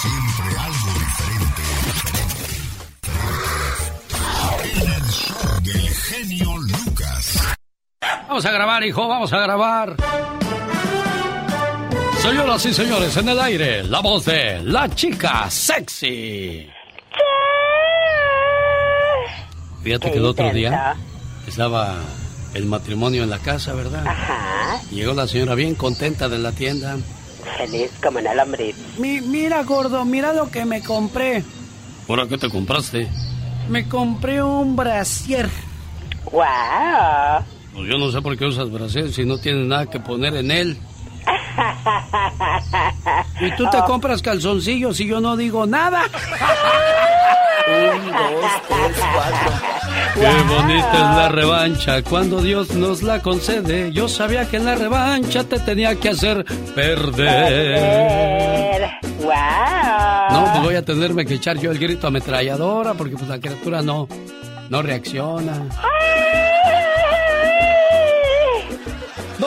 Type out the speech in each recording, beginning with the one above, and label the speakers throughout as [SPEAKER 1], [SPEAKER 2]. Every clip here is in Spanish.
[SPEAKER 1] Siempre algo diferente. En el show del genio Lucas.
[SPEAKER 2] Vamos a grabar, hijo, vamos a grabar. Señoras y señores, en el aire, la voz de la chica sexy. Fíjate que el otro día estaba el matrimonio en la casa, ¿verdad?
[SPEAKER 3] Ajá.
[SPEAKER 2] Llegó la señora bien contenta de la tienda.
[SPEAKER 3] Feliz como en el hombre.
[SPEAKER 2] Mi, mira, gordo, mira lo que me compré. ¿Ahora qué te compraste? Me compré un brasier.
[SPEAKER 3] ¡Wow!
[SPEAKER 2] Pues yo no sé por qué usas brasier si no tienes nada que poner en él. Y tú te compras calzoncillos y yo no digo nada.
[SPEAKER 4] Un, dos, tres, cuatro.
[SPEAKER 2] Qué bonita es la revancha cuando Dios nos la concede. Yo sabía que en la revancha te tenía que hacer perder.
[SPEAKER 3] ¡Wow!
[SPEAKER 2] No, pues voy a tenerme que echar yo el grito ametralladora porque pues la criatura no, no reacciona.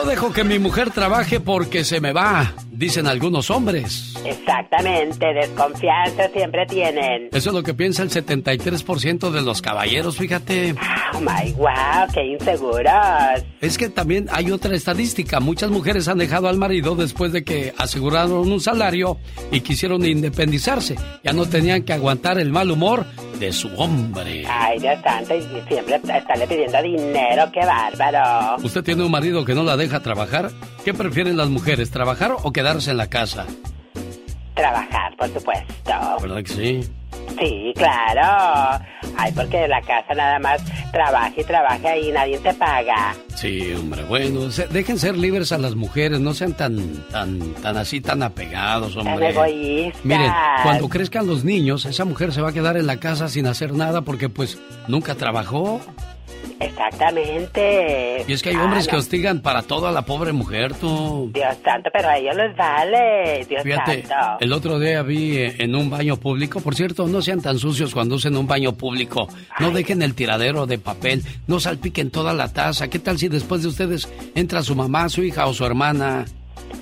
[SPEAKER 2] Dejo que mi mujer trabaje porque se me va, dicen algunos hombres.
[SPEAKER 3] Exactamente, desconfianza siempre tienen.
[SPEAKER 2] Eso es lo que piensa el 73% de los caballeros, fíjate.
[SPEAKER 3] Oh my wow, qué inseguros.
[SPEAKER 2] Es que también hay otra estadística. Muchas mujeres han dejado al marido después de que aseguraron un salario y quisieron independizarse. Ya no tenían que aguantar el mal humor de su hombre.
[SPEAKER 3] Ay, Dios santo, y siempre estarle pidiendo dinero, qué bárbaro.
[SPEAKER 2] ¿Usted tiene un marido que no la deja trabajar? ¿Qué prefieren las mujeres, trabajar o quedarse en la casa?
[SPEAKER 3] Trabajar, por supuesto.
[SPEAKER 2] ¿Verdad que sí?
[SPEAKER 3] Sí, claro. Ay, porque en la casa nada más trabaja y trabaja y nadie te paga.
[SPEAKER 2] Sí, hombre, bueno, se- dejen ser libres a las mujeres, no sean tan, tan, tan así, tan apegados, hombre.
[SPEAKER 3] egoístas.
[SPEAKER 2] Miren, cuando crezcan los niños, esa mujer se va a quedar en la casa sin hacer nada porque pues nunca trabajó.
[SPEAKER 3] Exactamente.
[SPEAKER 2] Y es que hay hombres que
[SPEAKER 3] Claro.
[SPEAKER 2] hostigan para todo a la pobre mujer, tú.
[SPEAKER 3] Dios santo, pero a ellos les vale. Dios
[SPEAKER 2] Fíjate,
[SPEAKER 3] santo.
[SPEAKER 2] el otro día vi eh, en un baño público, por cierto, no sean tan sucios cuando usen un baño público, no dejen el tiradero de papel, no salpiquen toda la taza, ¿qué tal si después de ustedes entra su mamá, su hija o su hermana?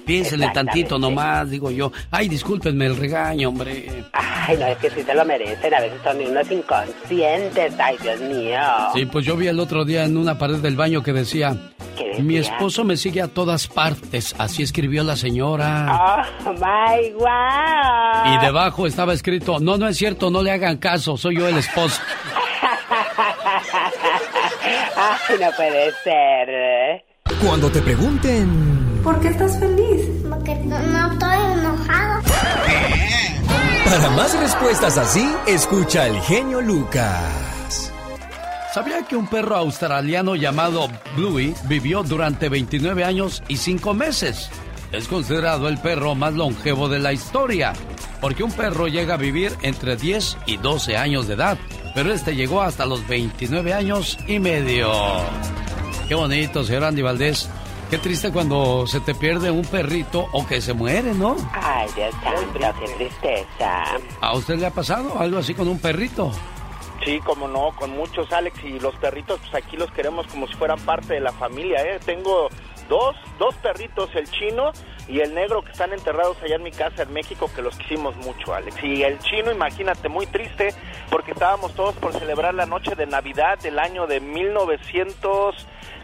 [SPEAKER 2] Piénsenle tantito nomás, digo yo. Ay, discúlpenme el regaño, hombre.
[SPEAKER 3] Ay, no, es que sí se lo merecen. A veces son unos inconscientes. Ay, Dios mío.
[SPEAKER 2] Sí, pues yo vi el otro día en una pared del baño que decía,
[SPEAKER 3] ¿Qué decía?
[SPEAKER 2] mi esposo me sigue a todas partes, así escribió la señora.
[SPEAKER 3] Oh, my wow.
[SPEAKER 2] Y debajo estaba escrito, no, no es cierto, no le hagan caso, soy yo el esposo.
[SPEAKER 3] Ay, no puede ser.
[SPEAKER 4] Cuando te pregunten,
[SPEAKER 5] ¿Por qué estás feliz?
[SPEAKER 6] Porque no, no estoy enojado.
[SPEAKER 4] para más respuestas así, escucha al genio Lucas.
[SPEAKER 2] ¿Sabía que un perro australiano llamado Bluey vivió durante 29 años y 5 meses? Es considerado el perro más longevo de la historia, porque un perro llega a vivir entre 10 y 12 años de edad, pero este llegó hasta los 29 años y medio. Qué bonito, señor Andy Valdés. Qué triste cuando se te pierde un perrito o que se muere, ¿no?
[SPEAKER 3] Ay, Dios santo, qué tristeza.
[SPEAKER 2] ¿A usted le ha pasado algo así con un perrito?
[SPEAKER 7] Sí, como no, con muchos Alex y los perritos, pues aquí los queremos como si fueran parte de la familia, ¿eh? Tengo dos, dos perritos, el chino y el negro que están enterrados allá en mi casa en México, que los quisimos mucho, Alex. Y el chino, imagínate, muy triste, porque estábamos todos por celebrar la noche de Navidad del año de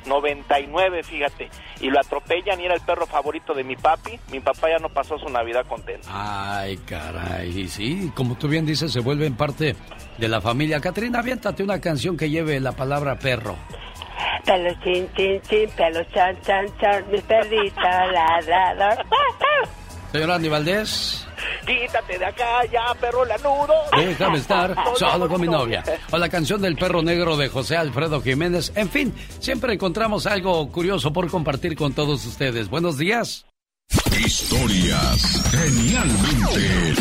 [SPEAKER 7] 1999, fíjate, y lo atropellan y era el perro favorito de mi papi. Mi papá ya no pasó su Navidad contento.
[SPEAKER 2] Ay, caray, y sí, como tú bien dices, se vuelven parte de la familia. Catrina, aviéntate una canción que lleve la palabra perro.
[SPEAKER 3] Pelo chin, chin, chin, pelo chan, chan, chan, mi perrito ladrador.
[SPEAKER 2] Señor Andy Valdés,
[SPEAKER 7] Quítate de acá ya, perro lanudo.
[SPEAKER 2] déjame estar solo con mi novia. O la canción del perro negro de José Alfredo Jiménez. En fin, siempre encontramos algo curioso por compartir con todos ustedes. Buenos días.
[SPEAKER 1] Historias genialmente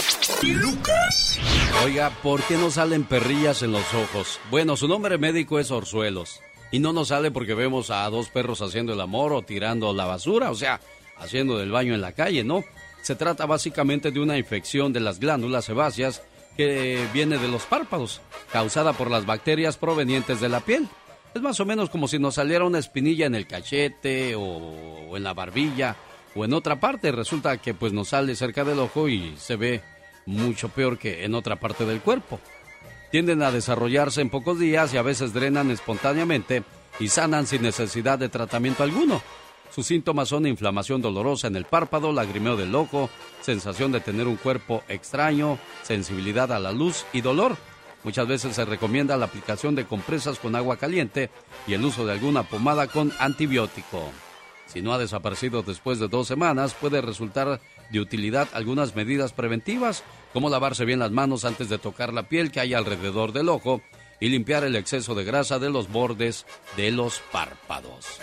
[SPEAKER 1] Lucas.
[SPEAKER 2] Oiga, ¿por qué no salen perrillas en los ojos? Bueno, su nombre médico es Orzuelos. Y no nos sale porque vemos a dos perros haciendo el amor o tirando la basura, o sea, haciendo del baño en la calle, ¿no? Se trata básicamente de una infección de las glándulas sebáceas que viene de los párpados, causada por las bacterias provenientes de la piel. Es más o menos como si nos saliera una espinilla en el cachete o, en la barbilla o en otra parte. Resulta que pues nos sale cerca del ojo y se ve mucho peor que en otra parte del cuerpo. Tienden a desarrollarse en pocos días y a veces drenan espontáneamente y sanan sin necesidad de tratamiento alguno. Sus síntomas son inflamación dolorosa en el párpado, lagrimeo del ojo, sensación de tener un cuerpo extraño, sensibilidad a la luz y dolor. Muchas veces se recomienda la aplicación de compresas con agua caliente y el uso de alguna pomada con antibiótico. Si no ha desaparecido después de dos semanas, puede resultar de utilidad algunas medidas preventivas, como lavarse bien las manos antes de tocar la piel que hay alrededor del ojo y limpiar el exceso de grasa de los bordes de los párpados.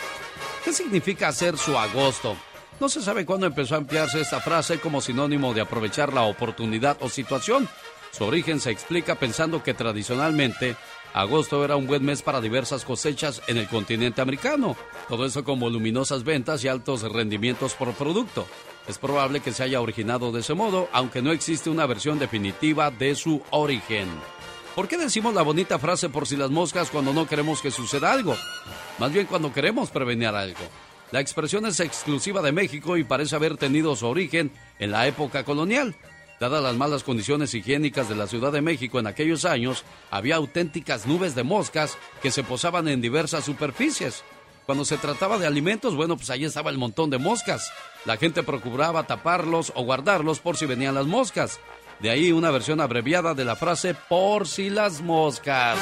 [SPEAKER 2] ¿Qué significa hacer su agosto? No se sabe cuándo empezó a emplearse esta frase como sinónimo de aprovechar la oportunidad o situación. Su origen se explica pensando que tradicionalmente agosto era un buen mes para diversas cosechas en el continente americano. Todo eso con voluminosas ventas y altos rendimientos por producto. Es probable que se haya originado de ese modo, aunque no existe una versión definitiva de su origen. ¿Por qué decimos la bonita frase por si las moscas cuando no queremos que suceda algo? Más bien cuando queremos prevenir algo. La expresión es exclusiva de México y parece haber tenido su origen en la época colonial. Dadas las malas condiciones higiénicas de la Ciudad de México en aquellos años, había auténticas nubes de moscas que se posaban en diversas superficies. Cuando se trataba de alimentos, bueno, pues ahí estaba el montón de moscas. La gente procuraba taparlos o guardarlos por si venían las moscas. De ahí una versión abreviada de la frase por si las moscas.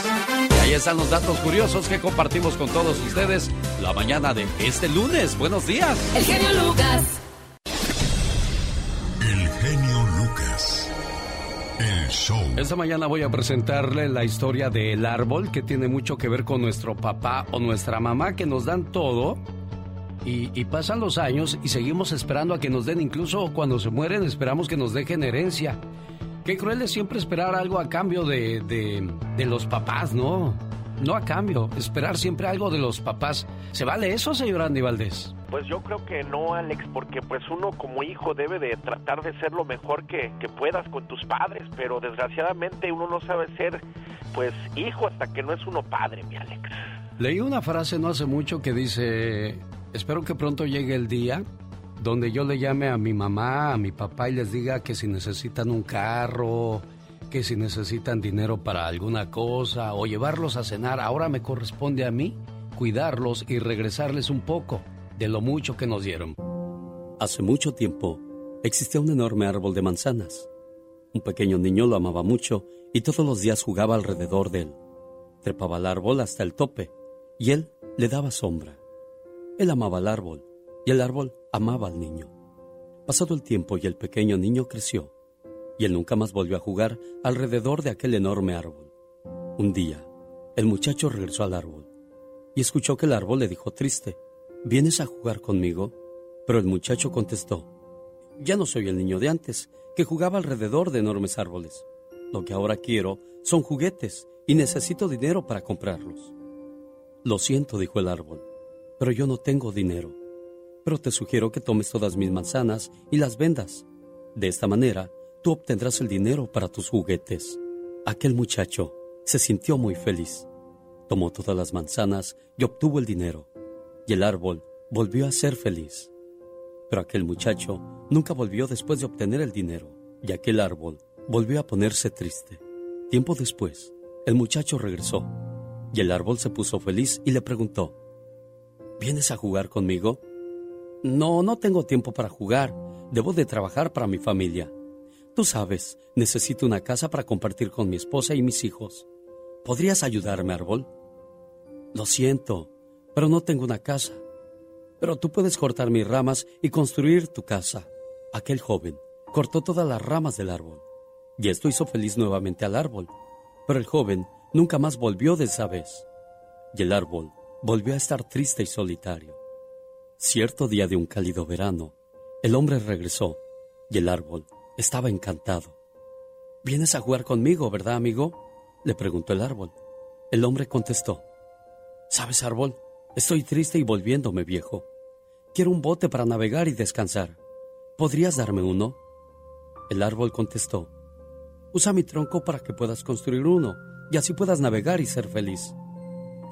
[SPEAKER 2] Y ahí están los datos curiosos que compartimos con todos ustedes la mañana de este lunes. Buenos días.
[SPEAKER 5] El genio Lucas.
[SPEAKER 1] El genio Lucas. El show.
[SPEAKER 2] Esta mañana voy a presentarle la historia del árbol que tiene mucho que ver con nuestro papá o nuestra mamá que nos dan todo y, y, pasan los años y seguimos esperando a que nos den, incluso cuando se mueren esperamos que nos dejen herencia. Qué cruel es siempre esperar algo a cambio de, de, de los papás, ¿no? No a cambio, esperar siempre algo de los papás. ¿Se vale eso, señor Andy Valdés?
[SPEAKER 7] Pues yo creo que no, Alex, porque pues uno como hijo debe de tratar de ser lo mejor que, que puedas con tus padres, pero desgraciadamente uno no sabe ser pues hijo hasta que no es uno padre, mi Alex.
[SPEAKER 2] Leí una frase no hace mucho que dice, espero que pronto llegue el día donde yo le llame a mi mamá, a mi papá y les diga que si necesitan un carro, que si necesitan dinero para alguna cosa o llevarlos a cenar, ahora me corresponde a mí cuidarlos y regresarles un poco de lo mucho que nos dieron. Hace mucho tiempo existía un enorme árbol de manzanas. Un pequeño niño lo amaba mucho y todos los días jugaba alrededor de él. Trepaba al árbol hasta el tope y él le daba sombra. Él amaba al árbol y el árbol amaba al niño. Pasado el tiempo y el pequeño niño creció, y él nunca más volvió a jugar alrededor de aquel enorme árbol. Un día, el muchacho regresó al árbol y escuchó que el árbol le dijo triste, ¿vienes a jugar conmigo? Pero el muchacho contestó, ya no soy el niño de antes, que jugaba alrededor de enormes árboles. Lo que ahora quiero son juguetes y necesito dinero para comprarlos. Lo siento, dijo el árbol, pero yo no tengo dinero pero te sugiero que tomes todas mis manzanas y las vendas. De esta manera, tú obtendrás el dinero para tus juguetes. Aquel muchacho se sintió muy feliz. Tomó todas las manzanas y obtuvo el dinero. Y el árbol volvió a ser feliz. Pero aquel muchacho nunca volvió después de obtener el dinero. Y aquel árbol volvió a ponerse triste. Tiempo después, el muchacho regresó. Y el árbol se puso feliz y le preguntó, ¿Vienes a jugar conmigo? No, no tengo tiempo para jugar. Debo de trabajar para mi familia. Tú sabes, necesito una casa para compartir con mi esposa y mis hijos. ¿Podrías ayudarme, árbol? Lo siento, pero no tengo una casa. Pero tú puedes cortar mis ramas y construir tu casa. Aquel joven cortó todas las ramas del árbol. Y esto hizo feliz nuevamente al árbol. Pero el joven nunca más volvió de esa vez. Y el árbol volvió a estar triste y solitario. Cierto día de un cálido verano, el hombre regresó y el árbol estaba encantado. ¿Vienes a jugar conmigo, verdad, amigo? le preguntó el árbol. El hombre contestó, ¿Sabes, árbol? Estoy triste y volviéndome viejo. Quiero un bote para navegar y descansar. ¿Podrías darme uno? El árbol contestó, Usa mi tronco para que puedas construir uno y así puedas navegar y ser feliz.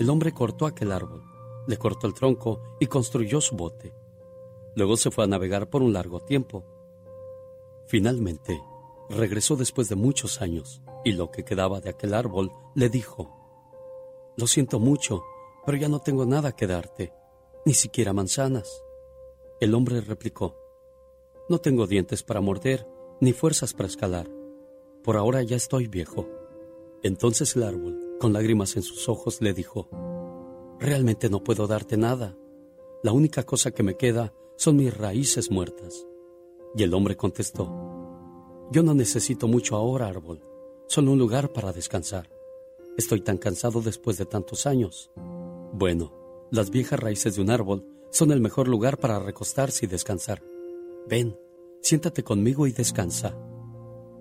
[SPEAKER 2] El hombre cortó aquel árbol le cortó el tronco y construyó su bote. Luego se fue a navegar por un largo tiempo. Finalmente, Regresó después de muchos años y lo que quedaba de aquel árbol le dijo, Lo siento mucho, pero ya no tengo nada que darte, ni siquiera manzanas. El hombre replicó, No tengo dientes para morder, ni fuerzas para escalar. Por ahora ya estoy viejo. Entonces el árbol, con lágrimas en sus ojos, le dijo, Realmente no puedo darte nada. La única cosa que me queda son mis raíces muertas. Y el hombre contestó, Yo no necesito mucho ahora, árbol, solo un lugar para descansar. Estoy tan cansado después de tantos años. Bueno, las viejas raíces de un árbol son el mejor lugar para recostarse y descansar. Ven, siéntate conmigo y descansa.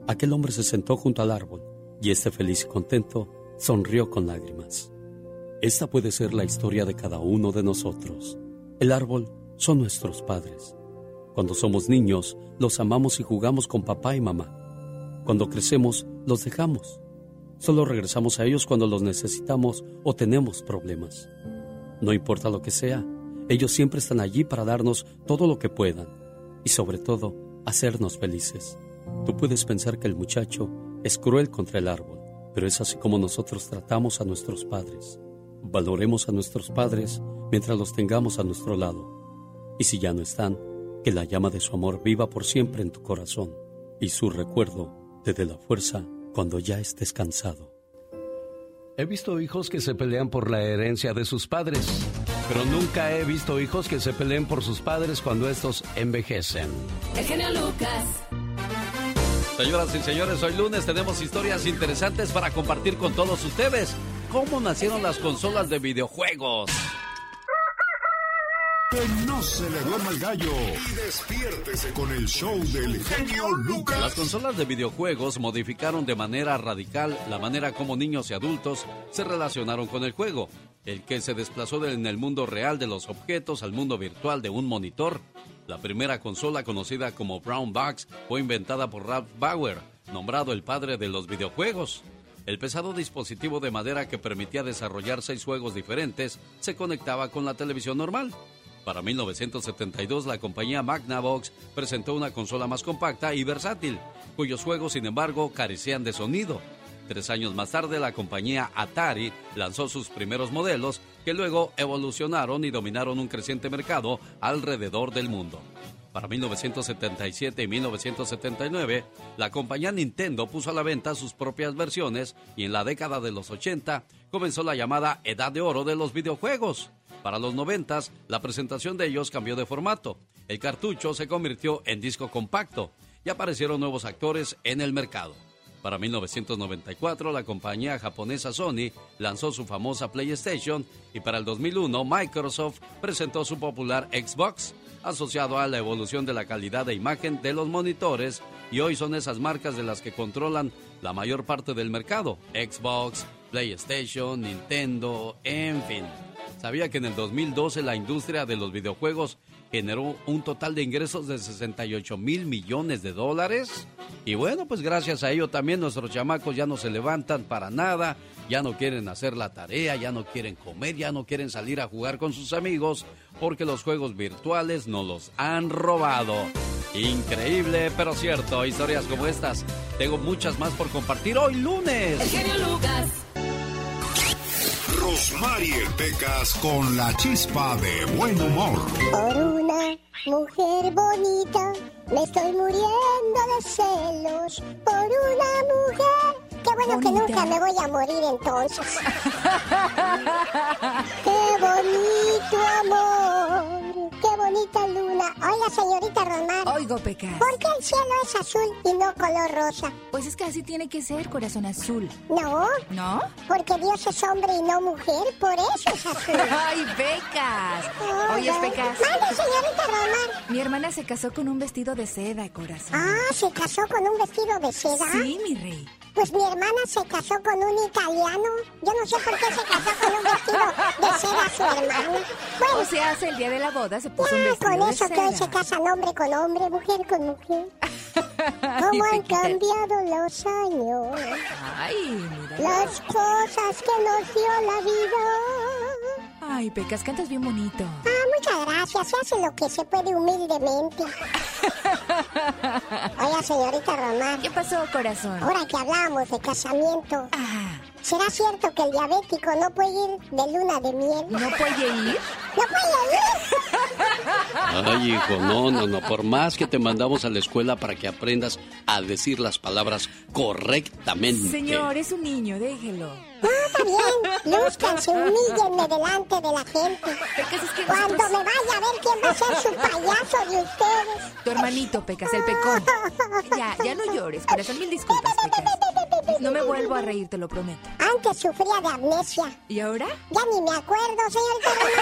[SPEAKER 2] Aquel hombre se sentó junto al árbol y este feliz y contento sonrió con lágrimas. Esta puede ser la historia de cada uno de nosotros. El árbol son nuestros padres. Cuando somos niños, los amamos y jugamos con papá y mamá. Cuando crecemos, los dejamos. Solo regresamos a ellos cuando los necesitamos o tenemos problemas. No importa lo que sea, ellos siempre están allí para darnos todo lo que puedan y sobre todo hacernos felices. Tú puedes pensar que el muchacho es cruel contra el árbol, pero es así como nosotros tratamos a nuestros padres. Valoremos a nuestros padres mientras los tengamos a nuestro lado. Y si ya no están, que la llama de su amor viva por siempre en tu corazón y su recuerdo te dé la fuerza cuando ya estés cansado.
[SPEAKER 8] He visto hijos que se pelean por la herencia de sus padres, pero nunca he visto hijos que se peleen por sus padres cuando estos envejecen.
[SPEAKER 9] El genio Lucas.
[SPEAKER 2] Señoras y señores, hoy lunes tenemos historias interesantes para compartir con todos ustedes. ¿Cómo nacieron las consolas de videojuegos?
[SPEAKER 1] Que no se le duerma el gallo y despiértese con el show del genio Lucas.
[SPEAKER 2] Las consolas de videojuegos modificaron de manera radical la manera como niños y adultos se relacionaron con el juego, el que se desplazó en el mundo real de los objetos al mundo virtual de un monitor. La primera consola conocida como Brown Box fue inventada por Ralph Bauer, nombrado el padre de los videojuegos. El pesado dispositivo de madera que permitía desarrollar seis juegos diferentes se conectaba con la televisión normal. Para 1972, la compañía Magnavox presentó una consola más compacta y versátil, cuyos juegos, sin embargo, carecían de sonido. Tres años más tarde, la compañía Atari lanzó sus primeros modelos, que luego evolucionaron y dominaron un creciente mercado alrededor del mundo. Para 1977 y 1979, la compañía Nintendo puso a la venta sus propias versiones y en la década de los 80 comenzó la llamada Edad de Oro de los videojuegos. Para los 90, la presentación de ellos cambió de formato. El cartucho se convirtió en disco compacto y aparecieron nuevos actores en el mercado. Para 1994, la compañía japonesa Sony lanzó su famosa PlayStation y para el 2001 Microsoft presentó su popular Xbox, asociado a la evolución de la calidad de imagen de los monitores y hoy son esas marcas de las que controlan la mayor parte del mercado, Xbox, PlayStation, Nintendo, en fin. ¿Sabía que en el 2012 la industria de los videojuegos generó un total de ingresos de 68 mil millones de dólares? Y bueno, pues gracias a ello también nuestros chamacos ya no se levantan para nada, ya no quieren hacer la tarea, ya no quieren comer, ya no quieren salir a jugar con sus amigos, porque los juegos virtuales nos los han robado. Increíble, pero cierto, historias como estas. Tengo muchas más por compartir hoy lunes.
[SPEAKER 9] El Lucas.
[SPEAKER 1] Rosmarie Pecas con la chispa de buen humor.
[SPEAKER 6] Por una mujer bonita me estoy muriendo de celos. Por una mujer. Qué bueno que nunca me voy a morir entonces. Qué bonito amor. Bonita luna. Oiga, señorita Román.
[SPEAKER 5] Oigo, Pecas.
[SPEAKER 6] ¿Por qué el cielo es azul y no color rosa?
[SPEAKER 5] Pues es que así tiene que ser, corazón azul.
[SPEAKER 6] No,
[SPEAKER 5] ¿No?
[SPEAKER 6] porque Dios es hombre y no mujer, por eso es azul.
[SPEAKER 5] ¡Ay, Pecas! Oye, Pecas.
[SPEAKER 6] Mande, señorita Román.
[SPEAKER 5] Mi hermana se casó con un vestido de seda, corazón.
[SPEAKER 6] Ah, se casó con un vestido de seda.
[SPEAKER 5] Sí, mi rey.
[SPEAKER 6] Pues mi hermana se casó con un italiano. Yo no sé por qué se casó con un vestido de seda su hermana. Bueno,
[SPEAKER 5] O sea, hace el día de la boda se puso un
[SPEAKER 6] ya
[SPEAKER 5] vestido
[SPEAKER 6] con
[SPEAKER 5] de
[SPEAKER 6] eso que hoy se casan hombre con hombre, mujer con mujer. ¿Cómo han cambiado los años?
[SPEAKER 5] Ay, mira.
[SPEAKER 6] Las cosas que nos dio la vida.
[SPEAKER 5] Ay, Pecas, cantas bien bonito.
[SPEAKER 6] Ah, muchas gracias. Se hace lo que se puede humildemente. Oiga, señorita Román.
[SPEAKER 5] ¿Qué pasó, corazón?
[SPEAKER 6] Ahora que hablábamos de casamiento,
[SPEAKER 5] Ah,
[SPEAKER 6] ¿será cierto que el diabético no puede ir de luna de miel?
[SPEAKER 5] ¿no puede ir?
[SPEAKER 6] ¡No puede ir!
[SPEAKER 2] Ay, hijo, no, no, no. Por más que te mandamos a la escuela para que aprendas a decir las palabras correctamente.
[SPEAKER 5] Señor, es un niño, déjelo.
[SPEAKER 6] No, está bien. Lúzcanse, humíllenme delante de la gente.
[SPEAKER 5] Pecas, es que
[SPEAKER 6] Cuando
[SPEAKER 5] nosotros-
[SPEAKER 6] me vaya a ver quién va a ser su payaso de ustedes.
[SPEAKER 5] Tu hermanito, Pecas, el pecón. Ya, ya no llores, corazón. Mil disculpas, Pecas. No me vuelvo a reír, te lo prometo.
[SPEAKER 6] Antes sufría de amnesia.
[SPEAKER 5] ¿Y ahora?
[SPEAKER 6] Ya ni me acuerdo, señorita Román.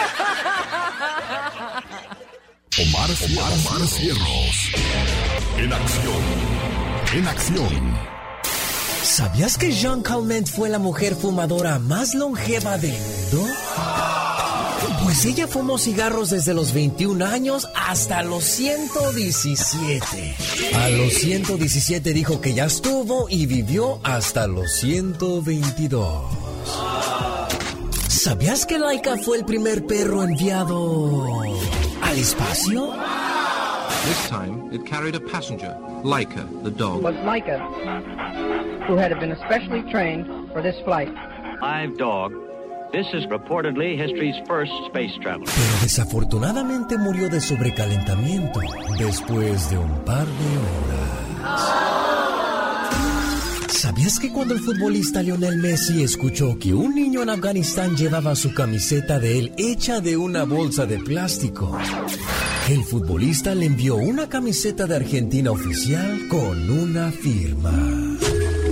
[SPEAKER 1] Omar, Omar, Omar Cierros. En acción. En acción.
[SPEAKER 4] ¿Sabías que Jean Calment fue la mujer fumadora más longeva del mundo? Pues ella fumó cigarros desde los 21 años hasta los 117. A los 117 dijo que ya estuvo y vivió hasta los 122. ¿Sabías que Laika fue el primer perro enviado al espacio?
[SPEAKER 10] This time, it carried a passenger, Laika, the dog.
[SPEAKER 11] was Micah, who had been especially trained for this flight.
[SPEAKER 12] Live dog. This is reportedly history's first space traveler.
[SPEAKER 4] Pero desafortunadamente murió de sobrecalentamiento después de un par de horas. ¿Sabías que cuando el futbolista Lionel Messi escuchó que un niño en Afganistán llevaba su camiseta de él hecha de una bolsa de plástico? El futbolista le envió una camiseta de Argentina oficial con una firma.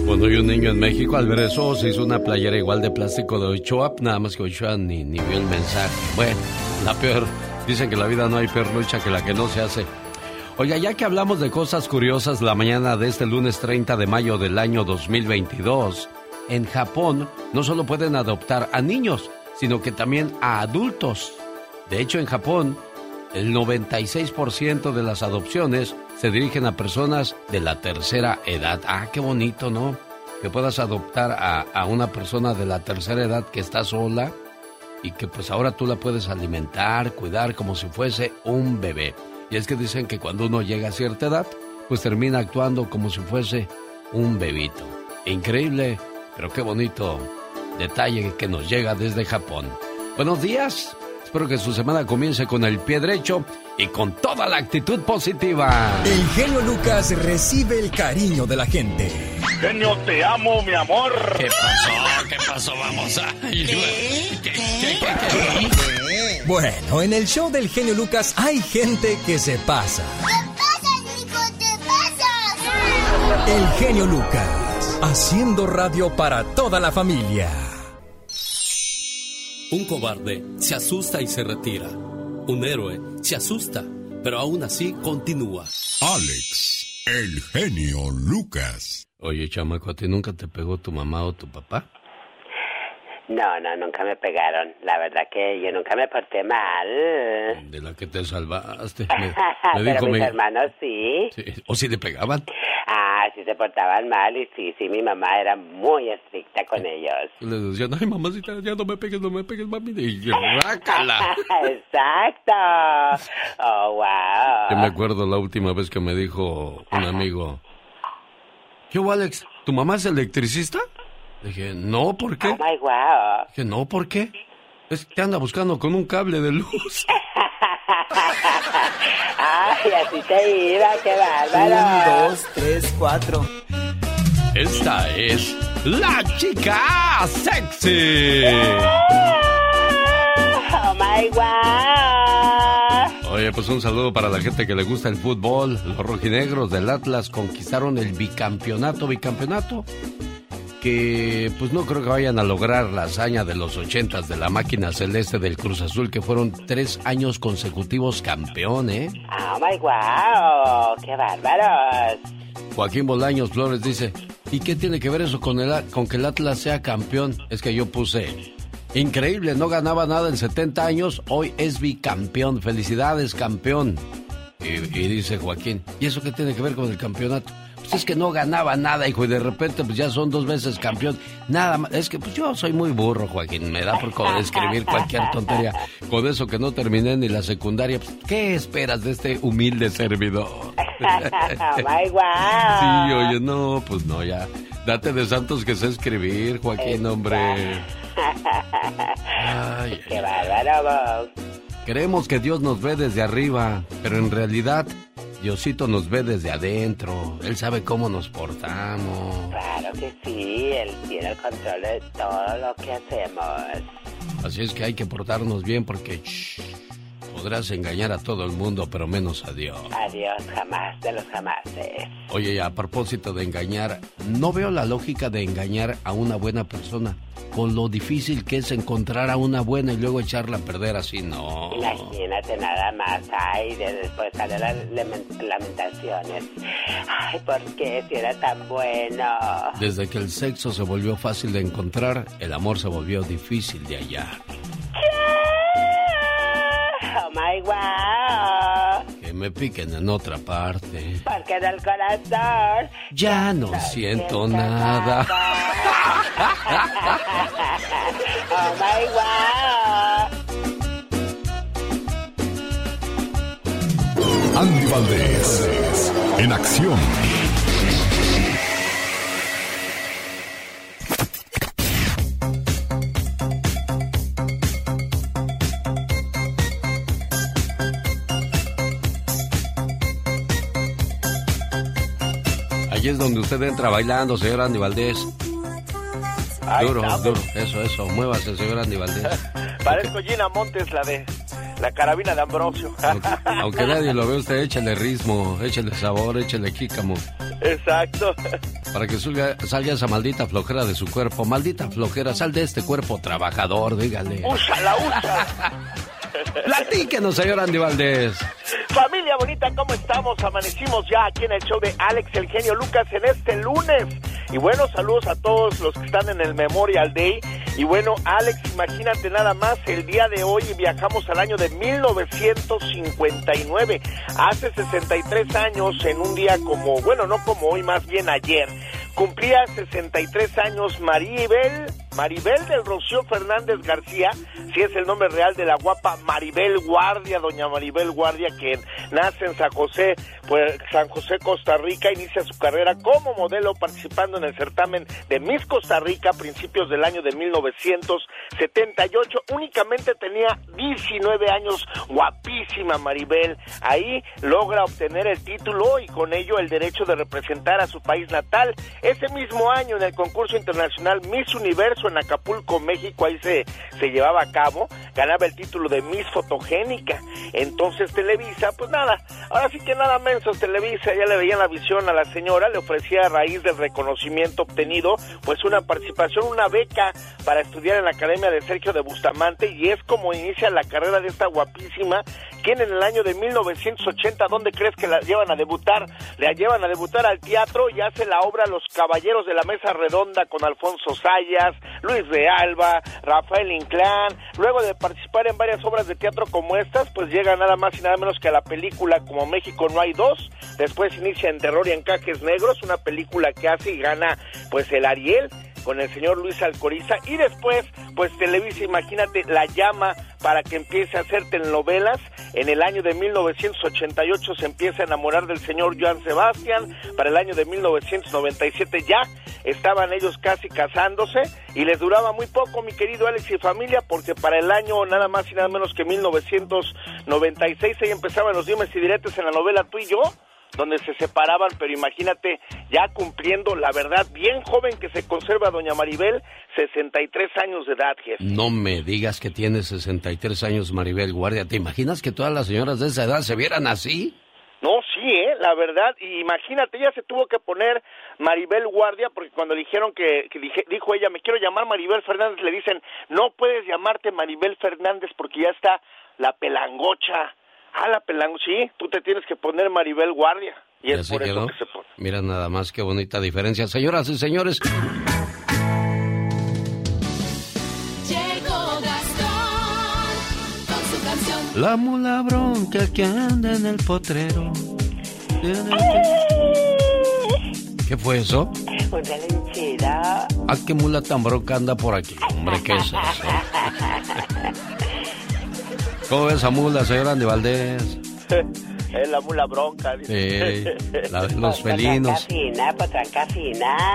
[SPEAKER 2] Cuando hay un niño en México, al ver eso, se hizo una playera igual de plástico de Ochoa, nada más que Ochoa ni, ni vio el mensaje. Bueno, la peor. Dicen que la vida no hay peor lucha que la que no se hace. Oiga, ya que hablamos de cosas curiosas la mañana de este lunes 30 de mayo del año 2022, en Japón no solo pueden adoptar a niños, sino que también a adultos. De hecho, en Japón, el 96% de las adopciones se dirigen a personas de la tercera edad. Ah, qué bonito, ¿no? Que puedas adoptar a, una persona de la tercera edad que está sola y que pues ahora tú la puedes alimentar, cuidar como si fuese un bebé. Y es que dicen que cuando uno llega a cierta edad, pues termina actuando como si fuese un bebito. Increíble, pero qué bonito detalle que nos llega desde Japón. Buenos días. Espero que su semana comience con el pie derecho y con toda la actitud positiva.
[SPEAKER 4] El genio Lucas recibe el cariño de la gente.
[SPEAKER 13] Genio, te amo, mi amor.
[SPEAKER 2] ¿Qué pasó? ¿Qué pasó? Vamos a...
[SPEAKER 4] Bueno, en el show del genio Lucas hay gente que se pasa. El genio Lucas, haciendo radio para toda la familia.
[SPEAKER 14] Un cobarde se asusta y se retira. Un héroe se asusta, pero aún así continúa.
[SPEAKER 1] Alex, el genio Lucas.
[SPEAKER 2] Oye, chamaco, ¿a ti nunca te pegó tu mamá o tu papá?
[SPEAKER 3] No, no, nunca me pegaron. La verdad que yo nunca me porté mal.
[SPEAKER 2] De la que te salvaste. Me, me
[SPEAKER 3] Pero
[SPEAKER 2] dijo
[SPEAKER 3] mis
[SPEAKER 2] mi-
[SPEAKER 3] hermanos sí.
[SPEAKER 2] Sí, ¿O si le pegaban?
[SPEAKER 3] Ah, sí se portaban mal y sí, sí, mi mamá era muy estricta con ellos.
[SPEAKER 2] Y le decían, ay, mamacita, ya no me pegues, no me pegues, mami. Y yo, rácala.
[SPEAKER 3] Exacto. Oh, wow.
[SPEAKER 2] Yo me acuerdo la última vez que me dijo un amigo, ¿qué hubo, Alex? ¿Tu mamá es electricista? Le dije, no, ¿por qué?
[SPEAKER 3] Oh, my wow.
[SPEAKER 2] Dije, no, ¿por qué? Es que anda buscando con un cable de luz.
[SPEAKER 3] Ay, así te iba, qué bárbaro.
[SPEAKER 15] Un, dos, tres, cuatro.
[SPEAKER 2] Esta es la chica sexy.
[SPEAKER 3] Oh, my wow.
[SPEAKER 2] Oye, pues un saludo para la gente que le gusta el fútbol. Los rojinegros del Atlas conquistaron el bicampeonato, bicampeonato. Que pues no creo que vayan a lograr la hazaña de los ochentas de la máquina celeste del Cruz Azul, que fueron tres años consecutivos campeón, ¿eh?
[SPEAKER 3] Oh, my wow. Qué bárbaros.
[SPEAKER 2] Joaquín Bolaños Flores dice, ¿y qué tiene que ver eso con, el, con que el Atlas sea campeón? Es que yo puse, increíble, no ganaba nada en 70 años, hoy es bicampeón, felicidades campeón. Y, y dice Joaquín, ¿y eso qué tiene que ver con el campeonato? Pues es que no ganaba nada, hijo, y de repente pues ya son dos veces campeón. Nada más, es que pues yo soy muy burro, Joaquín, me da por escribir cualquier tontería. Con eso que no terminé ni la secundaria, pues, ¿qué esperas de este humilde servidor?
[SPEAKER 3] Ay.
[SPEAKER 2] Sí, oye, no, pues no, ya. Date de santos que sé escribir, Joaquín, hombre. Ay,
[SPEAKER 3] Qué bárbaro vos.
[SPEAKER 2] Creemos que Dios nos ve desde arriba, pero en realidad Diosito nos ve desde adentro. Él sabe cómo nos portamos.
[SPEAKER 3] Claro que sí, él tiene el control de todo lo que hacemos.
[SPEAKER 2] Así es que hay que portarnos bien porque shh, podrás engañar a todo el mundo, pero menos a Dios.
[SPEAKER 3] Adiós, jamás de los jamases.
[SPEAKER 2] Oye, y a propósito de engañar, no veo la lógica de engañar a una buena persona. Con lo difícil que es encontrar a una buena y luego echarla a perder así, no.
[SPEAKER 3] Imagínate nada más, ay, de después salen las lamen- lamentaciones. Ay, ¿por qué si era tan bueno?
[SPEAKER 2] Desde que el sexo se volvió fácil de encontrar, el amor se volvió difícil de hallar.
[SPEAKER 3] Oh my wow.
[SPEAKER 2] Que me piquen en otra parte.
[SPEAKER 3] Porque en el corazón.
[SPEAKER 2] Ya no siento nada.
[SPEAKER 3] Oh my wow.
[SPEAKER 1] Andy Valdés, en acción.
[SPEAKER 2] Allí es donde usted entra bailando, señor Andy Valdés.
[SPEAKER 16] Ahí
[SPEAKER 2] Duro,
[SPEAKER 16] estamos.
[SPEAKER 2] duro. Eso, eso. Muévase, señor Andy Valdés.
[SPEAKER 16] Parezco Gina Montes, la de la carabina de Ambrosio.
[SPEAKER 2] Aunque nadie lo ve, usted échale ritmo, échale sabor, échale kícamo.
[SPEAKER 16] Exacto.
[SPEAKER 2] Para que salga, salga esa maldita flojera de su cuerpo. Maldita flojera, sal de este cuerpo trabajador, dígale.
[SPEAKER 16] Úsala, úsala.
[SPEAKER 2] Platíquenos, señor Andy Valdés.
[SPEAKER 16] Familia bonita, ¿cómo estamos? Amanecimos ya aquí en el show de Alex el genio Lucas en este lunes. Y bueno, saludos a todos los que están en el Memorial Day. Y bueno, Alex, imagínate nada más, el día de hoy viajamos al año de 1959. Hace 63 años, en un día como, bueno, no como hoy, más bien ayer, cumplía 63 años Maribel, Maribel del Rocío Fernández García, si es el nombre real de la guapa Maribel Guardia, doña Maribel Guardia, que nace en San José, pues San José, Costa Rica, inicia su carrera como modelo participando en el certamen de Miss Costa Rica a principios del año de 1978. Únicamente tenía 19 años, guapísima Maribel. Ahí logra obtener el título y con ello el derecho de representar a su país natal. Ese mismo año en el concurso internacional Miss Universo en Acapulco, México, ahí se, se llevaba a cabo, ganaba el título de Miss Fotogénica. Entonces Televisa, pues nada, ahora sí que nada mensos, Televisa ya le veían la visión a la señora, le ofrecía a raíz del reconocimiento obtenido, pues una participación, una beca para estudiar en la Academia de Sergio de Bustamante y es como inicia la carrera de esta guapísima, quien en el año de 1980, ¿dónde crees que la llevan a debutar? La llevan a debutar al teatro y hace la obra Los Caballeros de la Mesa Redonda con Alfonso Sayas, Luis de Alba, Rafael Inclán. Luego de participar en varias obras de teatro como estas, pues llega nada más y nada menos que a la película Como México no hay dos. Después inicia en Terror y Encajes Negros, una película que hace y gana pues el Ariel con el señor Luis Alcoriza y después pues Televisa imagínate la llama para que empiece a hacer telenovelas en el año de 1988 se empieza a enamorar del señor Joan Sebastián. Para el año de 1997 ya estaban ellos casi casándose y les duraba muy poco mi querido Alex y familia porque para el año nada más y nada menos que 1996 ahí empezaban los dimes y diretes en la novela Tú y yo donde se separaban, pero imagínate, ya cumpliendo, la verdad, bien joven que se conserva doña Maribel, 63 años de edad, jefe.
[SPEAKER 2] No me digas que tiene 63 años Maribel Guardia. ¿Te imaginas que todas las señoras de esa edad se vieran así?
[SPEAKER 16] No, sí, ¿eh? la verdad, y imagínate, ella se tuvo que poner Maribel Guardia, porque cuando le dijeron que, que dije- dijo ella, me quiero llamar Maribel Fernández, le dicen, no puedes llamarte Maribel Fernández porque ya está la pelangocha. Ah, la pelangocha, sí, tú te tienes que poner Maribel Guardia. Y es por
[SPEAKER 2] quedó.
[SPEAKER 16] eso que se pone.
[SPEAKER 2] Mira nada más qué bonita diferencia. Señoras y señores,
[SPEAKER 17] Llegó Gastón con su canción
[SPEAKER 2] La mula bronca que anda en el potrero. ¿Qué fue eso?
[SPEAKER 3] Una lenchera.
[SPEAKER 2] ¿A qué mula tan bronca anda por aquí? Hombre, ¿qué es eso? ¿Cómo ves a mula, señor Andy Valdés?
[SPEAKER 16] Es la mula bronca. dice.
[SPEAKER 2] Sí, la de los felinos.
[SPEAKER 3] Fina.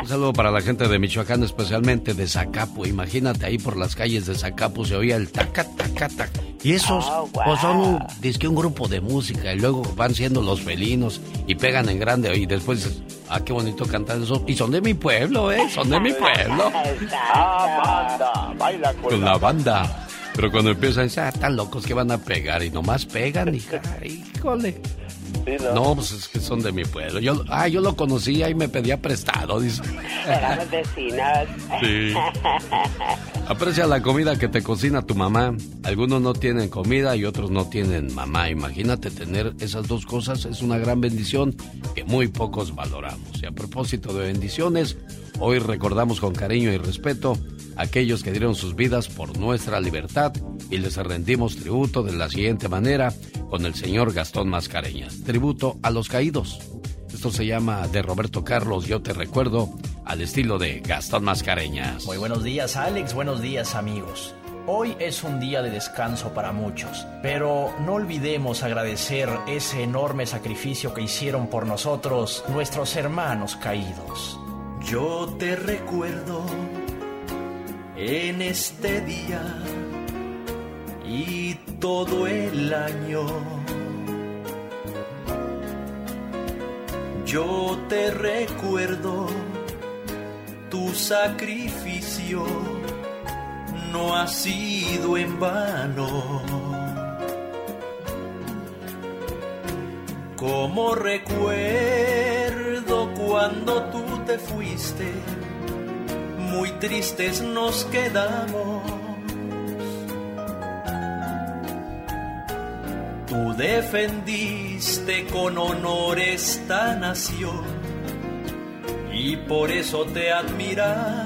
[SPEAKER 2] Un saludo para la gente de Michoacán, especialmente de Zacapu. Imagínate ahí por las calles de Zacapu se oía el taca, taca, taca. Y esos
[SPEAKER 3] Oh,
[SPEAKER 2] pues son un, un grupo de música y luego van siendo los felinos y pegan en grande y después dices, ah, qué bonito cantar eso. Y son de mi pueblo, ¿eh? Son de mi pueblo.
[SPEAKER 16] Ah, banda, baila con,
[SPEAKER 2] Con la banda. Pero cuando empiezan, dicen, ah, están locos que van a pegar y nomás pegan, hija. Híjole.
[SPEAKER 16] Sí,
[SPEAKER 2] No, pues es que son de mi pueblo. Yo, ah, yo lo conocía y me pedía prestado, dice.
[SPEAKER 3] Éramos vecinos.
[SPEAKER 2] Sí. Aprecia la comida que te cocina tu mamá. Algunos no tienen comida y otros no tienen mamá. Imagínate tener esas dos cosas. Es una gran bendición que muy pocos valoramos. Y a propósito de bendiciones, hoy recordamos con cariño y respeto a aquellos que dieron sus vidas por nuestra libertad y les rendimos tributo de la siguiente manera con el señor Gastón Mascareñas. Tributo a los caídos. Esto se llama de Roberto Carlos, yo te recuerdo, al estilo de Gastón Mascareñas.
[SPEAKER 18] Muy buenos días Alex, buenos días amigos. Hoy es un día de descanso para muchos, pero no olvidemos agradecer ese enorme sacrificio que hicieron por nosotros nuestros hermanos caídos. Yo te recuerdo en este día y todo el año. Yo te recuerdo tu sacrificio no ha sido en vano. Como recuerdo cuando tú te fuiste, muy tristes nos quedamos. Tú defendiste con honor esta nación y por eso te admiramos.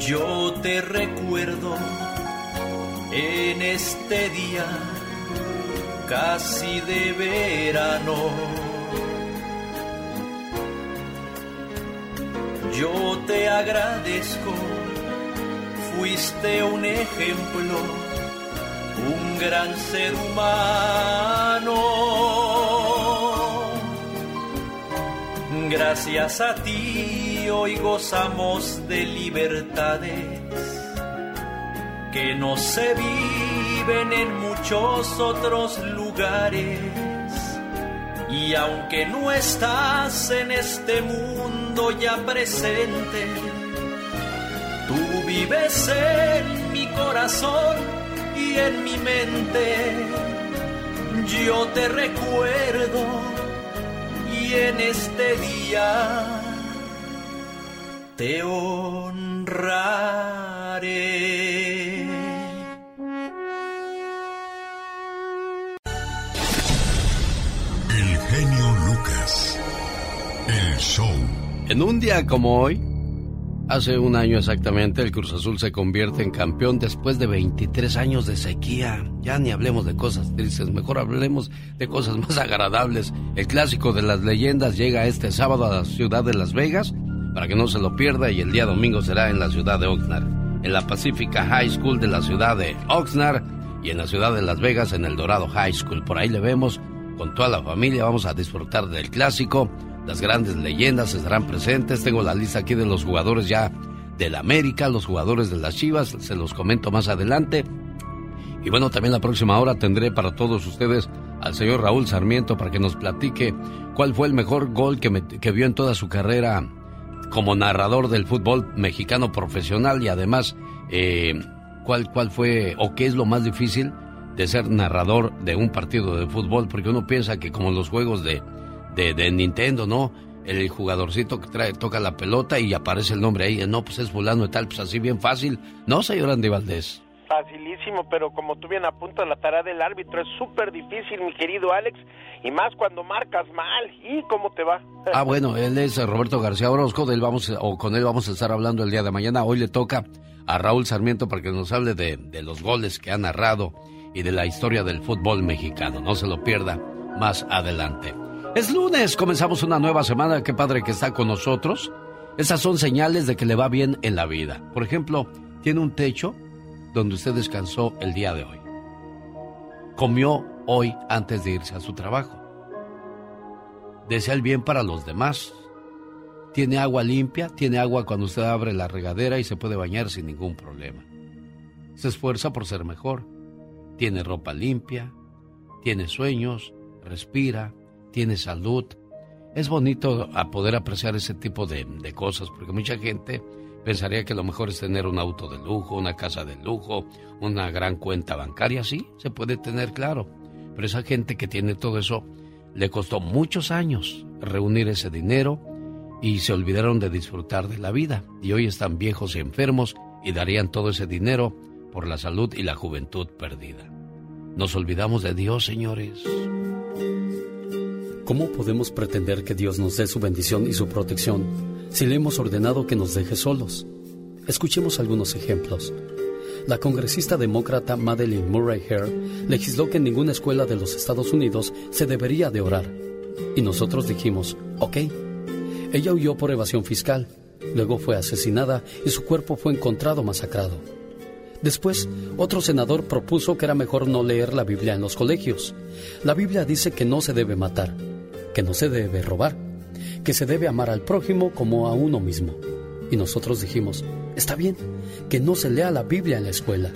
[SPEAKER 18] Yo te recuerdo en este día casi de verano. Yo te agradezco, fuiste un ejemplo, un gran ser humano. Gracias a ti hoy gozamos de libertades que no se viven en muchos otros lugares. Y aunque no estás en este mundo ya presente, tú vives en mi corazón y en mi mente. Yo te recuerdo y en este día te honraré.
[SPEAKER 2] En un día como hoy, hace un año exactamente, el Cruz Azul se convierte en campeón después de 23 años de sequía. Ya ni hablemos de cosas tristes, mejor hablemos de cosas más agradables. El clásico de las leyendas llega este sábado a la ciudad de Las Vegas para que no se lo pierda y el día domingo será en la ciudad de Oxnard, en la Pacifica High School de la ciudad de Oxnard y en la ciudad de Las Vegas en el Dorado High School. Por ahí le vemos con toda la familia, vamos a disfrutar del clásico. Las grandes leyendas estarán presentes. Tengo la lista aquí de los jugadores ya del América, los jugadores de las Chivas, se los comento más adelante. Y bueno, también la próxima hora tendré para todos ustedes al señor Raúl Sarmiento para que nos platique cuál fue el mejor gol que, me- que vio en toda su carrera como narrador del fútbol mexicano profesional y además eh, cuál, cuál fue o qué es lo más difícil de ser narrador de un partido de fútbol, porque uno piensa que como los juegos de, de, de Nintendo, ¿no? El jugadorcito que trae, toca la pelota y aparece el nombre ahí, no, pues es fulano y tal, pues así bien fácil. No, señor Andy Valdés.
[SPEAKER 19] Facilísimo, pero como tú bien apuntas, la tarea del árbitro es súper difícil, mi querido Alex, y más cuando marcas mal. ¿Y cómo te va?
[SPEAKER 2] Ah, bueno, él es Roberto García Orozco, de él vamos, o con él vamos a estar hablando el día de mañana. Hoy le toca a Raúl Sarmiento para que nos hable de, de los goles que ha narrado y de la historia del fútbol mexicano. No se lo pierda más adelante. Es lunes, comenzamos una nueva semana. Qué padre que está con nosotros. Esas son señales de que le va bien en la vida. Por ejemplo, tiene un techo donde usted descansó el día de hoy. Comió hoy antes de irse a su trabajo. Desea el bien para los demás. Tiene agua limpia, tiene agua cuando usted abre la regadera y se puede bañar sin ningún problema. Se esfuerza por ser mejor. Tiene ropa limpia, tiene sueños, respira, tiene salud. Es bonito a poder apreciar ese tipo de, de cosas porque mucha gente pensaría que lo mejor es tener un auto de lujo, una casa de lujo, una gran cuenta bancaria. Sí, se puede tener claro. Pero esa gente que tiene todo eso le costó muchos años reunir ese dinero y se olvidaron de disfrutar de la vida. Y hoy están viejos y enfermos y darían todo ese dinero por la salud y la juventud perdida. Nos olvidamos de Dios, señores.
[SPEAKER 20] ¿Cómo podemos pretender que Dios nos dé su bendición y su protección si le hemos ordenado que nos deje solos? Escuchemos algunos ejemplos. La congresista demócrata Madeleine Murray Hare legisló que en ninguna escuela de los Estados Unidos se debería de orar. Y nosotros dijimos, ok. Ella huyó por evasión fiscal, luego fue asesinada y su cuerpo fue encontrado masacrado. Después, otro senador propuso que era mejor no leer la Biblia en los colegios. La Biblia dice que no se debe matar, que no se debe robar, que se debe amar al prójimo como a uno mismo. Y nosotros dijimos, está bien, que no se lea la Biblia en la escuela.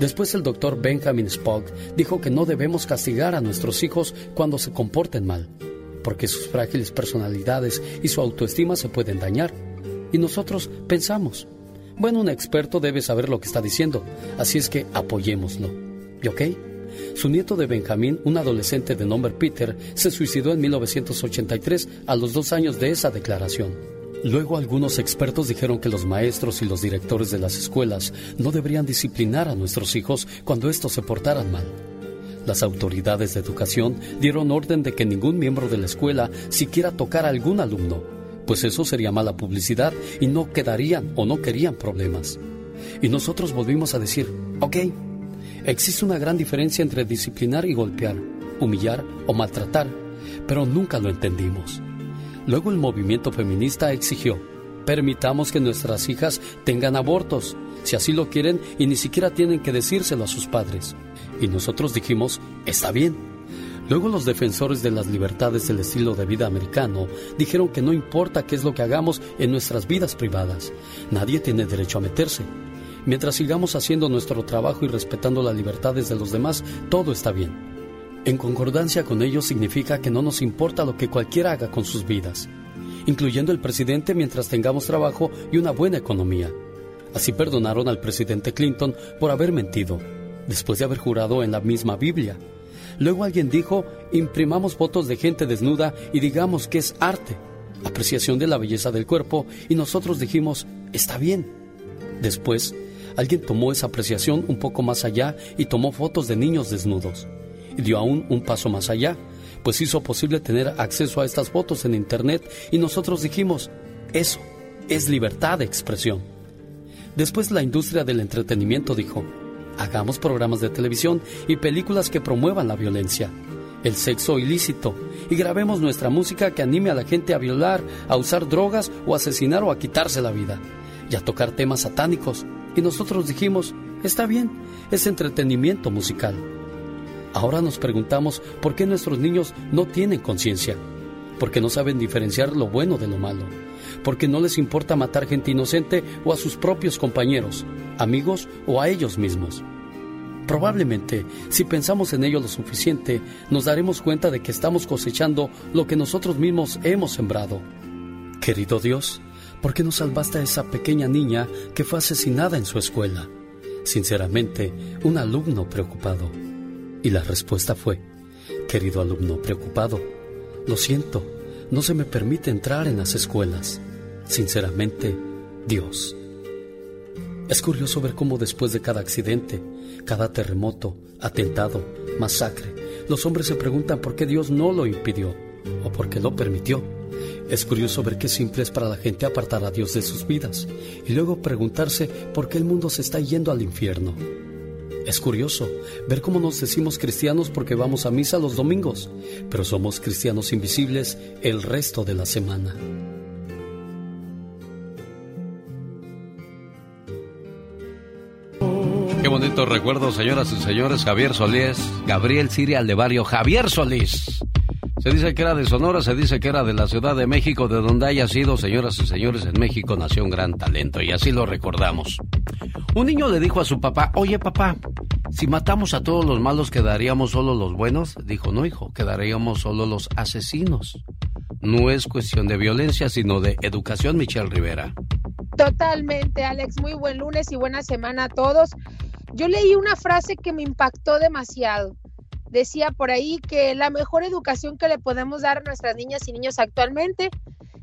[SPEAKER 20] Después el doctor Benjamin Spock dijo que no debemos castigar a nuestros hijos cuando se comporten mal, porque sus frágiles personalidades y su autoestima se pueden dañar. Y nosotros pensamos, bueno, un experto debe saber lo que está diciendo, así es que apoyémoslo. ¿Y ok? Su nieto de Benjamín, un adolescente de nombre Peter, se suicidó en 1983 a los dos años de esa declaración. Luego algunos expertos dijeron que los maestros y los directores de las escuelas no deberían disciplinar a nuestros hijos cuando estos se portaran mal. Las autoridades de educación dieron orden de que ningún miembro de la escuela siquiera tocara a algún alumno, pues eso sería mala publicidad y no quedarían o no querían problemas. Y nosotros volvimos a decir, ok, existe una gran diferencia entre disciplinar y golpear, humillar o maltratar, pero nunca lo entendimos. Luego el movimiento feminista exigió, permitamos que nuestras hijas tengan abortos, si así lo quieren y ni siquiera tienen que decírselo a sus padres. Y nosotros dijimos, está bien. Luego los defensores de las libertades del estilo de vida americano dijeron que no importa qué es lo que hagamos en nuestras vidas privadas, nadie tiene derecho a meterse. Mientras sigamos haciendo nuestro trabajo y respetando las libertades de los demás, todo está bien. En concordancia con ello significa que no nos importa lo que cualquiera haga con sus vidas, incluyendo el presidente mientras tengamos trabajo y una buena economía. Así perdonaron al presidente Clinton por haber mentido, después de haber jurado en la misma Biblia. Luego alguien dijo, imprimamos fotos de gente desnuda y digamos que es arte, apreciación de la belleza del cuerpo, y nosotros dijimos, está bien. Después, alguien tomó esa apreciación un poco más allá y tomó fotos de niños desnudos. Y dio aún un paso más allá, pues hizo posible tener acceso a estas fotos en Internet y nosotros dijimos, eso es libertad de expresión. Después la industria del entretenimiento dijo, hagamos programas de televisión y películas que promuevan la violencia, el sexo ilícito, y grabemos nuestra música que anime a la gente a violar, a usar drogas o asesinar o a quitarse la vida, y a tocar temas satánicos. Y nosotros dijimos, está bien, es entretenimiento musical. Ahora nos preguntamos por qué nuestros niños no tienen conciencia, porque no saben diferenciar lo bueno de lo malo, porque no les importa matar gente inocente o a sus propios compañeros, amigos o a ellos mismos. Probablemente, si pensamos en ello lo suficiente, nos daremos cuenta de que estamos cosechando lo que nosotros mismos hemos sembrado. Querido Dios, ¿por qué no salvaste a esa pequeña niña que fue asesinada en su escuela? Sinceramente, un alumno preocupado. Y la respuesta fue, querido alumno preocupado, lo siento, no se me permite entrar en las escuelas. Sinceramente, Dios. Es curioso ver cómo después de cada accidente, cada terremoto, atentado, masacre, los hombres se preguntan por qué Dios no lo impidió o por qué lo permitió. Es curioso ver qué simple es para la gente apartar a Dios de sus vidas y luego preguntarse por qué el mundo se está yendo al infierno. Es curioso ver cómo nos decimos cristianos porque vamos a misa los domingos, pero somos cristianos invisibles el resto de la semana.
[SPEAKER 2] Qué bonito recuerdo, señoras y señores. Javier Solís, Gabriel Siria Javier Solís. Se dice que era de Sonora, se dice que era de la Ciudad de México, de donde haya sido, señoras y señores, en México nació un gran talento y así lo recordamos. Un niño le dijo a su papá, oye papá, si matamos a todos los malos, ¿quedaríamos solo los buenos? Dijo, no hijo, quedaríamos solo los asesinos. No es cuestión de violencia, sino de educación, Michelle Rivera.
[SPEAKER 21] Totalmente, Alex. Muy buen lunes y buena semana a todos. Yo leí una frase que me impactó demasiado. Decía por ahí que la mejor educación que le podemos dar a nuestras niñas y niños actualmente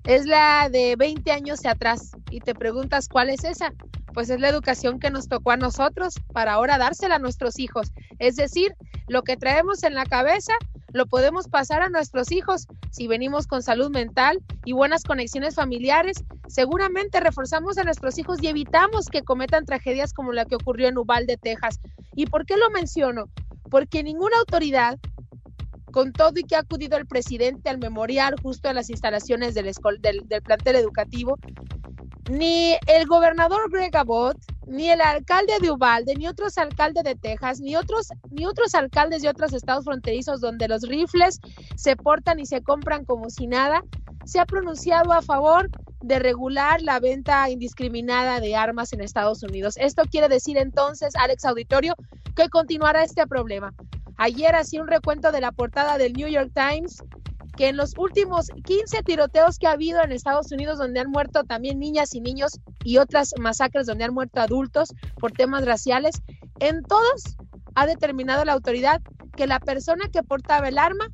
[SPEAKER 21] es la de 20 años atrás. Y te preguntas, ¿cuál es esa? Pues es la educación que nos tocó a nosotros para ahora dársela a nuestros hijos. Es decir, lo que traemos en la cabeza lo podemos pasar a nuestros hijos. Si venimos con salud mental y buenas conexiones familiares, seguramente reforzamos a nuestros hijos y evitamos que cometan tragedias como la que ocurrió en Uvalde, Texas. ¿Y por qué lo menciono? Porque ninguna autoridad, con todo y que ha acudido el presidente al memorial justo a las instalaciones del, del, plantel educativo, ni el gobernador Greg Abbott, ni el alcalde de Uvalde, ni otros alcaldes de Texas, ni otros, ni otros alcaldes de otros estados fronterizos donde los rifles se portan y se compran como si nada, se ha pronunciado a favor de regular la venta indiscriminada de armas en Estados Unidos. Esto quiere decir entonces, Alex Auditorio, que continuará este problema. Ayer hacía un recuento de la portada del New York Times que en los últimos 15 tiroteos que ha habido en Estados Unidos, donde han muerto también niñas y niños y otras masacres donde han muerto adultos por temas raciales, en todos ha determinado la autoridad que la persona que portaba el arma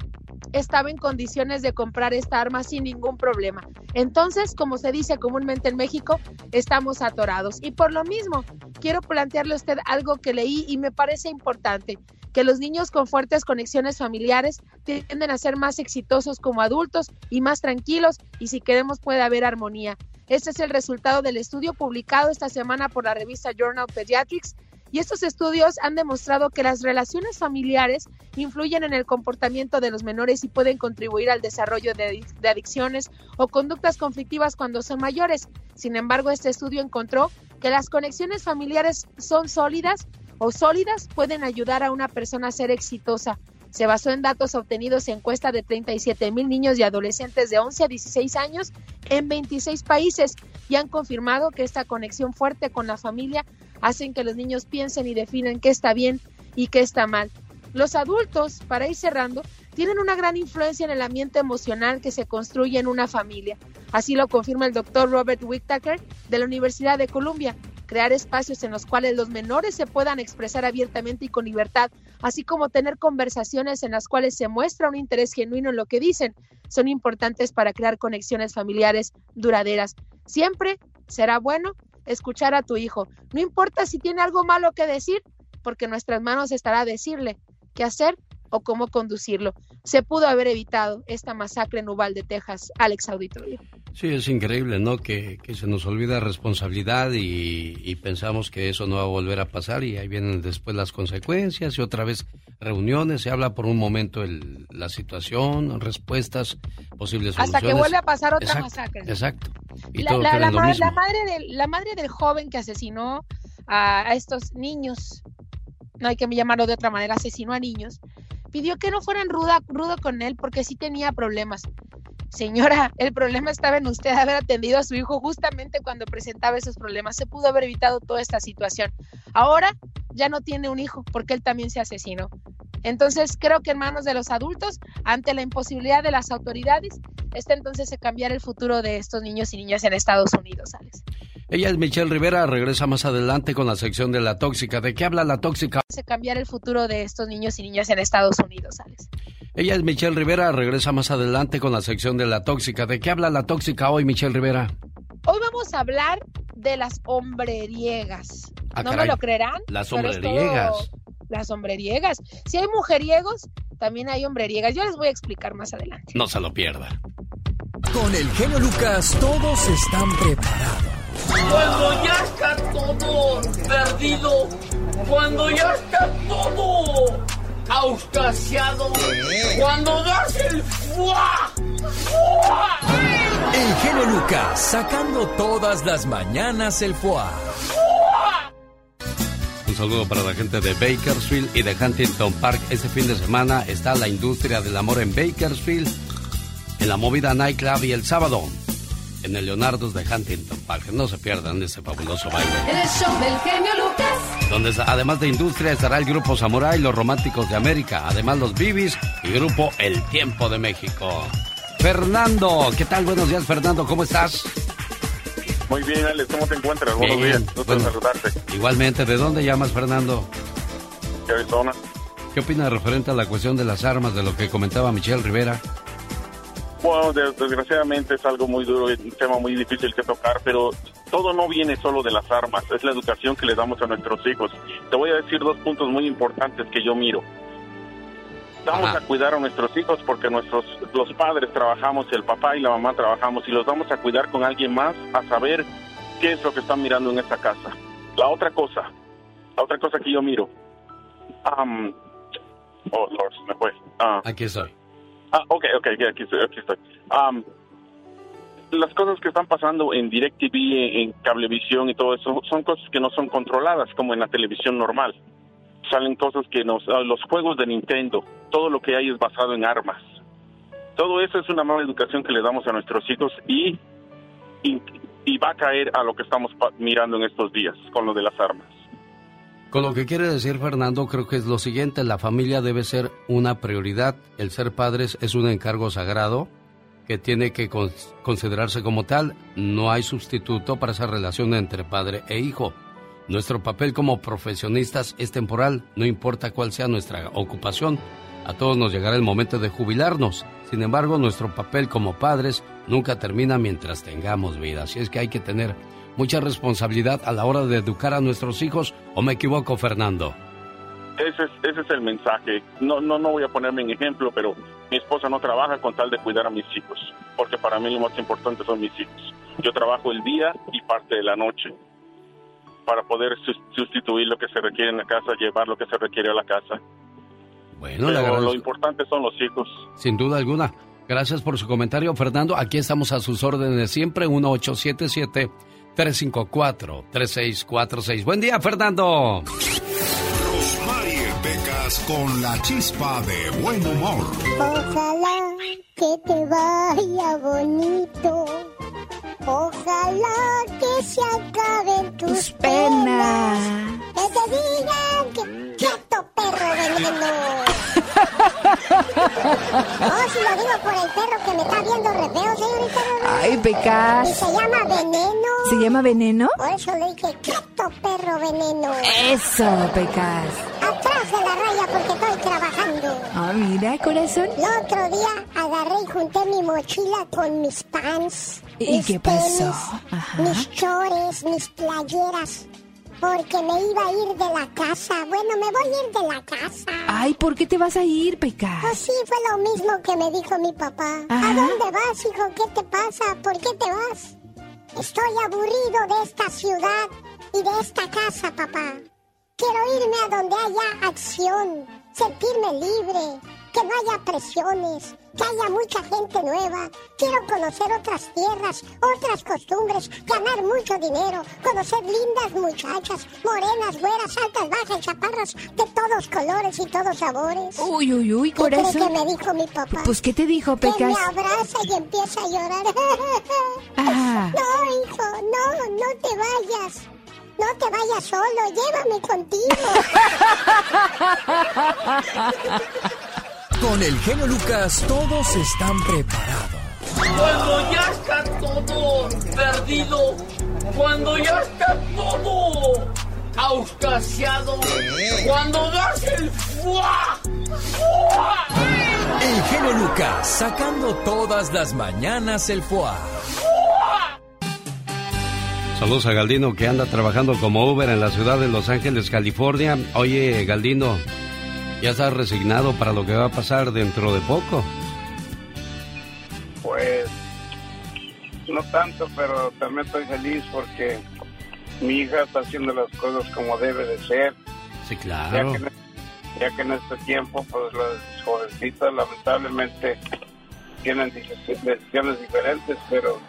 [SPEAKER 21] estaba en condiciones de comprar esta arma sin ningún problema. Entonces, como se dice comúnmente en México, estamos atorados. Y por lo mismo, quiero plantearle a usted algo que leí y me parece importante que los niños con fuertes conexiones familiares tienden a ser más exitosos como adultos y más tranquilos y si queremos puede haber armonía. Este es el resultado del estudio publicado esta semana por la revista Journal Pediatrics y estos estudios han demostrado que las relaciones familiares influyen en el comportamiento de los menores y pueden contribuir al desarrollo de, adicciones o conductas conflictivas cuando son mayores. Sin embargo, este estudio encontró que las conexiones familiares son sólidas o sólidas pueden ayudar a una persona a ser exitosa. Se basó en datos obtenidos en encuesta de 37 mil niños y adolescentes de 11 a 16 años en 26 países y han confirmado que esta conexión fuerte con la familia hacen que los niños piensen y definan qué está bien y qué está mal. Los adultos, para ir cerrando, tienen una gran influencia en el ambiente emocional que se construye en una familia. Así lo confirma el doctor Robert Whittaker de la Universidad de Columbia. Crear espacios en los cuales los menores se puedan expresar abiertamente y con libertad, así como tener conversaciones en las cuales se muestra un interés genuino en lo que dicen, son importantes para crear conexiones familiares duraderas. Siempre será bueno escuchar a tu hijo. No importa si tiene algo malo que decir, porque en nuestras manos estará decirle qué hacer o cómo conducirlo. Se pudo haber evitado esta masacre en Uvalde, Texas, Alex Auditorio.
[SPEAKER 2] Sí, es increíble, ¿no? Que, que se nos olvida responsabilidad y, y, pensamos que eso no va a volver a pasar y ahí vienen después las consecuencias y otra vez reuniones, se habla por un momento el, la situación, respuestas, posibles soluciones.
[SPEAKER 21] Hasta que vuelve a pasar otra
[SPEAKER 2] exacto,
[SPEAKER 21] masacre.
[SPEAKER 2] Exacto.
[SPEAKER 21] Y la, la, la, ma la, madre del, la madre del joven que asesinó a, a estos niños, no hay que llamarlo de otra manera, asesinó a niños, pidió que no fueran ruda, rudo con él porque sí tenía problemas. Señora, el problema estaba en usted haber atendido a su hijo justamente cuando presentaba esos problemas. Se pudo haber evitado toda esta situación. Ahora ya no tiene un hijo porque él también se asesinó. Entonces creo que en manos de los adultos, ante la imposibilidad de las autoridades, está entonces a cambiar el futuro de estos niños y niñas en Estados Unidos, Alex.
[SPEAKER 2] Ella es Michelle Rivera, regresa más adelante con la sección de la tóxica. ¿De qué habla la tóxica?
[SPEAKER 21] Se cambiar el futuro de estos niños y niñas en Estados Unidos, Alex.
[SPEAKER 2] Ella es Michelle Rivera, regresa más adelante con la sección de la tóxica. ¿De qué habla la tóxica hoy, Michelle Rivera?
[SPEAKER 21] Hoy vamos a hablar de las hombreriegas.
[SPEAKER 2] Ah,
[SPEAKER 21] ¿No me lo creerán?
[SPEAKER 2] Las
[SPEAKER 21] todo-
[SPEAKER 2] hombreriegas.
[SPEAKER 21] Las hombreriegas. Si hay mujeriegos, también hay hombreriegas. Yo les voy a explicar más adelante.
[SPEAKER 2] No se lo pierda.
[SPEAKER 4] Con el genio Lucas todos están preparados.
[SPEAKER 22] Cuando ya está todo perdido, cuando ya está todo auscasiado, cuando das el fuá, fuá,
[SPEAKER 4] El genio Lucas sacando todas las mañanas el foie.
[SPEAKER 2] Un saludo para la gente de Bakersfield y de Huntington Park. Este fin de semana está la industria del amor en Bakersfield, en la movida Nightclub y el sábado en el Leonardo's de Huntington Park. No se pierdan ese fabuloso baile.
[SPEAKER 23] En el show del genio Lucas.
[SPEAKER 2] Donde además de industria estará el grupo Samurai, los Románticos de América, además los Bibis y grupo El Tiempo de México. Fernando, ¿qué tal? Buenos días, Fernando, ¿cómo estás?
[SPEAKER 24] Muy bien, Alex, ¿cómo te encuentras? Buenos
[SPEAKER 2] Bien,
[SPEAKER 24] días, gusto
[SPEAKER 2] bueno.
[SPEAKER 24] saludarte.
[SPEAKER 2] Igualmente, ¿de dónde llamas, Fernando?
[SPEAKER 24] ¿Qué Arizona?
[SPEAKER 2] ¿Qué opinas referente a la cuestión de las armas, de lo que comentaba Michelle Rivera?
[SPEAKER 24] Bueno, de- desgraciadamente es algo muy duro, es un tema muy difícil que tocar, pero todo no viene solo de las armas, es la educación que le damos a nuestros hijos. Te voy a decir dos puntos muy importantes que yo miro. Vamos a cuidar a nuestros hijos porque nuestros los padres trabajamos, el papá y la mamá trabajamos y los vamos a cuidar con alguien más a saber qué es lo que están mirando en esta casa. La otra cosa, la otra cosa que yo miro. am, oh, Lord, me fue. Ah.
[SPEAKER 2] Aquí estoy.
[SPEAKER 24] Ah, ok, ok, aquí estoy. Aquí estoy. Am, las cosas que están pasando en DirecTV, en, Cablevisión y todo eso, son cosas que no son controladas como en la televisión normal. Salen cosas que nos... ah, los juegos de Nintendo, todo lo que hay es basado en armas. Todo eso es una mala educación que le damos a nuestros hijos y, y, va a caer a lo que estamos mirando en estos días con lo de las armas.
[SPEAKER 2] Con lo que quiere decir Fernando, creo que es lo siguiente, la familia debe ser una prioridad, el ser padres es un encargo sagrado que tiene que con- considerarse como tal, no hay sustituto para esa relación entre padre e hijo. Nuestro papel como profesionistas es temporal, no importa cuál sea nuestra ocupación. A todos nos llegará el momento de jubilarnos. Sin embargo, nuestro papel como padres nunca termina mientras tengamos vida. Así es que hay que tener mucha responsabilidad a la hora de educar a nuestros hijos. ¿O me equivoco, Fernando?
[SPEAKER 24] Ese es, ese es el mensaje. No, no, no voy a ponerme en ejemplo, pero mi esposa no trabaja con tal de cuidar a mis hijos, porque para mí lo más importante son mis hijos. Yo trabajo el día y parte de la noche para poder sus- sustituir lo que se requiere en la casa, llevar lo que se requiere a la casa.
[SPEAKER 2] Bueno,
[SPEAKER 24] Pero lo importante son los hijos.
[SPEAKER 2] Sin duda alguna. Gracias por su comentario, Fernando. Aquí estamos a sus órdenes siempre, 1877-354-3646. Buen día, Fernando.
[SPEAKER 1] Rosmarie Pecas con la chispa de buen humor.
[SPEAKER 6] Ojalá que te vaya bonito. Ojalá que se acaben tus, penas. Que te digan que veneno. oh, si lo digo por el perro que me está viendo re feo, señorita.
[SPEAKER 5] Ay, Pecas.
[SPEAKER 6] Y se llama veneno.
[SPEAKER 5] ¿Se llama veneno?
[SPEAKER 6] Por eso le dije quieto perro veneno.
[SPEAKER 5] Eso, Pecas.
[SPEAKER 6] Atrás de la raya porque estoy trabajando.
[SPEAKER 5] Ah, mira, corazón.
[SPEAKER 6] El otro día agarré y junté mi mochila con mis pants.
[SPEAKER 5] ¿Y
[SPEAKER 6] mis
[SPEAKER 5] qué pasó?
[SPEAKER 6] tenis, Mis chores, mis playeras. Porque me iba a ir de la casa. Bueno, me voy a ir de la casa.
[SPEAKER 5] Ay, ¿por qué te vas a ir, Pecas?
[SPEAKER 6] Pues sí, fue lo mismo que me dijo mi papá.
[SPEAKER 5] Ajá.
[SPEAKER 6] ¿A dónde vas, hijo? ¿Qué te pasa? ¿Por qué te vas? Estoy aburrido de esta ciudad y de esta casa, papá. Quiero irme a donde haya acción, sentirme libre, que no haya presiones, que haya mucha gente nueva. Quiero conocer otras tierras, otras costumbres, ganar mucho dinero, conocer lindas muchachas, morenas, güeras, altas, bajas, chaparras, de todos colores y todos sabores.
[SPEAKER 5] Uy, uy, uy,
[SPEAKER 6] ¿Qué
[SPEAKER 5] corazón.
[SPEAKER 6] que me dijo mi papá?
[SPEAKER 5] Pues, ¿qué te dijo,
[SPEAKER 6] Que me
[SPEAKER 5] Pecas?
[SPEAKER 6] abraza y empieza a llorar.
[SPEAKER 5] Ah.
[SPEAKER 6] No, hijo, no, no te vayas. No te vayas solo, llévame contigo.
[SPEAKER 4] Con el genio Lucas todos están preparados.
[SPEAKER 22] Cuando ya está todo perdido, cuando ya está todo auscasiado, cuando das el fuá, fuá,
[SPEAKER 4] El genio Lucas sacando todas las mañanas el foie.
[SPEAKER 2] Saludos a Galdino que anda trabajando como Uber en la ciudad de Los Ángeles, California. Oye, Galdino, ¿ya estás resignado para lo que va a pasar dentro de poco?
[SPEAKER 25] Pues no tanto, pero también estoy feliz porque mi hija está haciendo las cosas como debe de ser.
[SPEAKER 2] Sí, claro.
[SPEAKER 25] Ya que, en este tiempo, pues las jovencitas lamentablemente tienen decisiones diferentes, pero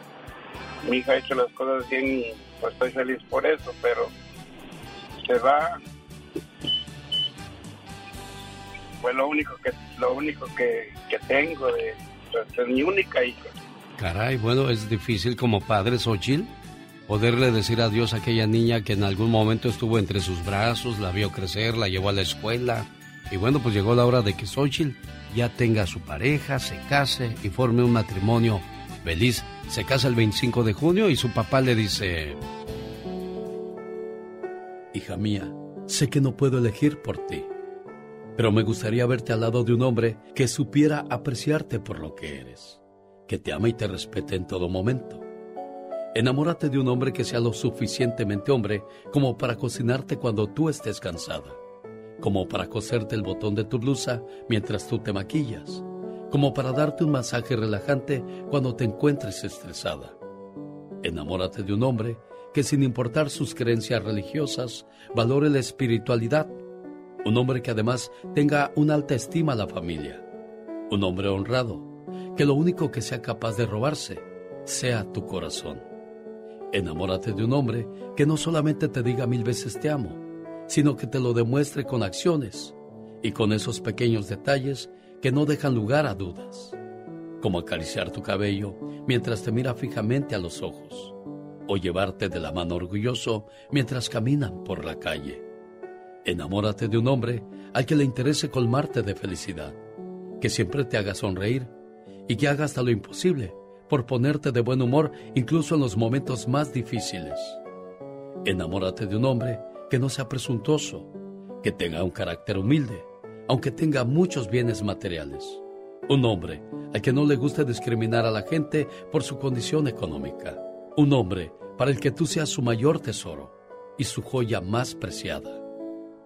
[SPEAKER 25] mi hija ha hecho las cosas bien y pues estoy feliz por eso, pero se va. Fue lo único que lo único que, tengo de es mi única hija.
[SPEAKER 2] Caray, bueno, es difícil como padre, Xochitl, poderle decir adiós a aquella niña que en algún momento estuvo entre sus brazos, la vio crecer, la llevó a la escuela. Y bueno, pues llegó la hora de que Xochitl ya tenga su pareja, se case y forme un matrimonio feliz. Se casa el 25 de junio y su papá le dice... Hija mía, sé que no puedo elegir por ti, pero me gustaría verte al lado de un hombre que supiera apreciarte por lo que eres que te ama y te respete en todo momento. Enamórate de un hombre que sea lo suficientemente hombre como para cocinarte cuando tú estés cansada, como para coserte el botón de tu blusa mientras tú te maquillas, como para darte un masaje relajante cuando te encuentres estresada. Enamórate de un hombre que sin importar sus creencias religiosas, valore la espiritualidad, un hombre que además tenga una alta estima a la familia, un hombre honrado, que lo único que sea capaz de robarse sea tu corazón. Enamórate de un hombre que no solamente te diga mil veces te amo, sino que te lo demuestre con acciones y con esos pequeños detalles que no dejan lugar a dudas, como acariciar tu cabello mientras te mira fijamente a los ojos, o llevarte de la mano orgulloso mientras caminan por la calle. Enamórate de un hombre al que le interese colmarte de felicidad, que siempre te haga sonreír y que haga hasta lo imposible por ponerte de buen humor incluso en los momentos más difíciles. Enamórate de un hombre que no sea presuntuoso, que tenga un carácter humilde, aunque tenga muchos bienes materiales. Un hombre al que no le guste discriminar a la gente por su condición económica. Un hombre para el que tú seas su mayor tesoro y su joya más preciada.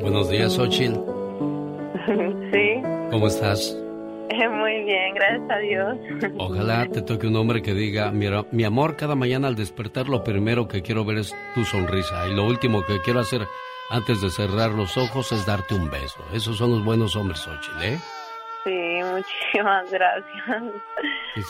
[SPEAKER 2] Buenos días, Ochil.
[SPEAKER 26] Sí.
[SPEAKER 2] ¿Cómo estás?
[SPEAKER 26] Muy bien, gracias a Dios.
[SPEAKER 2] Ojalá te toque un hombre que diga, mira, mi amor, cada mañana al despertar lo primero que quiero ver es tu sonrisa y lo último que quiero hacer antes de cerrar los ojos es darte un beso. Esos son los buenos hombres, Xochitl, ¿eh?
[SPEAKER 26] Sí, muchísimas gracias.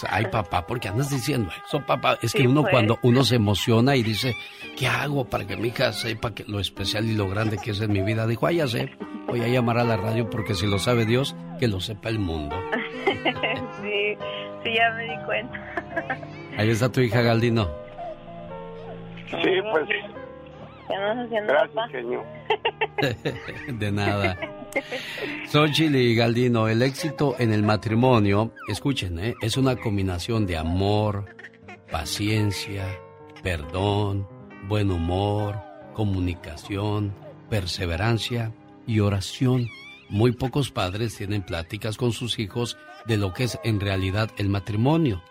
[SPEAKER 2] ay, papá, ¿por qué andas diciendo eso, papá? Es que uno pues. cuando uno se emociona y dice, ¿qué hago para que mi hija sepa que lo especial y lo grande que es en mi vida? Dijo, ay, ya sé, voy a llamar a la radio porque si lo sabe Dios, que lo sepa el mundo.
[SPEAKER 26] sí, sí, ya me di cuenta.
[SPEAKER 2] Ahí está tu hija Galdino.
[SPEAKER 25] Sí, pues. Gracias, señor.
[SPEAKER 2] De nada. Xochitl y Galdino, el éxito en el matrimonio, escuchen, ¿eh? es una combinación de amor, paciencia, perdón, buen humor, comunicación, perseverancia y oración. Muy pocos padres tienen pláticas con sus hijos de lo que es en realidad el matrimonio.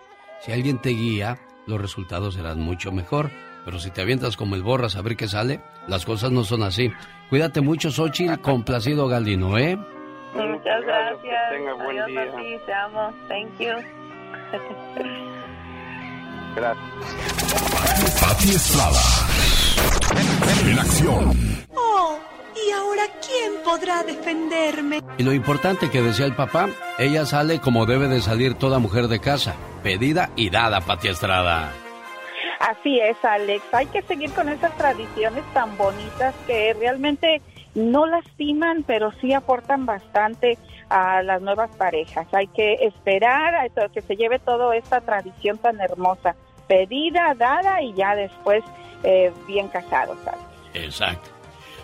[SPEAKER 2] Si alguien te guía, los resultados serán mucho mejor. Pero si te avientas como el borras a ver qué sale, las cosas no son así. Cuídate mucho, Xochitl. Complacido Galdino,
[SPEAKER 26] ¿eh? Muchas gracias. Tenga buen Adiós día. A ti, te amo. Thank you.
[SPEAKER 1] gracias. Pati Estrada. En acción.
[SPEAKER 27] Oh, ¿y ahora quién podrá defenderme?
[SPEAKER 2] Y lo importante que decía el papá, ella sale como debe de salir toda mujer de casa, pedida y dada, Pati Estrada.
[SPEAKER 28] Así es, Alex. Hay que seguir con esas tradiciones tan bonitas que realmente no lastiman, pero sí aportan bastante a las nuevas parejas. Hay que esperar a que se lleve toda esta tradición tan hermosa. pedida, dada y ya después eh, bien casados. ¿sabes?
[SPEAKER 2] Exacto.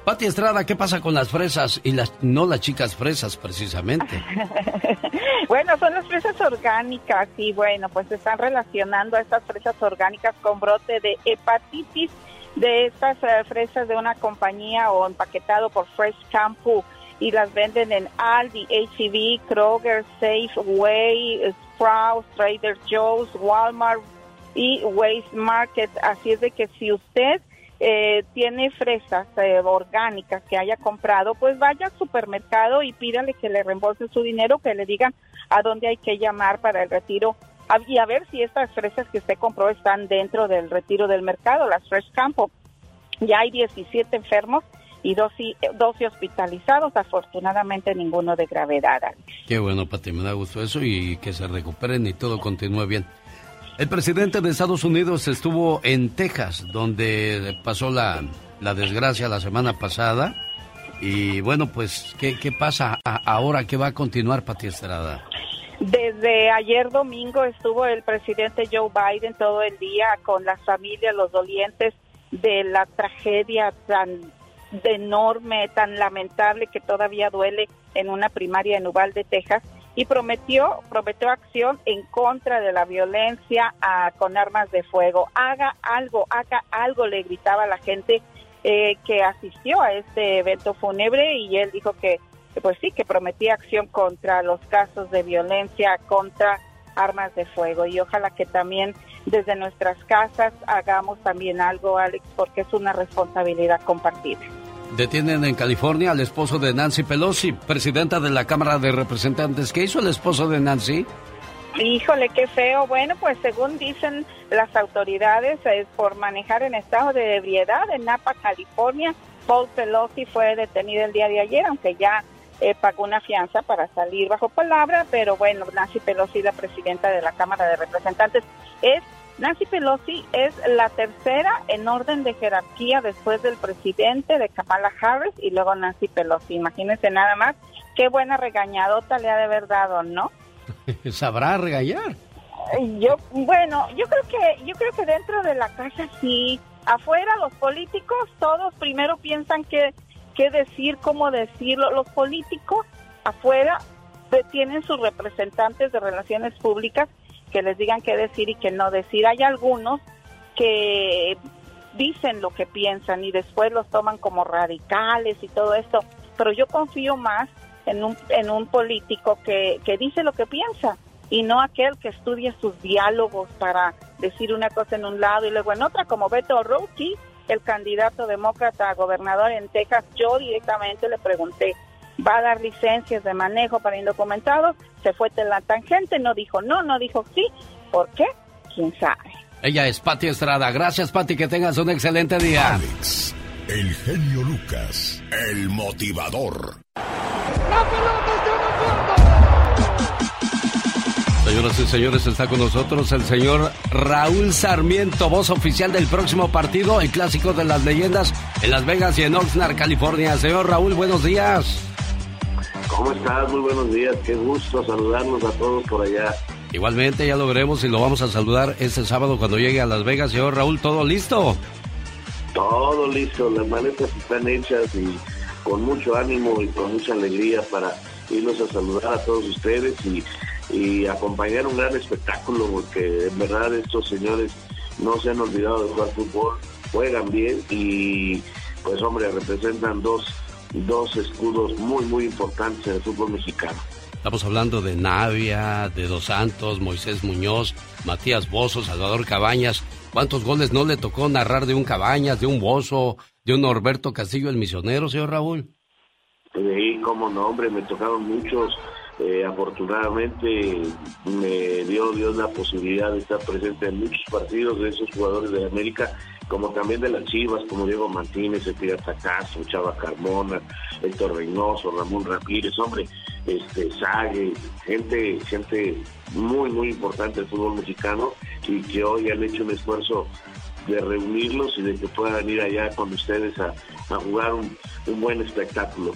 [SPEAKER 2] Pati Estrada, ¿qué pasa con las fresas y las no las chicas fresas precisamente?
[SPEAKER 28] bueno, son las fresas orgánicas y bueno, pues se están relacionando a estas fresas orgánicas con brote de hepatitis de estas eh, fresas de una compañía o empaquetado por Fresh Shampoo y las venden en Aldi, HEB, Kroger, Safeway, Sprouts, Trader Joe's, Walmart y Waste Market. Así es de que si usted eh, tiene fresas eh, orgánicas que haya comprado, pues vaya al supermercado y pídale que le reembolsen su dinero, que le digan a dónde hay que llamar para el retiro y a ver si estas fresas que usted compró están dentro del retiro del mercado, las Fresh Campo. Ya hay 17 enfermos y 12, 12 hospitalizados, afortunadamente ninguno de gravedad.
[SPEAKER 2] Qué bueno, Pati, me da gusto eso y que se recuperen y todo continúe bien. El presidente de Estados Unidos estuvo en Texas, donde pasó la, desgracia la semana pasada. Y bueno, pues, ¿qué, pasa ahora? ¿Qué va a continuar, Pati Estrada?
[SPEAKER 28] Desde ayer domingo estuvo el presidente Joe Biden todo el día con las familias, los dolientes de la tragedia tan enorme, tan lamentable que todavía duele en una primaria en Uvalde, Texas y prometió, prometió acción en contra de la violencia ah, con armas de fuego. Haga algo, haga algo, le gritaba la gente eh, que asistió a este evento fúnebre y él dijo que, pues sí, que prometía acción contra los casos de violencia, contra armas de fuego y ojalá que también desde nuestras casas hagamos también algo, Alex, porque es una responsabilidad compartida.
[SPEAKER 2] Detienen en California al esposo de Nancy Pelosi, presidenta de la Cámara de Representantes. ¿Qué hizo el esposo de Nancy?
[SPEAKER 28] Híjole, qué feo. Bueno, pues según dicen las autoridades, es por manejar en estado de ebriedad en Napa, California. Paul Pelosi fue detenido el día de ayer, aunque ya eh, pagó una fianza para salir bajo palabra, pero bueno, Nancy Pelosi, la presidenta de la Cámara de Representantes, es Nancy Pelosi es la tercera en orden de jerarquía después del presidente de Kamala Harris y luego Nancy Pelosi. Imagínense nada más qué buena regañadota le ha de haber dado, ¿no?
[SPEAKER 2] Sabrá regañar.
[SPEAKER 28] Yo, bueno, yo creo que, yo creo que dentro de la casa sí, afuera los políticos todos primero piensan que qué decir, cómo decirlo. Los políticos afuera tienen sus representantes de relaciones públicas que les digan qué decir y qué no decir. Hay algunos que dicen lo que piensan y después los toman como radicales y todo esto, pero yo confío más en un, en un político que, que dice lo que piensa y no aquel que estudia sus diálogos para decir una cosa en un lado y luego en otra, como Beto O'Rourke, el candidato demócrata a gobernador en Texas, yo directamente le pregunté, va a dar licencias de manejo para indocumentados, se fue de la tangente, no dijo no, no dijo sí. ¿Por qué? ¿Quién sabe?
[SPEAKER 2] Ella es Patti Estrada. Gracias, Patti, que tengas un excelente día.
[SPEAKER 1] Alex, el genio Lucas, el motivador.
[SPEAKER 2] Señoras y señores, está con nosotros el señor Raúl Sarmiento, voz oficial del próximo partido, el clásico de las leyendas en Las Vegas y en Oxnard, California. Señor Raúl, buenos días.
[SPEAKER 29] ¿Cómo estás? Muy buenos días. Qué gusto saludarnos a todos por allá.
[SPEAKER 2] Igualmente, ya lo veremos y lo vamos a saludar este sábado cuando llegue a Las Vegas. Señor Raúl, ¿todo listo?
[SPEAKER 29] Todo listo. Las maletas están hechas y con mucho ánimo y con mucha alegría para irnos a saludar a todos ustedes y, y acompañar un gran espectáculo porque en verdad estos señores no se han olvidado de jugar fútbol, juegan bien y pues hombre, representan dos dos escudos muy, muy importantes en el fútbol mexicano.
[SPEAKER 2] Estamos hablando de Navia, de Dos Santos, Moisés Muñoz, Matías Bozo, Salvador Cabañas. ¿Cuántos goles no le tocó narrar de un Cabañas, de un Bozo, de un Norberto Castillo, el misionero, señor Raúl?
[SPEAKER 29] Sí, como no, hombre, me tocaron muchos. Eh, afortunadamente me dio Dios la posibilidad de estar presente en muchos partidos de esos jugadores de América como también de las Chivas, como Diego Martínez, el Pirata Castro, Chava Carmona, Héctor Reynoso, Ramón Ramírez, hombre, este, Sague, gente, gente muy, muy importante del fútbol mexicano y que hoy han hecho un esfuerzo de reunirlos y de que puedan ir allá con ustedes a, jugar un, un buen espectáculo.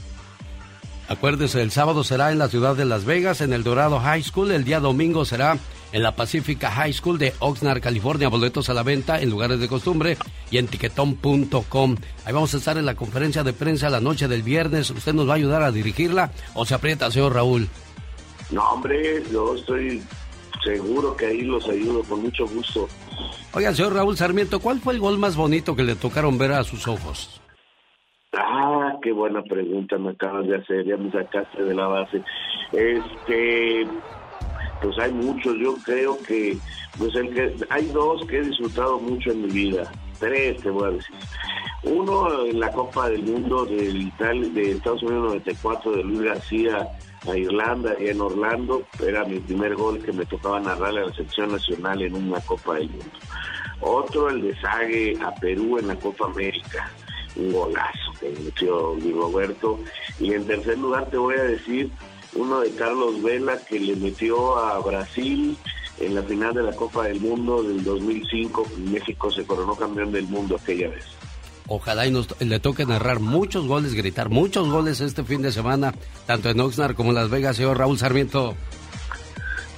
[SPEAKER 2] Acuérdese, el sábado será en la ciudad de Las Vegas, en el Dorado High School. El día domingo será en la Pacifica High School de Oxnard, California. Boletos a la venta en lugares de costumbre y en tiquetón.com. Ahí vamos a estar en la conferencia de prensa la noche del viernes. ¿Usted nos va a ayudar a dirigirla o se aprieta, señor Raúl?
[SPEAKER 29] No, hombre, yo estoy seguro que ahí los ayudo con mucho gusto.
[SPEAKER 2] Oiga, señor Raúl Sarmiento, ¿cuál fue el gol más bonito que le tocaron ver a sus ojos?
[SPEAKER 29] Ah, qué buena pregunta me acabas de hacer, ya me sacaste de la base. Este, pues hay muchos, yo creo que, pues el que, hay dos que he disfrutado mucho en mi vida, tres te voy a decir. Uno en la Copa del Mundo del de Estados Unidos 94 de Luis García a Irlanda y en Orlando, era mi primer gol que me tocaba narrarle a la selección nacional en una Copa del Mundo. Otro el de Sague a Perú en la Copa América un golazo que metió Luis Roberto. Y en tercer lugar te voy a decir uno de Carlos Vela que le metió a Brasil en la final de la Copa del Mundo del 2005. México se coronó campeón del mundo aquella vez.
[SPEAKER 2] Ojalá y nos, le toque narrar muchos goles, gritar muchos goles este fin de semana, tanto en Oxnard como en Las Vegas, señor Raúl Sarmiento.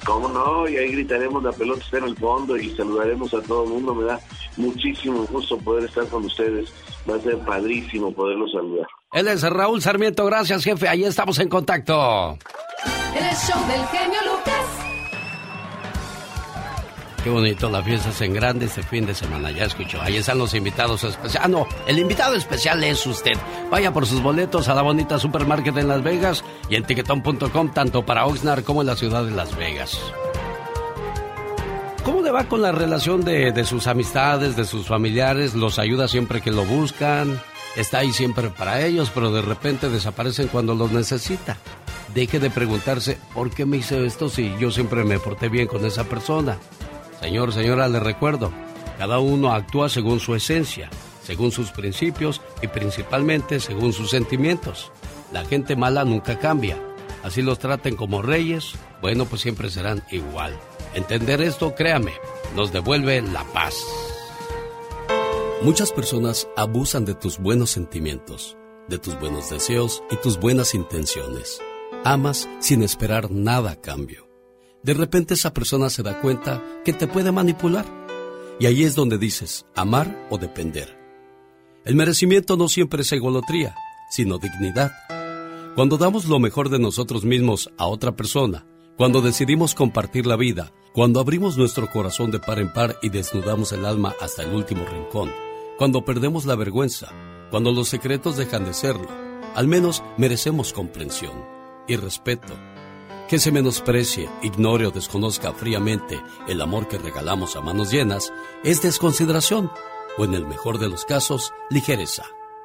[SPEAKER 29] ¿Cómo no? Y ahí gritaremos, la pelota está en el fondo y saludaremos a todo el mundo. Me da muchísimo gusto poder estar con ustedes. Va a ser padrísimo poderlos saludar.
[SPEAKER 2] Él es Raúl Sarmiento. Gracias, jefe. Ahí estamos en contacto.
[SPEAKER 23] El show del genio Lucas.
[SPEAKER 2] Qué bonito, la fiesta es en grande este fin de semana, ya escuchó. Ahí están los invitados especiales. Ah, no, el invitado especial es usted. Vaya por sus boletos a la bonita supermarket en Las Vegas y en tiquetón.com, tanto para Oxnard como en la ciudad de Las Vegas. ¿Cómo le va con la relación de, de sus amistades, de sus familiares? ¿Los ayuda siempre que lo buscan? Está ahí siempre para ellos, pero de repente desaparecen cuando los necesita. Deje de preguntarse, ¿por qué me hice esto si yo siempre me porté bien con esa persona? Señor, señora, le recuerdo, cada uno actúa según su esencia, según sus principios y principalmente según sus sentimientos. La gente mala nunca cambia. Así los traten como reyes, bueno, pues siempre serán igual. Entender esto, créame, nos devuelve la paz.
[SPEAKER 20] Muchas personas abusan de tus buenos sentimientos, de tus buenos deseos y tus buenas intenciones. Amas sin esperar nada a cambio de repente esa persona se da cuenta que te puede manipular. Y ahí es donde dices amar o depender. El merecimiento no siempre es egolotría, sino dignidad. Cuando damos lo mejor de nosotros mismos a otra persona, cuando decidimos compartir la vida, cuando abrimos nuestro corazón de par en par y desnudamos el alma hasta el último rincón, cuando perdemos la vergüenza, cuando los secretos dejan de serlo, al menos merecemos comprensión y respeto que se menosprecie, ignore o desconozca fríamente el amor que regalamos a manos llenas es desconsideración o en el mejor de los casos, ligereza.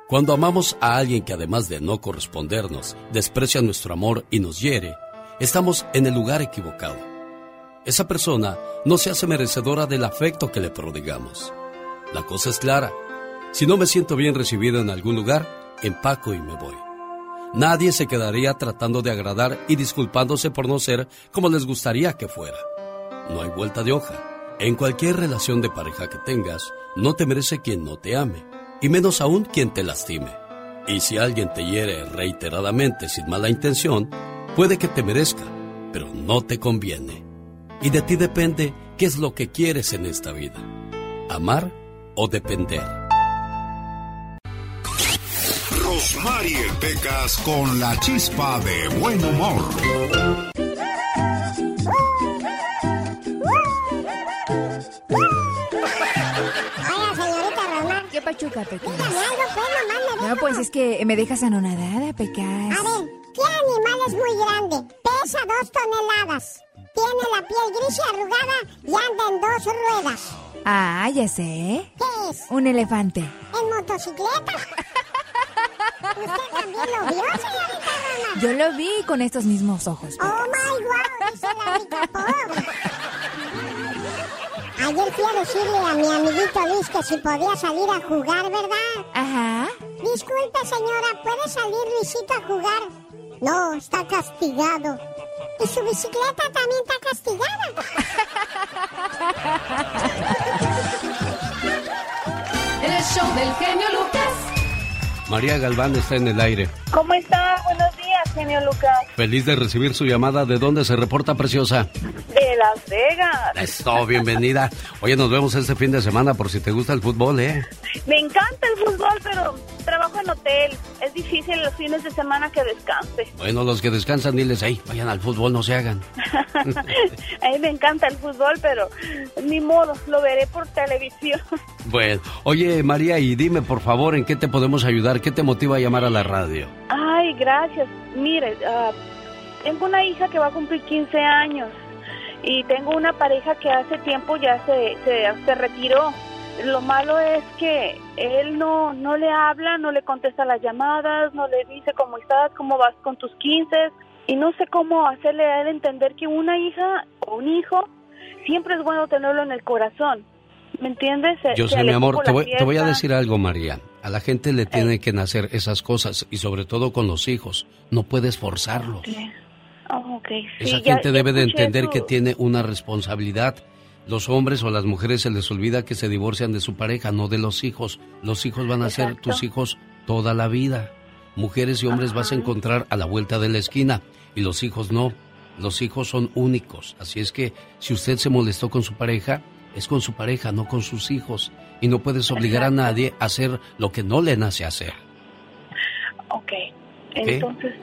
[SPEAKER 20] Cuando amamos a alguien que además de no correspondernos, desprecia nuestro amor y nos hiere, estamos en el lugar equivocado. Esa persona no se hace merecedora del afecto que le prodigamos. La cosa es clara. Si no me siento bien recibido en algún lugar, empaco y me voy. Nadie se quedaría tratando de agradar y disculpándose por no ser como les gustaría que fuera. No hay vuelta de hoja. En cualquier relación de pareja que tengas, no te merece quien no te ame, y menos aún quien te lastime. Y si alguien te hiere reiteradamente sin mala intención, puede que te merezca, pero no te conviene. Y de ti depende qué es lo que quieres en esta vida, amar o depender.
[SPEAKER 1] Rosmarie Pecas con la chispa de buen humor.
[SPEAKER 6] Hola, señorita Rosmar.
[SPEAKER 5] ¿Qué pachuca, Pecas?
[SPEAKER 6] Dígame algo, pues, mamá,
[SPEAKER 5] No, pues es que me dejas anonadada, Pecas.
[SPEAKER 6] A ver, ¿qué animal es muy grande? Pesa dos toneladas. Tiene la piel gris y arrugada y anda en dos ruedas.
[SPEAKER 5] Ah, ya sé.
[SPEAKER 6] ¿Qué es?
[SPEAKER 5] Un elefante.
[SPEAKER 6] ¿En motocicleta? ¿Usted también lo vio, señorita Roma?
[SPEAKER 5] Yo lo vi con estos mismos ojos.
[SPEAKER 6] Oh my wow, dice la rica pobre. Ayer fui a decirle a mi amiguito Luis que si podía salir a jugar, ¿verdad?
[SPEAKER 5] Ajá.
[SPEAKER 6] Disculpe, señora, ¿puede salir Luisito a jugar? No, está castigado. Y su bicicleta también está castigada.
[SPEAKER 23] El show del genio Lucas.
[SPEAKER 2] María Galván está en el aire.
[SPEAKER 30] ¿Cómo está? Buenos días, genio Lucas.
[SPEAKER 2] Feliz de recibir su llamada. ¿De dónde se reporta, preciosa?
[SPEAKER 30] De Las Vegas.
[SPEAKER 2] Esto, bienvenida. Oye, nos vemos este fin de semana por si te gusta el fútbol, ¿eh?
[SPEAKER 30] Me encanta el fútbol, pero trabajo en hotel. Es difícil los fines de semana que descanse.
[SPEAKER 2] Bueno, los que descansan, diles, ahí, vayan al fútbol, no se hagan.
[SPEAKER 30] a mí me encanta el fútbol, pero ni modo, lo veré por televisión.
[SPEAKER 2] Bueno, oye, María, y dime, por favor, ¿en qué te podemos ayudar? ¿Qué te motiva a llamar a la radio?
[SPEAKER 30] Ay, gracias. Mire, uh, tengo una hija que va a cumplir 15 años y tengo una pareja que hace tiempo ya se, se, se retiró. Lo malo es que él no, no le habla, no le contesta las llamadas, no le dice cómo estás, cómo vas con tus 15 y no sé cómo hacerle a él entender que una hija o un hijo siempre es bueno tenerlo en el corazón. ¿Me entiendes?
[SPEAKER 2] Yo sé, mi amor, te voy, te voy, a decir algo, María. A la gente le tiene que nacer esas cosas y sobre todo con los hijos. No puedes forzarlos.
[SPEAKER 30] Oh,
[SPEAKER 2] Esa gente debe de entender que tiene una responsabilidad. Los hombres o las mujeres se les olvida que se divorcian de su pareja, no de los hijos. Los hijos van a ser tus hijos toda la vida. Mujeres y hombres vas a encontrar a la vuelta de la esquina y los hijos no. Los hijos son únicos. Así es que si usted se molestó con su pareja, es con su pareja, no con sus hijos. Y no puedes obligar a nadie a hacer lo que no le nace hacer.
[SPEAKER 30] Ok, entonces...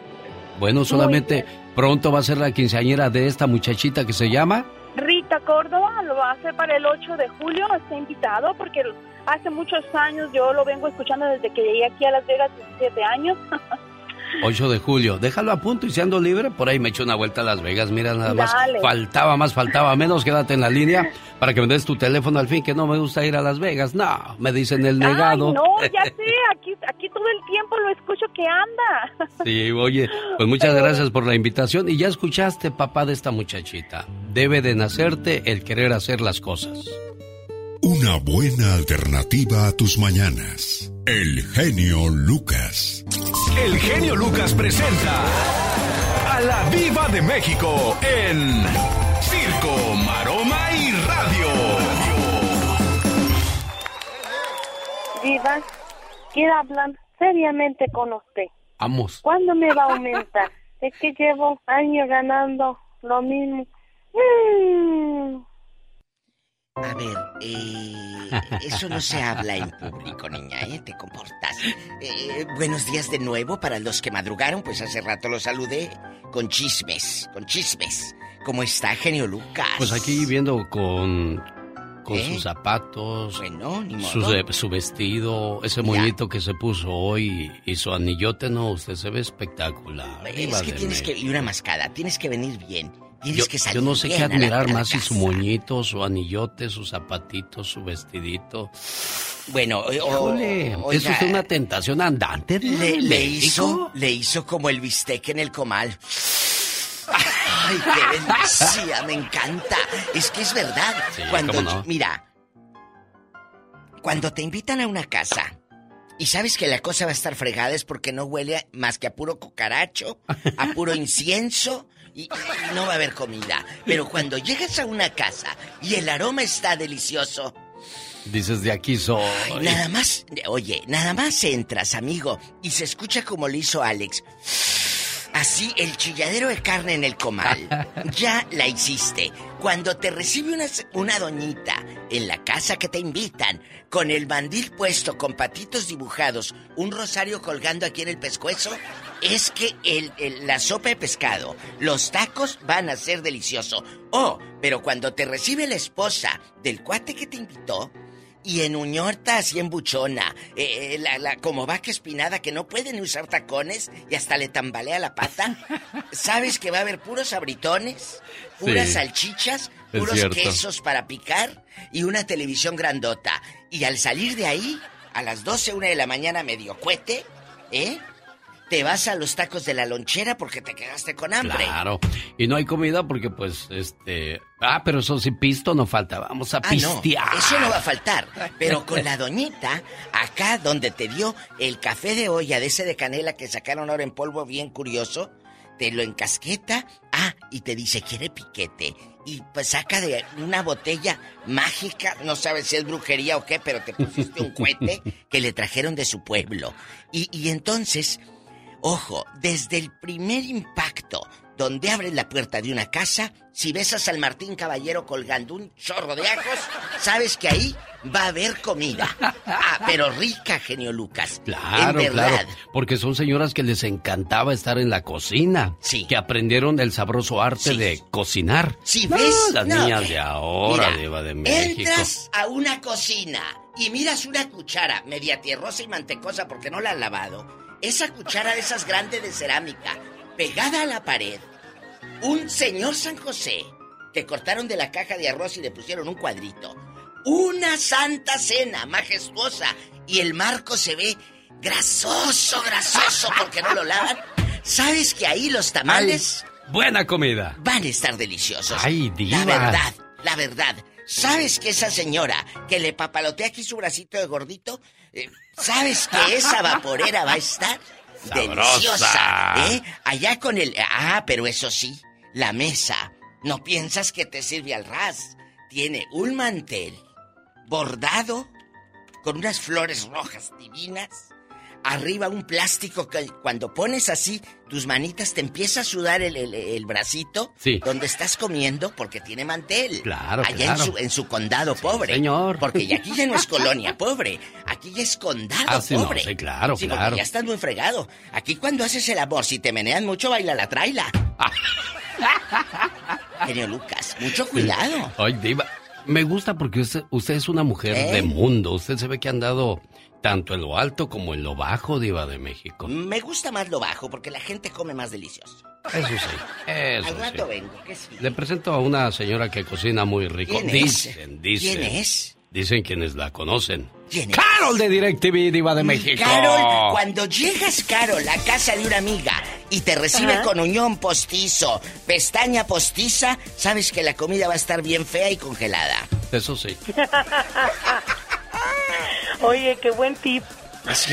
[SPEAKER 2] Bueno, solamente pronto va a ser la quinceañera de esta muchachita que se llama...
[SPEAKER 30] Rita Córdoba, lo va a hacer para el 8 de julio, está invitado porque hace muchos años yo lo vengo escuchando desde que llegué aquí a Las Vegas, 17 años.
[SPEAKER 2] 8 de julio. Déjalo a punto y si ando libre, por ahí me echo una vuelta a Las Vegas. Mira, nada más. Faltaba más, faltaba menos. Quédate en la línea para que me des tu teléfono al fin, que no me gusta ir a Las Vegas. No, me dicen el negado.
[SPEAKER 30] no, ya sé. Aquí, aquí todo el tiempo lo escucho que anda.
[SPEAKER 2] Sí, oye, pues muchas gracias por la invitación. Y ya escuchaste, papá, de esta muchachita. Debe de nacerte el querer hacer las cosas.
[SPEAKER 31] Una buena alternativa a tus mañanas. El genio Lucas.
[SPEAKER 1] El genio Lucas presenta a la Viva de México en Circo, Maroma y Radio.
[SPEAKER 30] Viva, quiero hablar seriamente con usted.
[SPEAKER 2] Vamos.
[SPEAKER 30] ¿Cuándo me va a aumentar? es que llevo años ganando lo mismo. Mm.
[SPEAKER 32] A ver, eh, eso no se habla en público, niña, ¿eh? Te comportas. Eh, buenos días de nuevo para los que madrugaron, pues hace rato los saludé con chismes, con chismes. ¿Cómo está, genio Lucas?
[SPEAKER 2] Pues aquí viendo con, con sus zapatos,
[SPEAKER 32] bueno, ni
[SPEAKER 2] su, su, vestido, ese moñito que se puso hoy y su anillote, no, usted se ve espectacular.
[SPEAKER 32] Es que tienes que, y una mascada, tienes que venir bien.
[SPEAKER 2] Yo, yo, no sé qué admirar más si su moñito, su anillote, su zapatito, su vestidito.
[SPEAKER 32] Bueno,
[SPEAKER 2] eso es una tentación andante.
[SPEAKER 32] Le, le, hizo, le hizo como el bistec en el comal. Ay, qué bendicia, me encanta. Es que es verdad. cuando mira, cuando te invitan a una casa y sabes que la cosa va a estar fregada es porque no huele más que a puro cucaracho, a puro incienso y, no va a haber comida. Pero cuando llegas a una casa y el aroma está delicioso.
[SPEAKER 2] Dices de aquí soy.
[SPEAKER 32] nada más, oye, nada más entras, amigo, y se escucha como lo hizo Alex. Así, el chilladero de carne en el comal. Ya la hiciste. Cuando te recibe una, una doñita en la casa que te invitan, con el mandil puesto, con patitos dibujados, un rosario colgando aquí en el pescuezo, es que el, la sopa de pescado, los tacos van a ser deliciosos. Oh, pero cuando te recibe la esposa del cuate que te invitó, y en Uñorta así en buchona, eh, la, la, como vaca espinada que no puede ni usar tacones y hasta le tambalea la pata. ¿Sabes que va a haber puros abritones? Puras salchichas, puros quesos para picar y una televisión grandota. Y al salir de ahí, a las 12, una de la mañana medio cuete, ¿eh? Te vas a los tacos de la lonchera porque te quedaste con hambre.
[SPEAKER 2] Claro. Y no hay comida porque, pues, este. Ah, pero eso sí, pisto no falta. Vamos a ah, pistear.
[SPEAKER 32] eso no va a faltar. Pero con la doñita, acá donde te dio el café de olla de ese de canela que sacaron ahora en polvo bien curioso, te lo encasqueta, ah, y te dice, quiere piquete. Y pues saca de una botella mágica, no sabes si es brujería o qué, pero te pusiste un cohete que le trajeron de su pueblo. Y, y entonces, ojo, desde el primer impacto donde abres la puerta de una casa, si ves a San Martín Caballero colgando un chorro de ajos, sabes que ahí va a haber comida. Ah, pero rica, genio Lucas.
[SPEAKER 2] Claro, claro. Porque son señoras que les encantaba estar en la cocina.
[SPEAKER 32] Sí.
[SPEAKER 2] Que aprendieron el sabroso arte de cocinar.
[SPEAKER 32] Sí, ¿ves?
[SPEAKER 2] las
[SPEAKER 32] No,
[SPEAKER 2] niñas
[SPEAKER 32] eh,
[SPEAKER 2] de ahora,
[SPEAKER 32] mira,
[SPEAKER 2] Diva de México.
[SPEAKER 32] Entras a una cocina y miras una cuchara media tierrosa y mantecosa porque no la han lavado. Esa cuchara de esas grandes de cerámica, pegada a la pared. Un señor San José que cortaron de la caja de arroz y le pusieron un cuadrito. Una santa cena majestuosa y el marco se ve grasoso, grasoso porque no lo lavan. ¿Sabes que ahí los tamales
[SPEAKER 2] Buena comida.
[SPEAKER 32] van a estar deliciosos?
[SPEAKER 2] Ay.
[SPEAKER 32] La verdad, la verdad. ¿Sabes que esa señora que le papalotea aquí su bracito de gordito? eh, ¿Sabes que esa vaporera va a estar
[SPEAKER 2] Sabrosa.
[SPEAKER 32] deliciosa? ¿Eh? Allá con el... Ah, pero eso sí, la mesa. No piensas que te sirve al ras. Tiene un mantel bordado con unas flores rojas divinas. Arriba un plástico que cuando pones así tus manitas te empieza a sudar el, el- el bracito
[SPEAKER 2] Sí.
[SPEAKER 32] donde estás comiendo porque tiene mantel.
[SPEAKER 2] Claro,
[SPEAKER 32] Allá
[SPEAKER 2] claro.
[SPEAKER 32] en su, en su condado pobre.
[SPEAKER 2] señor.
[SPEAKER 32] Porque ya aquí ya no es colonia pobre. Aquí ya es condado
[SPEAKER 2] Ah, sí, no,
[SPEAKER 32] pobre.
[SPEAKER 2] sí, claro,
[SPEAKER 32] Sí, porque
[SPEAKER 2] claro.
[SPEAKER 32] ya estás muy fregado. Aquí cuando haces el amor, si te menean mucho, baila la traila. Genio Lucas, mucho cuidado.
[SPEAKER 2] Ay, Diva. Me gusta porque usted, usted es una mujer
[SPEAKER 32] ¿Eh?
[SPEAKER 2] de mundo. Usted se ve que ha andado tanto en lo alto como en lo bajo, Diva de México.
[SPEAKER 32] Me gusta más lo bajo porque la gente come más delicioso.
[SPEAKER 2] Eso sí, eso
[SPEAKER 32] Al rato
[SPEAKER 2] sí.
[SPEAKER 32] vengo, ¿qué sí?
[SPEAKER 2] Le presento a una señora que cocina muy rico.
[SPEAKER 32] ¿Quién es?
[SPEAKER 2] dicen, dicen.
[SPEAKER 32] ¿Quién es?
[SPEAKER 2] Dicen quienes la conocen.
[SPEAKER 32] ¿Quién es?
[SPEAKER 2] Carol de DirecTV, Diva de México.
[SPEAKER 32] Carol, cuando llegas, Carol, a casa de una amiga y te recibe
[SPEAKER 26] Ajá.
[SPEAKER 32] con uñón postizo, pestaña postiza, sabes que la comida va a estar bien fea y congelada.
[SPEAKER 2] Eso sí.
[SPEAKER 26] Oye, qué buen tip.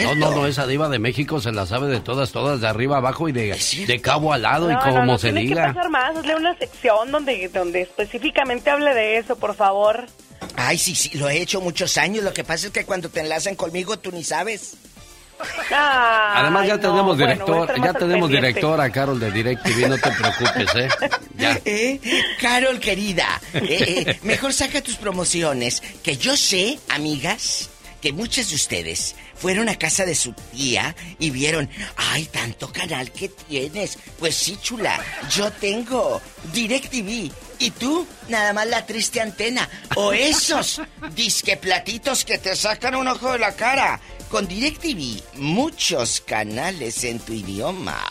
[SPEAKER 2] No, no, no, esa diva de México se la sabe de todas, todas, de arriba abajo y de, de cabo al lado y
[SPEAKER 26] No,
[SPEAKER 2] como
[SPEAKER 26] no, no,
[SPEAKER 2] se
[SPEAKER 26] tiene
[SPEAKER 2] diga.
[SPEAKER 26] que pasar más, hazle una sección donde, donde específicamente hable de eso, por favor.
[SPEAKER 32] Ay, sí, sí, lo he hecho muchos años. Lo que pasa es que cuando te enlazan conmigo tú ni sabes.
[SPEAKER 2] Además ya tenemos
[SPEAKER 26] bueno,
[SPEAKER 2] director,
[SPEAKER 26] estar
[SPEAKER 2] ya tenemos
[SPEAKER 26] pendiente.
[SPEAKER 2] director a Carol de DirecTV, no te preocupes, ¿eh? Ya.
[SPEAKER 32] ¿Eh? Carol, querida, eh, eh, mejor saca tus promociones. Que yo sé, amigas, que muchas de ustedes fueron a casa de su tía y vieron, ay, tanto canal que tienes. Pues sí, chula, yo tengo DirecTV. Y tú, nada más la triste antena. O esos disque platitos que te sacan un ojo de la cara. Con DirecTV, muchos canales en tu idioma.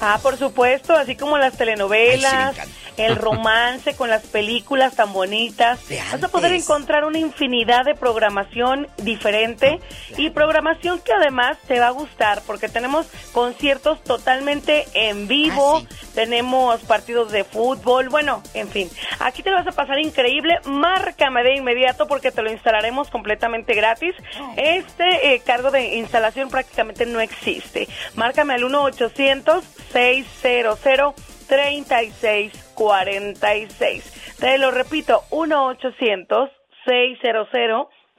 [SPEAKER 26] Ah, por supuesto, así como las telenovelas,
[SPEAKER 32] Ay, sí,
[SPEAKER 26] el romance con las películas tan bonitas. Vas a poder encontrar una infinidad de programación diferente y programación que además te va a gustar porque tenemos conciertos totalmente en vivo, tenemos partidos de fútbol, bueno, en fin. Aquí te lo vas a pasar increíble. Márcame de inmediato porque te lo instalaremos completamente gratis. Este eh, cargo de instalación prácticamente no existe. Márcame al 1 800 600 3646. Te lo repito, 1 800 600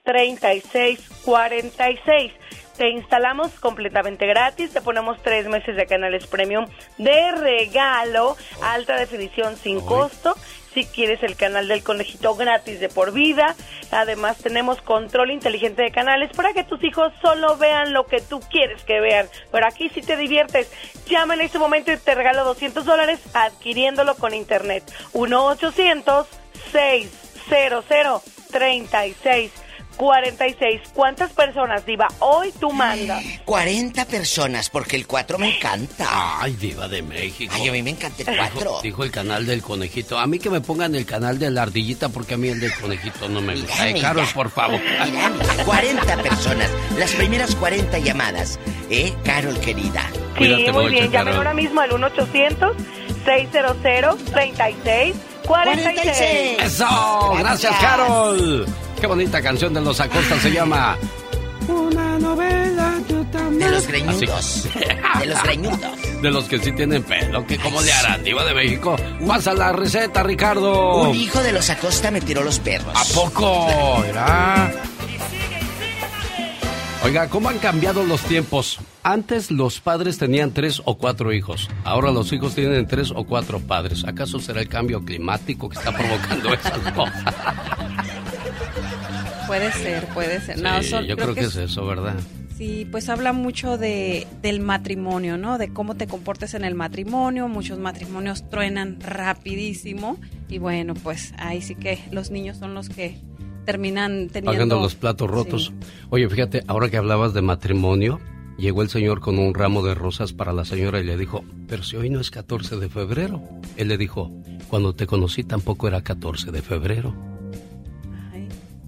[SPEAKER 26] 3646. Te instalamos completamente gratis, te ponemos tres meses de canales premium de regalo, alta definición sin costo. Si quieres el canal del conejito gratis de por vida, además tenemos control inteligente de canales para que tus hijos solo vean lo que tú quieres que vean. Pero aquí si te diviertes, llama en este momento y te regalo 200 dólares adquiriéndolo con internet. 1 800 600 36 46. ¿Cuántas personas, Diva? Hoy tú mandas.
[SPEAKER 32] 40 personas, porque el 4 me encanta.
[SPEAKER 2] Ay, diva de México.
[SPEAKER 32] Ay, a mí me encanta el
[SPEAKER 2] Dijo,
[SPEAKER 32] 4.
[SPEAKER 2] dijo el canal del conejito. A mí que me pongan el canal de la ardillita porque a mí el del conejito no me gusta.
[SPEAKER 32] Mira.
[SPEAKER 2] Carol, por favor.
[SPEAKER 32] Mira, mira, 40 personas. Las primeras 40 llamadas. ¿Eh, Carol querida?
[SPEAKER 26] Sí, muy bien. Llamen ahora mismo al 1 800 600 36 46.
[SPEAKER 2] Eso, gracias, Carol. Qué bonita canción de los Acosta se llama.
[SPEAKER 32] Una novela
[SPEAKER 2] De
[SPEAKER 32] los greñudos. De los greñudos.
[SPEAKER 2] de los que sí tienen pelo. que ¿Cómo le harán, Diva de México? Pasa la receta, Ricardo.
[SPEAKER 32] Un hijo de los Acosta me tiró los perros.
[SPEAKER 2] ¿A poco? Era. Oiga, ¿cómo han cambiado los tiempos? Antes los padres tenían tres o cuatro hijos. Ahora los hijos tienen tres o cuatro padres. ¿Acaso será el cambio climático que está provocando esas cosas?
[SPEAKER 33] Puede ser, puede ser.
[SPEAKER 2] Sí, yo creo, que, es eso, ¿verdad?
[SPEAKER 33] Sí, pues habla mucho de, del matrimonio, ¿no? De cómo te comportes en el matrimonio. Muchos matrimonios truenan rapidísimo. Y bueno, pues ahí sí que los niños son los que terminan teniendo...
[SPEAKER 2] Pagando los platos rotos. Oye, fíjate, ahora que hablabas de matrimonio, llegó el señor con un ramo de rosas para la señora y le dijo, pero si hoy no es 14 de febrero. Él le dijo, cuando te conocí tampoco era 14 de febrero.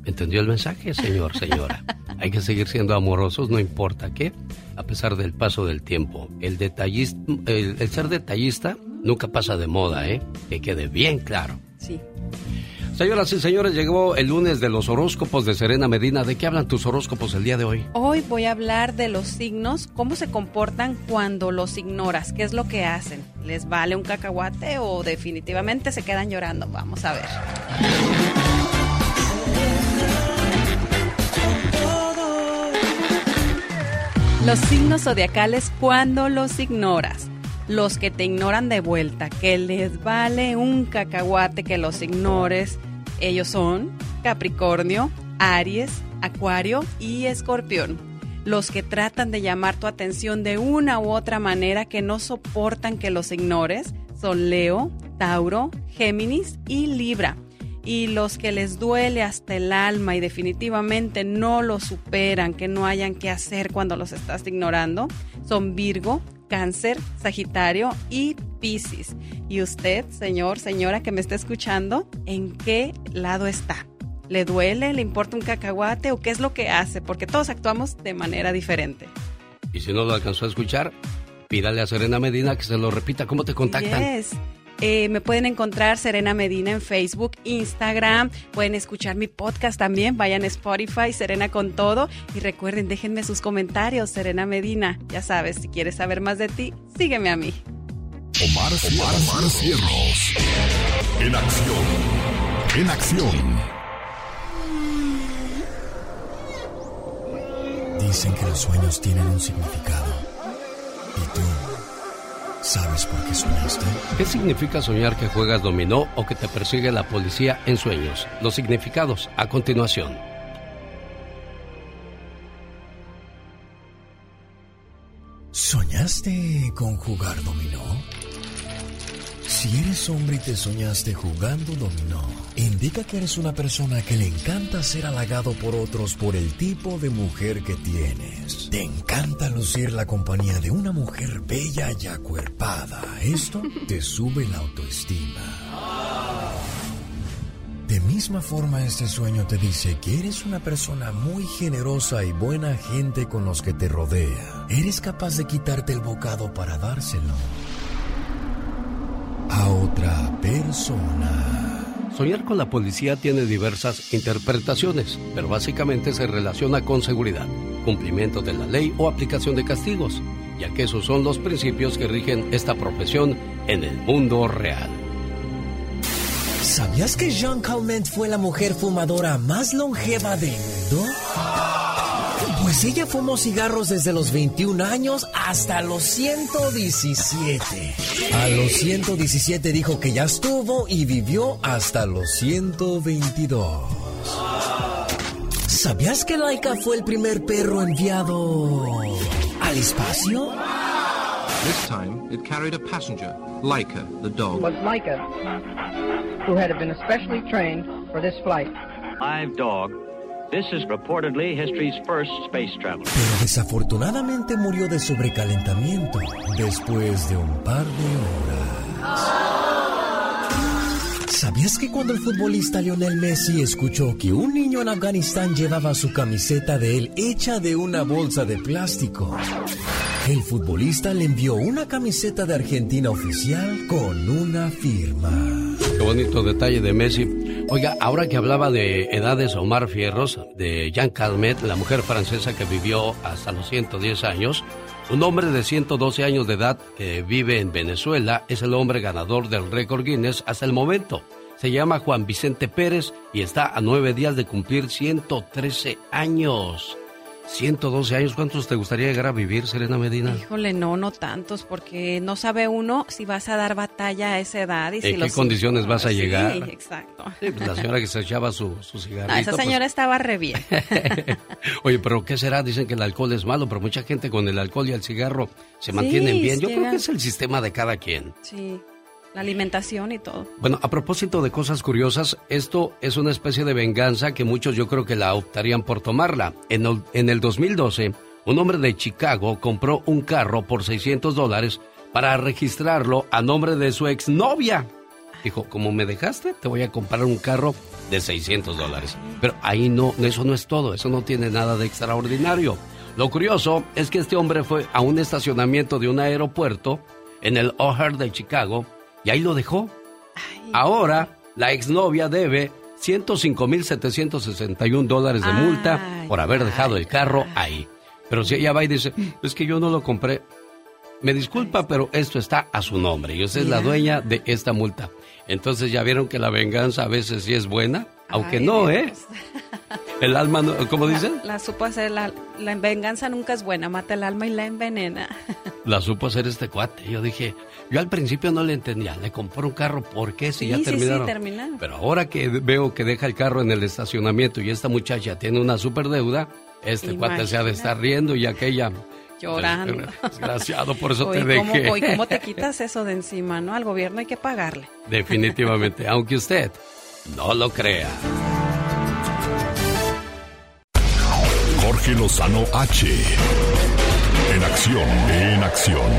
[SPEAKER 2] ¿Entendió el mensaje, señor, señora? Hay que seguir siendo amorosos, no importa qué, a pesar del paso del tiempo. El, detallista, el, el ser detallista nunca pasa de moda, ¿eh? Que quede bien claro.
[SPEAKER 33] Sí.
[SPEAKER 2] Señoras y señores, llegó el lunes de los horóscopos de Serena Medina. ¿De qué hablan tus horóscopos el día de hoy?
[SPEAKER 33] Hoy voy a hablar de los signos, cómo se comportan cuando los ignoras, qué es lo que hacen. ¿Les vale un cacahuate o definitivamente se quedan llorando? Vamos a ver. Los signos zodiacales cuando los ignoras los que te ignoran de vuelta, que les vale un cacahuate que los ignores. Ellos son Capricornio, Aries, Acuario y Escorpión. Los que tratan de llamar tu atención de una u otra manera que no soportan que los ignores son Leo, Tauro, Géminis y Libra. Y los que les duele hasta el alma y definitivamente no lo superan, que no hayan que hacer cuando los estás ignorando, son Virgo, Cáncer, Sagitario y Piscis. Y usted, señor, señora que me está escuchando, ¿en qué lado está? ¿Le duele? ¿Le importa un cacahuate? ¿O qué es lo que hace? Porque todos actuamos de manera diferente.
[SPEAKER 2] Y si no lo alcanzó a escuchar, pídale a Serena Medina que se lo repita. ¿Cómo te contactan?
[SPEAKER 33] Eh, me pueden encontrar Serena Medina en Facebook, Instagram. Pueden escuchar mi podcast también. Vayan a Spotify, Serena con todo. Y recuerden, déjenme sus comentarios, Serena Medina. Ya sabes, si quieres saber más de ti, sígueme a mí.
[SPEAKER 1] Omar, Omar, Omar. En acción. En acción.
[SPEAKER 34] Dicen que los sueños tienen un significado. ¿Y tú? ¿Sabes por qué soñaste?
[SPEAKER 2] ¿Qué significa soñar que juegas dominó o que te persigue la policía en sueños? Los significados a continuación.
[SPEAKER 34] ¿Soñaste con jugar dominó? Si eres hombre y te soñaste jugando dominó, indica que eres una persona que le encanta ser halagado por otros por el tipo de mujer que tienes. Te encanta lucir la compañía de una mujer bella y acuerpada. Esto te sube la autoestima. De misma forma, este sueño te dice que eres una persona muy generosa y buena gente con los que te rodea. Eres capaz de quitarte el bocado para dárselo a otra persona.
[SPEAKER 2] Soñar con la policía tiene diversas interpretaciones, pero básicamente se relaciona con seguridad, cumplimiento de la ley o aplicación de castigos, ya que esos son los principios que rigen esta profesión en el mundo real.
[SPEAKER 4] ¿Sabías que Jean Calment fue la mujer fumadora más longeva del mundo? Pues ella fumó cigarros desde los 21 años hasta los 117. A los 117 dijo que ya estuvo y vivió hasta los 122. ¿Sabías que Laika fue el primer perro enviado al espacio?
[SPEAKER 35] This time it carried a passenger, Laika, the dog.
[SPEAKER 11] Was Laika, who had been especially trained for this flight.
[SPEAKER 12] Live dog This is reportedly history's first space traveler.
[SPEAKER 34] Pero desafortunadamente murió de sobrecalentamiento después de un par de horas. ¿Sabías que cuando el futbolista Lionel Messi escuchó que un niño en Afganistán llevaba su camiseta de él hecha de una bolsa de plástico? El futbolista le envió una camiseta de Argentina oficial con una firma.
[SPEAKER 2] Qué bonito detalle de Messi. Oiga, ahora que hablaba de edades Omar Fierros, de Jean Calmet, la mujer francesa que vivió hasta los 110 años, Un hombre de 112 años de edad que vive en Venezuela es el hombre ganador del récord Guinness hasta el momento. Se llama Juan Vicente Pérez y está a nueve días de cumplir 113 años. 112 años, ¿cuántos te gustaría llegar a vivir, Serena Medina?
[SPEAKER 33] Híjole, no, no tantos, porque no sabe uno si vas a dar batalla a esa edad. Y
[SPEAKER 2] ¿En
[SPEAKER 33] si
[SPEAKER 2] qué
[SPEAKER 33] los-
[SPEAKER 2] condiciones vas a
[SPEAKER 33] Sí,
[SPEAKER 2] llegar?
[SPEAKER 33] exacto.
[SPEAKER 2] Sí, pues la señora que se echaba su, su cigarrito.
[SPEAKER 33] No, esa
[SPEAKER 2] pues,
[SPEAKER 33] señora estaba re bien.
[SPEAKER 2] Oye, pero ¿qué será? Dicen que el alcohol es malo, pero mucha gente con el alcohol y el cigarro se mantienen
[SPEAKER 33] Sí,
[SPEAKER 2] bien. Yo creo
[SPEAKER 33] llega-
[SPEAKER 2] que es el sistema de cada quien.
[SPEAKER 33] Sí, la alimentación y todo.
[SPEAKER 2] Bueno, a propósito de cosas curiosas, esto es una especie de venganza que muchos yo creo que la optarían por tomarla. En el, en el 2012, un hombre de Chicago compró un carro por 600 dólares para registrarlo a nombre de su exnovia. Dijo, como me dejaste, te voy a comprar un carro de 600 dólares. Pero ahí no, eso no es todo, eso no tiene nada de extraordinario. Lo curioso es que este hombre fue a un estacionamiento de un aeropuerto en el O'Hare de Chicago y ahí lo dejó. Ahora la exnovia debe 105.761 dólares de multa
[SPEAKER 33] Ay,
[SPEAKER 2] por haber dejado el carro ahí. Pero si ella va y dice, es que yo no lo compré, me disculpa, pero esto está a su nombre y usted es la dueña de esta multa. Entonces ya vieron que la venganza a veces sí es buena, aunque
[SPEAKER 33] Ay,
[SPEAKER 2] no,
[SPEAKER 33] Dios.
[SPEAKER 2] ¿eh? El alma, no- ¿cómo dicen?
[SPEAKER 33] La supo hacer, la, la venganza nunca es buena, mata el alma y la envenena.
[SPEAKER 2] La supo hacer este cuate. Yo dije, yo al principio no le entendía, le compró un carro, ¿por qué? Si
[SPEAKER 33] Sí,
[SPEAKER 2] ya
[SPEAKER 33] sí, sí,
[SPEAKER 2] terminaron.
[SPEAKER 33] terminaron.
[SPEAKER 2] Pero ahora que veo que deja el carro en el estacionamiento y esta muchacha tiene una super deuda, este cuate se ha de estar riendo y aquella...
[SPEAKER 33] Llorando.
[SPEAKER 2] Desgraciado, por eso te
[SPEAKER 33] ¿cómo,
[SPEAKER 2] dejé.
[SPEAKER 33] oye, ¿cómo te quitas eso de encima, no? Al gobierno hay que pagarle.
[SPEAKER 2] Definitivamente, aunque usted no lo crea.
[SPEAKER 1] Jorge Lozano H. En acción, en acción.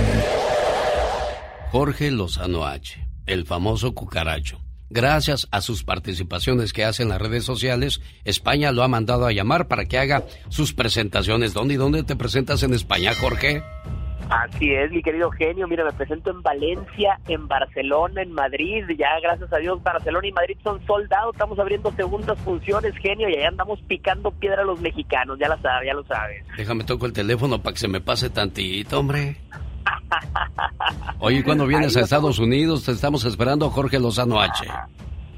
[SPEAKER 2] Jorge Lozano H., el famoso cucaracho. Gracias a sus participaciones que hace en las redes sociales, España lo ha mandado a llamar para que haga sus presentaciones. ¿Dónde y dónde te presentas en España, Jorge?
[SPEAKER 36] Así es, mi querido genio. Mira, me presento en Valencia, en Barcelona, en Madrid. Ya, gracias a Dios, Barcelona y Madrid son soldados. Estamos abriendo segundas funciones, genio, y allá andamos picando piedra a los mexicanos. Ya lo sabes, ya lo sabes.
[SPEAKER 2] Déjame toco el teléfono para que se me pase tantito, hombre. Oye, ¿cuándo vienes a Estados Unidos? Te estamos esperando, Jorge Lozano H.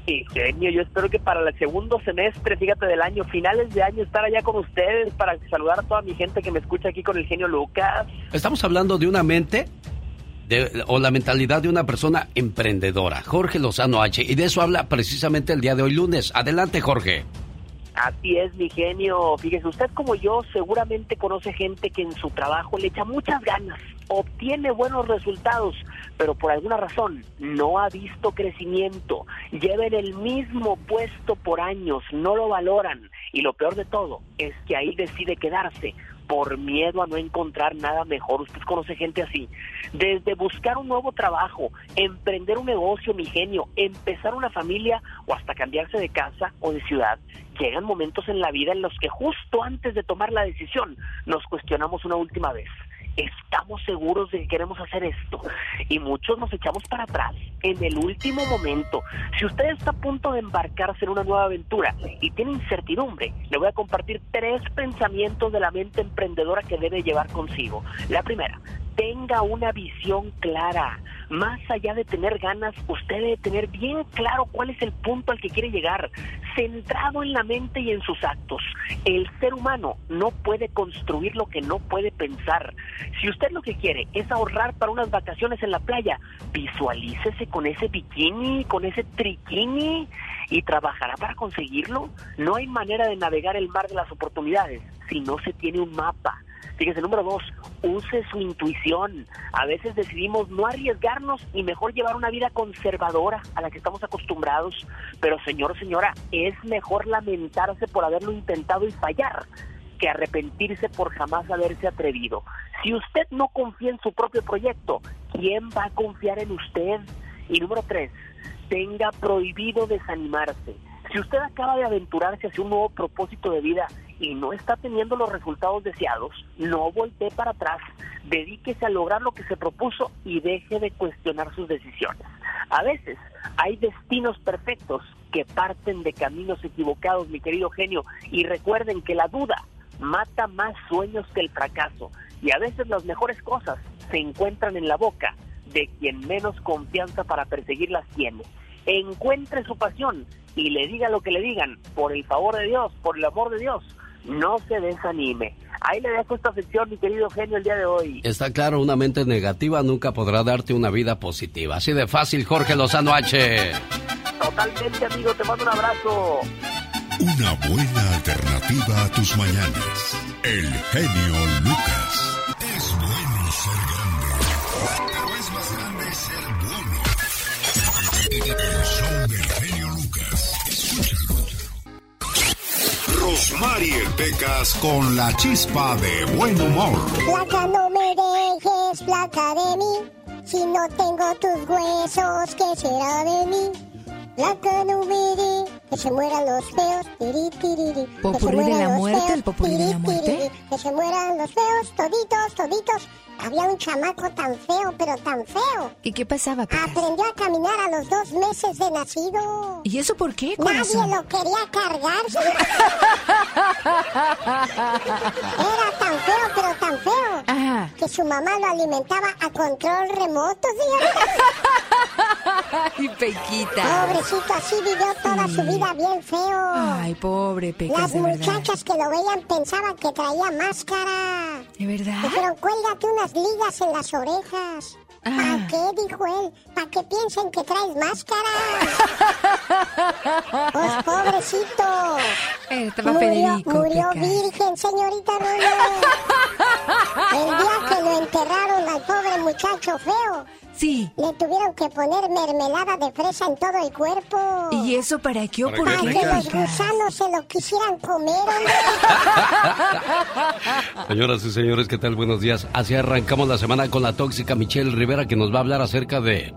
[SPEAKER 36] Sí, genio, yo espero que para el segundo semestre, fíjate, del año, finales de año, estar allá con ustedes para saludar a toda mi gente que me escucha aquí con el genio Lucas.
[SPEAKER 2] Estamos hablando de una mente de- o la mentalidad de una persona emprendedora, Jorge Lozano H. Y de eso habla precisamente el día de hoy lunes. Adelante, Jorge.
[SPEAKER 36] Así es, mi genio. Fíjese, usted como yo seguramente conoce gente que en su trabajo le echa muchas ganas, obtiene buenos resultados, pero por alguna razón no ha visto crecimiento. Lleva en el mismo puesto por años, no lo valoran. Y lo peor de todo es que ahí decide quedarse por miedo a no encontrar nada mejor. Usted conoce gente así. Desde buscar un nuevo trabajo, emprender un negocio, mi genio, empezar una familia o hasta cambiarse de casa o de ciudad, llegan momentos en la vida en los que justo antes de tomar la decisión nos cuestionamos una última vez. ¿Estamos seguros de que queremos hacer esto? Y muchos nos echamos para atrás en el último momento. Si usted está a punto de embarcarse en una nueva aventura y tiene incertidumbre, le voy a compartir tres pensamientos de la mente emprendedora que debe llevar consigo. La primera, tenga una visión clara. Más allá de tener ganas, usted debe tener bien claro cuál es el punto al que quiere llegar, centrado en la mente y en sus actos. El ser humano no puede construir lo que no puede pensar. Si usted lo que quiere es ahorrar para unas vacaciones en la playa, visualícese con ese bikini, con ese triquini y trabajará para conseguirlo. No hay manera de navegar el mar de las oportunidades si no se tiene un mapa. Fíjese, número dos, use su intuición. A veces decidimos no arriesgarnos y mejor llevar una vida conservadora a la que estamos acostumbrados. Pero señor, señora, es mejor lamentarse por haberlo intentado y fallar que arrepentirse por jamás haberse atrevido. Si usted no confía en su propio proyecto, ¿quién va a confiar en usted? Y número tres, tenga prohibido desanimarse. Si usted acaba de aventurarse hacia un nuevo propósito de vida y no está teniendo los resultados deseados, no voltee para atrás, dedíquese a lograr lo que se propuso y deje de cuestionar sus decisiones. A veces hay destinos perfectos que parten de caminos equivocados, mi querido genio, y recuerden que la duda mata más sueños que el fracaso. Y a veces las mejores cosas se encuentran en la boca de quien menos confianza para perseguirlas tiene. Encuentre su pasión y le diga lo que le digan, por el favor de Dios, por el amor de Dios, no se desanime. Ahí le dejo esta sección, mi querido genio, el día de hoy.
[SPEAKER 2] Está claro, una mente negativa nunca podrá darte una vida positiva. Así de fácil, Jorge Lozano H.
[SPEAKER 36] Totalmente, amigo, te mando un abrazo.
[SPEAKER 1] Una buena alternativa a tus mañanas. El genio Lucas. Es bueno ser grande, pero es más grande ser bueno. El show Rosmarie Pecas con la chispa de buen humor.
[SPEAKER 6] Placa, no me dejes, placa de mí. Si no tengo tus huesos, ¿qué será de mí? Me de, que se mueran los feos. Tiri, se
[SPEAKER 5] ¿Popurrí de la muerte?
[SPEAKER 6] feos,
[SPEAKER 5] ¿El popurrí de la
[SPEAKER 6] tiri,
[SPEAKER 5] muerte?
[SPEAKER 6] Que se mueran los feos, toditos, toditos. Había un chamaco tan feo, pero tan feo.
[SPEAKER 5] ¿Y qué pasaba?
[SPEAKER 6] Aprendió a caminar a los dos meses de nacido.
[SPEAKER 5] ¿Y eso por qué,
[SPEAKER 6] Nadie
[SPEAKER 5] corazón?
[SPEAKER 6] lo quería cargar. Era tan feo, pero tan feo. Que su mamá lo alimentaba a control remoto, señor.
[SPEAKER 5] Ay, Pequita.
[SPEAKER 6] Pobrecito, así vivió toda su vida bien feo.
[SPEAKER 5] Ay, pobre Pecas,
[SPEAKER 6] Las muchachas que lo veían pensaban que traía máscara.
[SPEAKER 5] ¿De verdad?
[SPEAKER 6] Dijeron, cuélgate unas ligas en las orejas.
[SPEAKER 5] Ah.
[SPEAKER 6] ¿Para qué? Dijo él. ¿Para que piensen que traes máscara? pues pobrecito.
[SPEAKER 5] Estaba
[SPEAKER 6] murió, murió virgen, señorita Rubio. El día que lo enterraron al pobre muchacho feo.
[SPEAKER 5] Sí.
[SPEAKER 6] Le tuvieron que poner mermelada de fresa en todo el cuerpo.
[SPEAKER 5] ¿Y eso para qué
[SPEAKER 2] ¿Para qué,
[SPEAKER 6] Para
[SPEAKER 5] ocurrió,
[SPEAKER 6] que los gusanos se lo quisieran comer.
[SPEAKER 2] Señoras y señores, ¿qué tal? Buenos días. Así arrancamos la semana con la tóxica Michelle Rivera que nos va a hablar acerca de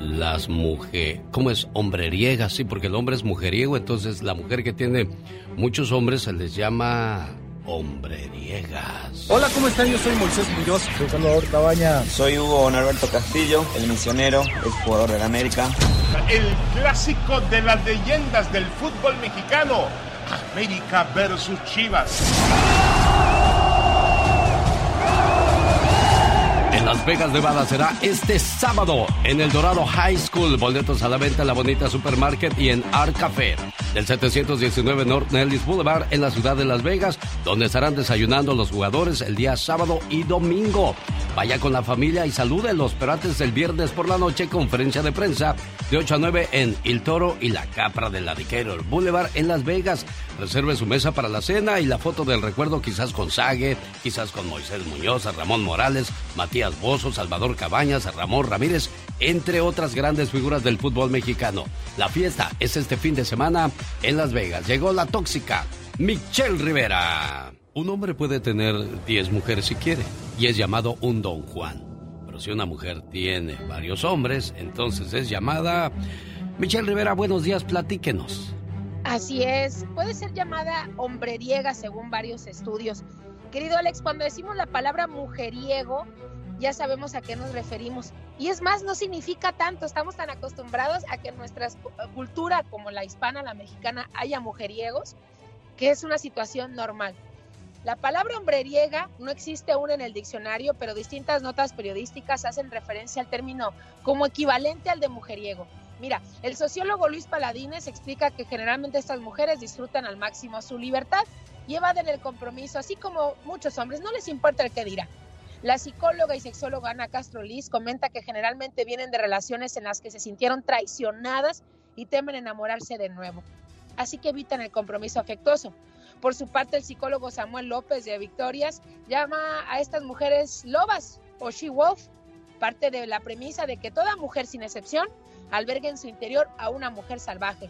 [SPEAKER 2] las mujeres. ¿Cómo es? Hombreriega, sí, porque el hombre es mujeriego, entonces la mujer que tiene muchos hombres se les llama hombreriegas.
[SPEAKER 37] Hola, ¿cómo están? Yo soy Moisés Muñoz. Soy Salvador Cabaña.
[SPEAKER 38] Soy Hugo Norberto Castillo, el misionero, el jugador de la América.
[SPEAKER 13] El clásico de las leyendas del fútbol mexicano. América versus Chivas.
[SPEAKER 2] En Las Vegas, Nevada será este sábado en el Dorado High School. Boletos a la venta en la bonita supermarket y en Art Café del 719 North Nellis Boulevard en la ciudad de Las Vegas, donde estarán desayunando los jugadores el día sábado y domingo. Vaya con la familia y salúdenlos, pero antes del viernes por la noche, conferencia de prensa de 8 a 9 en El Toro y la Capra del Decatur Boulevard en Las Vegas. Reserve su mesa para la cena y la foto del recuerdo quizás con Sague, quizás con Moisés Muñoz, Ramón Morales, Matías Bozo, Salvador Cabañas, Ramón Ramírez, entre otras grandes figuras del fútbol mexicano. La fiesta es este fin de semana en Las Vegas. Llegó la tóxica Michelle Rivera. Un hombre puede tener 10 mujeres si quiere y es llamado un don Juan. Pero si una mujer tiene varios hombres, entonces es llamada... Michelle Rivera, buenos días, platíquenos.
[SPEAKER 21] Así es, puede ser llamada hombreriega según varios estudios. Querido Alex, cuando decimos la palabra mujeriego, ya sabemos a qué nos referimos. Y es más, no significa tanto, estamos tan acostumbrados a que en nuestra cultura como la hispana, la mexicana, haya mujeriegos, que es una situación normal. La palabra hombreriega no existe aún en el diccionario, pero distintas notas periodísticas hacen referencia al término como equivalente al de mujeriego. Mira, el sociólogo Luis Paladines explica que generalmente estas mujeres disfrutan al máximo su libertad y evaden el compromiso, así como muchos hombres, no les importa el que dirá. La psicóloga y sexóloga Ana Castro Liz comenta que generalmente vienen de relaciones en las que se sintieron traicionadas y temen enamorarse de nuevo. Así que evitan el compromiso afectuoso. Por su parte, el psicólogo Samuel López de Victorias llama a estas mujeres lobas o she-wolf, parte de la premisa de que toda mujer sin excepción alberga en su interior a una mujer salvaje.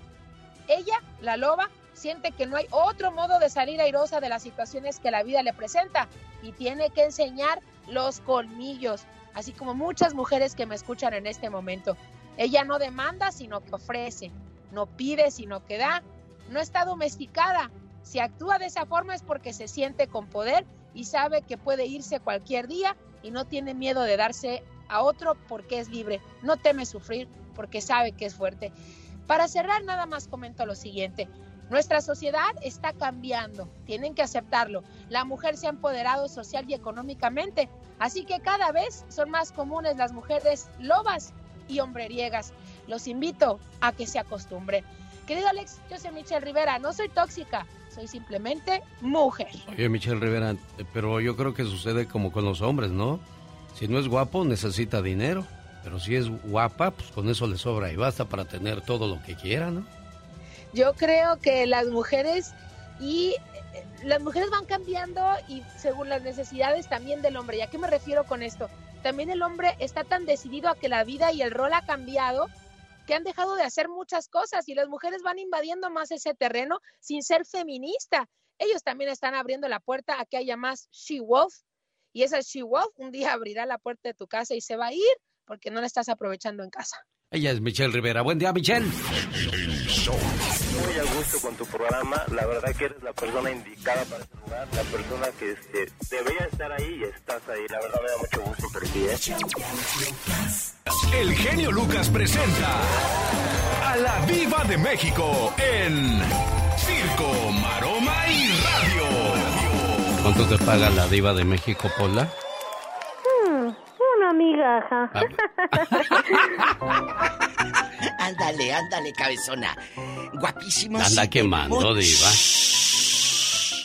[SPEAKER 21] Ella, la loba, siente que no hay otro modo de salir airosa de las situaciones que la vida le presenta y tiene que enseñar los colmillos, así como muchas mujeres que me escuchan en este momento. Ella no demanda, sino que ofrece, no pide, sino que da, no está domesticada. Si actúa de esa forma es porque se siente con poder y sabe que puede irse cualquier día y no tiene miedo de darse a otro porque es libre, no teme sufrir porque sabe que es fuerte. Para cerrar, nada más comento lo siguiente. Nuestra sociedad está cambiando, tienen que aceptarlo. La mujer se ha empoderado social y económicamente, así que cada vez son más comunes las mujeres lobas y hombreriegas. Los invito a que se acostumbren. Querido Alex, yo soy Michelle Rivera, no soy tóxica, soy simplemente mujer.
[SPEAKER 2] Oye, Michelle Rivera, pero yo creo que sucede como con los hombres, ¿no? Si no es guapo, necesita dinero. Pero si es guapa, pues con eso le sobra y basta para tener todo lo que quiera, ¿no?
[SPEAKER 21] Yo creo que las mujeres y eh, las mujeres van cambiando y según las necesidades también del hombre. ¿Y a qué me refiero con esto? También el hombre está tan decidido a que la vida y el rol ha cambiado que han dejado de hacer muchas cosas y las mujeres van invadiendo más ese terreno sin ser feminista. Ellos también están abriendo la puerta a que haya más she-wolf y esa she-wolf un día abrirá la puerta de tu casa y se va a ir porque no la estás aprovechando en casa.
[SPEAKER 2] Ella es Michelle Rivera. Buen día, Michelle.
[SPEAKER 13] Muy a gusto con tu programa. La verdad que eres la persona indicada para este lugar. La persona que este, debería estar ahí y estás ahí. La verdad me da mucho gusto por ti. ¿eh?
[SPEAKER 1] El genio Lucas presenta a la Viva de México en Circo, Maroma y Radio.
[SPEAKER 2] ¿Cuánto te paga la Diva de México, Pola?
[SPEAKER 39] Migaja.
[SPEAKER 32] ándale, ándale, cabezona. Guapísimo.
[SPEAKER 2] Anda quemando, diva.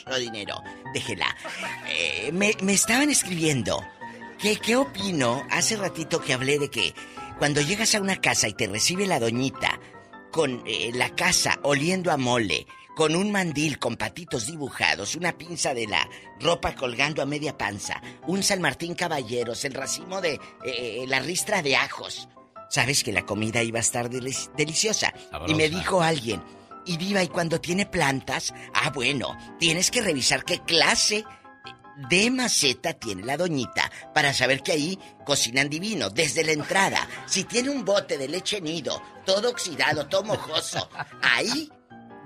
[SPEAKER 32] No dinero, déjela. Eh, me, estaban escribiendo. ¿Qué, ¿Qué opino? Hace ratito que hablé de que cuando llegas a una casa y te recibe la doñita con eh, la casa oliendo a mole, con un mandil con patitos dibujados, una pinza de la ropa colgando a media panza, un San Martín Caballeros, el racimo de eh, eh, la ristra de ajos. Sabes que la comida iba a estar deliciosa. Y me dijo alguien, y viva, y cuando tiene plantas, ah, bueno, tienes que revisar qué clase de maceta tiene la doñita para saber que ahí cocinan divino desde la entrada. Si tiene un bote de leche nido, todo oxidado, todo mojoso, ahí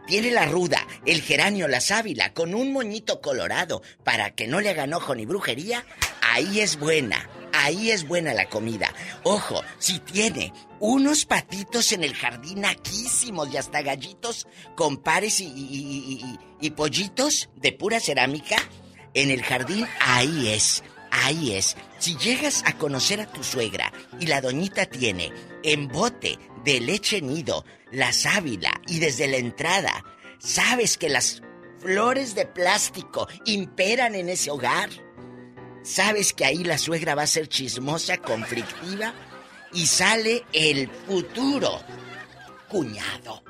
[SPEAKER 32] tiene la ruda, el geranio, la sábila, con un moñito colorado para que no le hagan ojo ni brujería, ahí es buena. Ahí es buena la comida. Ojo, si tiene unos patitos en el jardín naquísimos y hasta gallitos con pares y, y pollitos de pura cerámica, en el jardín, ahí es. Ahí es. Si llegas a conocer a tu suegra y la doñita tiene en bote de leche nido, la sábila y desde la entrada sabes que las flores de plástico imperan en ese hogar, sabes que ahí la suegra va a ser chismosa, conflictiva y sale el futuro cuñado.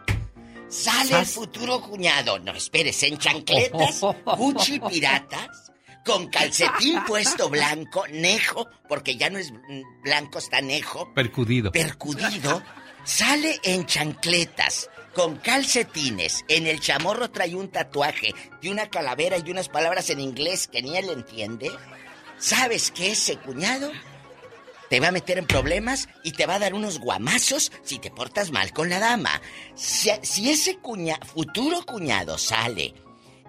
[SPEAKER 32] Sale el futuro cuñado. No esperes, en chancletas, Gucci piratas, con calcetín puesto blanco, nejo, porque ya no es blanco, está nejo.
[SPEAKER 2] Percudido.
[SPEAKER 32] Percudido Sale en chancletas, con calcetines. En el chamorro trae un tatuaje de una calavera y unas palabras en inglés que ni él entiende. ¿Sabes que ese cuñado te va a meter en problemas y te va a dar unos guamazos si te portas mal con la dama? Si, ese cuña, futuro cuñado sale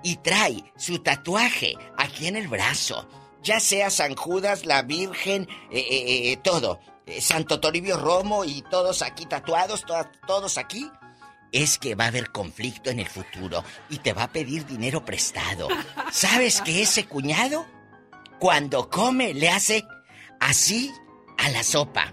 [SPEAKER 32] y trae su tatuaje aquí en el brazo, ya sea San Judas, la Virgen, eh, eh, eh, todo, eh, Santo Toribio Romo y todos aquí tatuados, todos aquí, es que va a haber conflicto en el futuro y te va a pedir dinero prestado. ¿Sabes que ese cuñado, cuando come, le hace así a la sopa?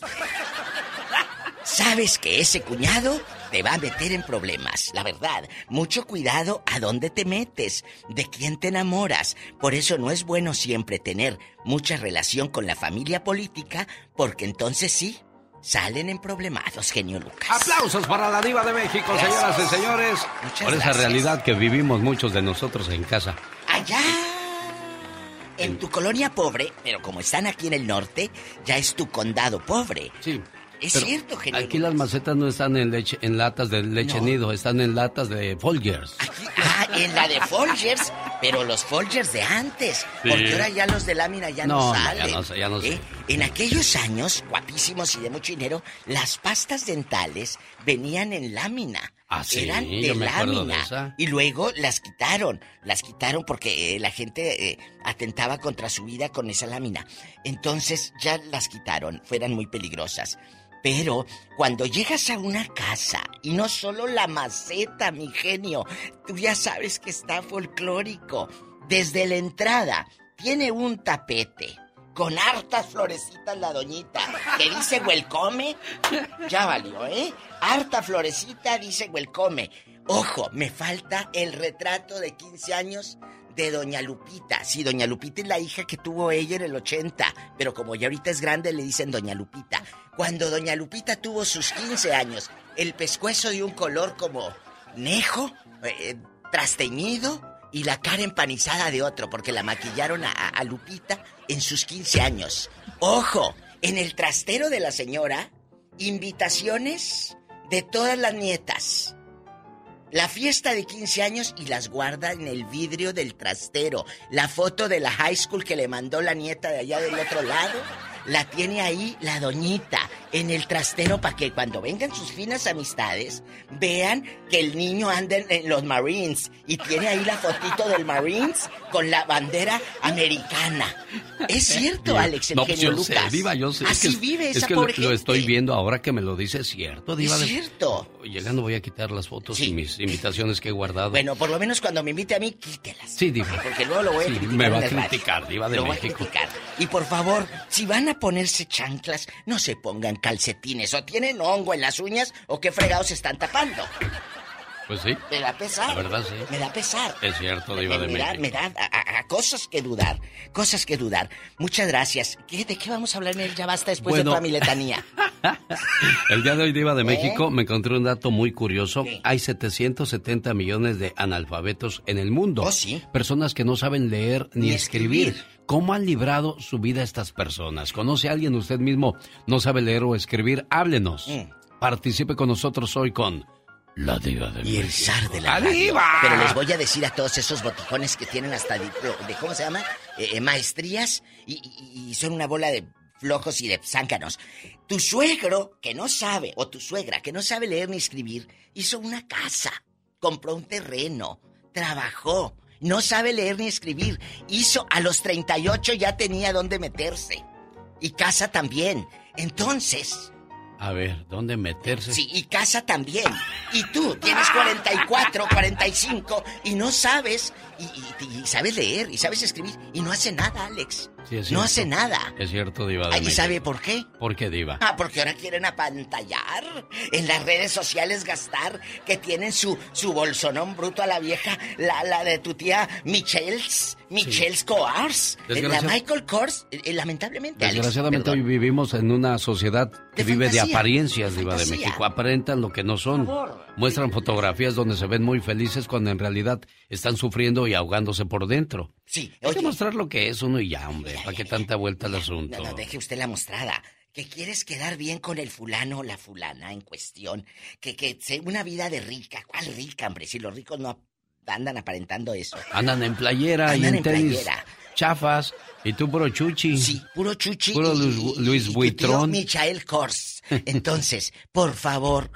[SPEAKER 32] ¿Sabes que ese cuñado te va a meter en problemas. La verdad, mucho cuidado a dónde te metes, de quién te enamoras. Por eso no es bueno siempre tener mucha relación con la familia política, porque entonces sí, salen en problemados, genio Lucas.
[SPEAKER 2] Aplausos para la diva de México, señoras y señores. por esa realidad que vivimos muchos de nosotros en casa.
[SPEAKER 32] Allá. En tu colonia pobre, pero como están aquí en el norte, ya es tu condado pobre.
[SPEAKER 2] Sí.
[SPEAKER 32] Es cierto, genio.
[SPEAKER 2] Aquí las macetas no están en leche, en latas de leche nido, están en latas de Folgers.
[SPEAKER 32] ah, en la de Folgers, pero los Folgers de antes. Porque ahora ya los de lámina ya no, salen.
[SPEAKER 2] Ya no, ya no
[SPEAKER 32] ¿Eh? En aquellos años, guapísimos y de mucho dinero, las pastas dentales venían en lámina.
[SPEAKER 2] Ah, sí,
[SPEAKER 32] Eran de lámina. y luego las quitaron. Las quitaron porque eh, la gente eh, atentaba contra su vida con esa lámina. Entonces ya las quitaron. Fueran muy peligrosas. Pero cuando llegas a una casa, y no solo la maceta, mi genio, tú ya sabes que está folclórico. Desde la entrada, tiene un tapete con hartas florecitas la doñita, que dice welcome. Ya valió, ¿eh? Harta florecita dice welcome. Ojo, me falta el retrato de 15 años de Doña Lupita. Sí, Doña Lupita es la hija que tuvo ella en el 80, pero como ya ahorita es grande le dicen Doña Lupita. Cuando Doña Lupita tuvo sus 15 años, el pescuezo de un color como nejo, eh, trasteñido y la cara empanizada de otro, porque la maquillaron a, Lupita en sus 15 años. Ojo, en el trastero de la señora, invitaciones de todas las nietas. La fiesta de 15 años y las guarda en el vidrio del trastero. La foto de la high school que le mandó la nieta de allá del otro lado, la tiene ahí la doñita en el trastero para que cuando vengan sus finas amistades vean que el niño anda en, los Marines y tiene ahí la fotito del Marines con la bandera americana. Es cierto,
[SPEAKER 2] Diva.
[SPEAKER 32] Alex, el
[SPEAKER 2] No, pues
[SPEAKER 32] genio
[SPEAKER 2] yo sé,
[SPEAKER 32] Lucas.
[SPEAKER 2] Diva, yo sé. Es
[SPEAKER 32] Así
[SPEAKER 2] que-
[SPEAKER 32] vive
[SPEAKER 2] es
[SPEAKER 32] esa
[SPEAKER 2] que lo,
[SPEAKER 32] pobre
[SPEAKER 2] lo
[SPEAKER 32] gente.
[SPEAKER 2] estoy viendo ahora que me lo dice, es cierto, Diva.
[SPEAKER 32] Es cierto.
[SPEAKER 2] Llegando voy a quitar las fotos y mis invitaciones que he guardado.
[SPEAKER 32] Bueno, por lo menos cuando me invite a mí, quítelas.
[SPEAKER 2] sí, Diva.
[SPEAKER 32] Porque luego lo voy a
[SPEAKER 2] Sí,
[SPEAKER 32] criticar
[SPEAKER 2] me va a
[SPEAKER 32] radio.
[SPEAKER 2] criticar, Diva de
[SPEAKER 32] Lo voy a
[SPEAKER 2] México.
[SPEAKER 32] criticar. Y por favor, si van a ponerse chanclas, no se pongan calcetines. O tienen hongo en las uñas o qué fregados se están tapando.
[SPEAKER 2] Pues sí.
[SPEAKER 32] Me da pesar.
[SPEAKER 2] La verdad, sí.
[SPEAKER 32] Me da pesar.
[SPEAKER 2] Es cierto, Diva de
[SPEAKER 32] me, da,
[SPEAKER 2] México.
[SPEAKER 32] me da a- a- a cosas que dudar. Cosas que dudar. Muchas gracias. ¿Qué, ¿De qué vamos a hablar en el Ya Basta después
[SPEAKER 2] Bueno.
[SPEAKER 32] de toda mi letanía?
[SPEAKER 2] El día de hoy, Diva de
[SPEAKER 32] ¿Eh?
[SPEAKER 2] México, me encontré un dato muy curioso. Hay 770 millones de analfabetos en el mundo.
[SPEAKER 32] Oh, sí.
[SPEAKER 2] Personas que no saben leer ni,
[SPEAKER 32] Ni
[SPEAKER 2] escribir.
[SPEAKER 32] escribir.
[SPEAKER 2] ¿Cómo han librado su vida estas personas? ¿Conoce a alguien usted mismo no sabe leer o escribir? Háblenos.
[SPEAKER 32] Mm.
[SPEAKER 2] Participe con nosotros hoy con La Diva de
[SPEAKER 32] Y el zar de la
[SPEAKER 2] ¡La
[SPEAKER 32] radio.
[SPEAKER 2] diva!
[SPEAKER 32] Pero les voy a decir a todos esos botijones que tienen hasta de, de- ¿cómo se llama? Eh, eh, maestrías y, y- y son una bola de flojos y de záncanos. Tu suegro que no sabe, o tu suegra que no sabe leer ni escribir, hizo una casa, compró un terreno, trabajó, no sabe leer ni escribir, hizo a los 38 ya tenía dónde meterse. Y casa también. Entonces,
[SPEAKER 2] A ver, ¿dónde meterse?
[SPEAKER 32] Sí, y casa también. Y tú tienes 44, 45 y no sabes, y, y- y sabes leer, y sabes escribir, y no hace nada, Alex.
[SPEAKER 2] Sí,
[SPEAKER 32] no hace nada.
[SPEAKER 2] Es cierto, Diva de
[SPEAKER 32] ¿Y
[SPEAKER 2] México.
[SPEAKER 32] sabe por qué?
[SPEAKER 2] ¿Por qué, Diva?
[SPEAKER 32] Ah, porque ahora quieren apantallar, en las redes sociales gastar, que tienen su, su bolsonón bruto a la vieja, la, la de tu tía Michels, Michels Coars, eh, la Michael Kors, eh, eh, lamentablemente,
[SPEAKER 2] Desgraciadamente hoy vivimos en una sociedad que
[SPEAKER 32] De
[SPEAKER 2] vive de apariencias,
[SPEAKER 32] de
[SPEAKER 2] Diva de. México. Aparentan lo que no son. Muestran fotografías donde se ven muy felices cuando en realidad están sufriendo y ahogándose por dentro.
[SPEAKER 32] Sí,
[SPEAKER 2] Hay que mostrar lo que es uno y ya, hombre. ¿Para qué tanta vuelta al asunto?
[SPEAKER 32] No, no, deje usted la mostrada. Que quieres quedar bien con el fulano o la fulana en cuestión. Que, que una vida de rica. ¿Cuál rica, hombre? Si los ricos no andan aparentando eso.
[SPEAKER 2] Andan en playera
[SPEAKER 32] Andan
[SPEAKER 2] y en tenis
[SPEAKER 32] playera.
[SPEAKER 2] chafas y tú puro chuchi.
[SPEAKER 32] Sí, puro chuchi.
[SPEAKER 2] Puro
[SPEAKER 32] y-
[SPEAKER 2] Luis, Luis
[SPEAKER 32] y tu tío
[SPEAKER 2] Buitrón.
[SPEAKER 32] Michael Kors. Entonces, por favor,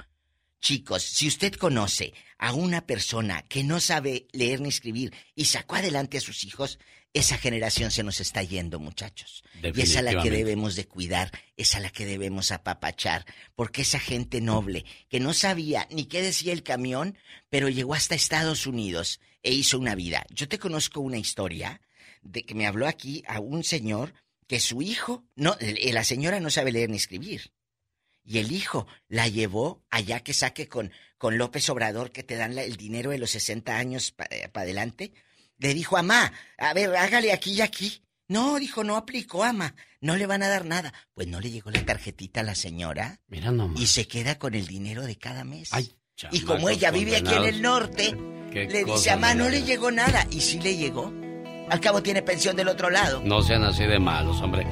[SPEAKER 32] chicos, si usted conoce a una persona que no sabe leer ni escribir y sacó adelante a sus hijos, esa generación se nos está yendo, muchachos. Y es a la que debemos de cuidar, es a la que debemos apapachar, porque esa gente noble que no sabía ni qué decía el camión, pero llegó hasta Estados Unidos e hizo una vida. Yo te conozco una historia de que me habló aquí a un señor que su hijo, no, eh, la señora no sabe leer ni escribir. Y el hijo la llevó allá que saque con, con López Obrador, que te dan la- el dinero de los 60 años para adelante. Le dijo, mamá, a ver, hágale aquí y aquí. No, dijo, no aplicó, ama. No le van a dar nada. Pues no le llegó la tarjetita a la señora.
[SPEAKER 2] Mira nomás.
[SPEAKER 32] Y se queda con el dinero de cada mes.
[SPEAKER 2] Ay,
[SPEAKER 32] y como ella vive aquí en el norte, le dice, mamá, no le llegó nada. Y sí le llegó. Al cabo tiene pensión del otro lado.
[SPEAKER 2] No sean así de malos, hombre.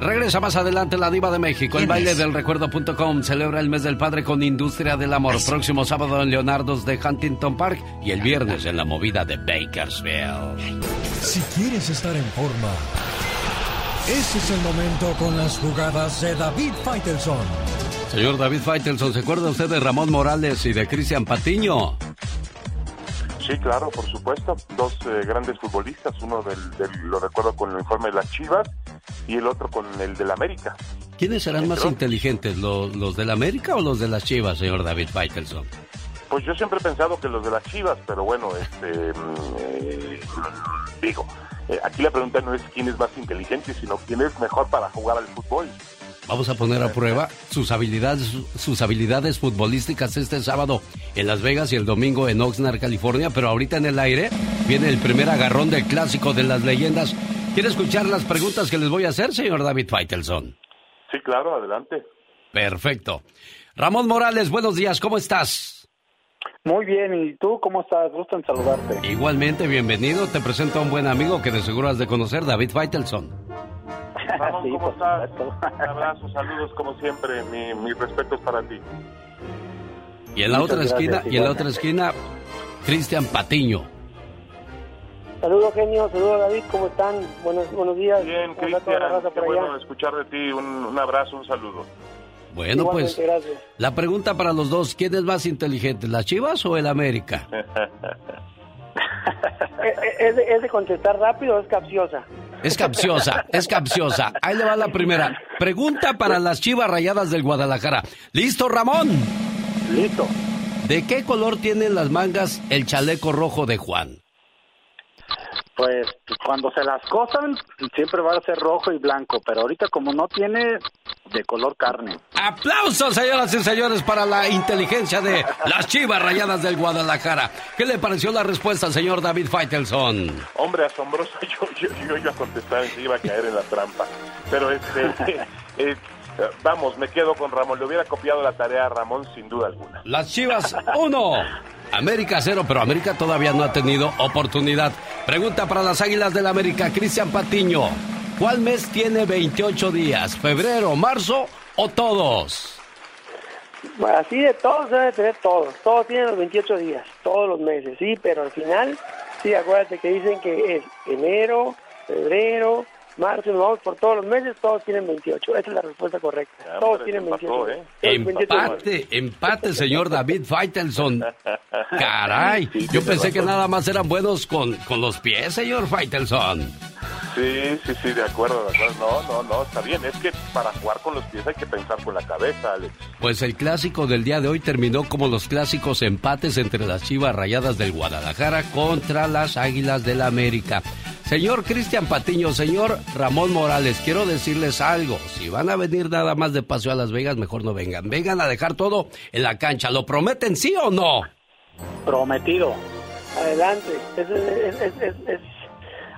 [SPEAKER 2] Regresa más adelante la diva de México. El
[SPEAKER 32] ¿Quién
[SPEAKER 2] baile
[SPEAKER 32] es?
[SPEAKER 2] del recuerdo.com celebra el mes del padre con Industria del Amor. Próximo sábado en Leonardo's de Huntington Park y el viernes en la movida de Bakersfield.
[SPEAKER 34] Si quieres estar en forma, ese es el momento con las jugadas de David Faitelson.
[SPEAKER 2] Señor David Faitelson, ¿se acuerda usted de Ramón Morales y de Cristian Patiño?
[SPEAKER 40] Sí, claro, por supuesto. Dos eh, grandes futbolistas, uno del, del- lo recuerdo con el uniforme de las Chivas y el otro con el del América.
[SPEAKER 2] ¿Quiénes serán más inteligentes, los, los de la América o los de las Chivas, señor David Faitelson?
[SPEAKER 40] Pues yo siempre he pensado que los de las Chivas, pero bueno, este, mm, eh, digo, eh, aquí la pregunta no es quién es más inteligente, sino quién es mejor para jugar al fútbol.
[SPEAKER 2] Vamos a poner a prueba sus habilidades, sus habilidades futbolísticas este sábado en Las Vegas y el domingo en Oxnard, California. Pero ahorita en el aire viene el primer agarrón del clásico de las leyendas. ¿Quiere escuchar las preguntas que les voy a hacer, señor David Feitelson?
[SPEAKER 40] Sí, claro, adelante.
[SPEAKER 2] Perfecto. Ramón Morales, buenos días, ¿cómo estás?
[SPEAKER 41] Muy bien, ¿y tú cómo estás? Gusto en saludarte.
[SPEAKER 2] Igualmente, bienvenido. Te presento a un buen amigo que de seguro has de conocer, David Feitelson.
[SPEAKER 40] Ramón, ¿cómo estás? Un abrazo, saludos como siempre, mi, mi respeto es para ti.
[SPEAKER 2] Y en la otra esquina, y en la otra esquina, Cristian Patiño.
[SPEAKER 42] Saludos, genio. Saludos, David. ¿Cómo están? Buenos, buenos días.
[SPEAKER 40] Bien, Cristian. Qué bueno escuchar de ti. Un, un abrazo, un saludo.
[SPEAKER 2] Bueno, pues la pregunta para los dos, ¿quién es más inteligente, las Chivas o el América?
[SPEAKER 42] ¿Es, de, ¿Es de contestar rápido o es capciosa?
[SPEAKER 2] Es capciosa, es capciosa. Ahí le va la primera. Pregunta para las chivas rayadas del Guadalajara. ¿Listo, Ramón?
[SPEAKER 41] Listo.
[SPEAKER 2] ¿De qué color tienen las mangas el chaleco rojo de Juan?
[SPEAKER 41] Pues cuando se las cosan, siempre va a ser rojo y blanco, pero ahorita como no tiene de color carne.
[SPEAKER 2] Aplausos, señoras y señores, para la inteligencia de las chivas rayadas del Guadalajara. ¿Qué le pareció la respuesta, señor David Feitelson?
[SPEAKER 40] Hombre, asombroso, yo, yo, yo iba a contestar y iba a caer en la trampa. Pero este, eh, vamos, me quedo con Ramón. Le hubiera copiado la tarea a Ramón sin duda alguna.
[SPEAKER 2] Las chivas, uno. América cero, pero América todavía no ha tenido oportunidad. Pregunta para las Águilas del América, Cristian Patiño. ¿Cuál mes tiene 28 días? ¿Febrero, marzo o todos?
[SPEAKER 42] Así de todos debe tener todos. Todos tienen los 28 días, todos los meses, sí, pero al final, sí, acuérdate que dicen que es enero, febrero, marzo, nos vamos por todos los meses, todos tienen 28. Esa es la respuesta correcta. todos tienen 28.
[SPEAKER 40] ¿eh?
[SPEAKER 2] Empate, empate, señor David Feitelson. Caray, yo pensé que nada más eran buenos con, con los pies, señor Feitelson.
[SPEAKER 40] Sí, sí, sí, de acuerdo, de acuerdo. No, no, no, está bien. Es que para jugar con los pies hay que pensar con la cabeza, Alex.
[SPEAKER 2] Pues el clásico del día de hoy terminó como los clásicos empates entre las Chivas Rayadas del Guadalajara contra las Águilas del América. Señor Cristian Patiño, señor Ramón Morales, quiero decirles algo. Si van a venir nada más de paseo a Las Vegas, mejor no vengan. Vengan a dejar todo en la cancha. ¿Lo prometen, sí o no?
[SPEAKER 41] Prometido.
[SPEAKER 42] Adelante. Es, es, es, es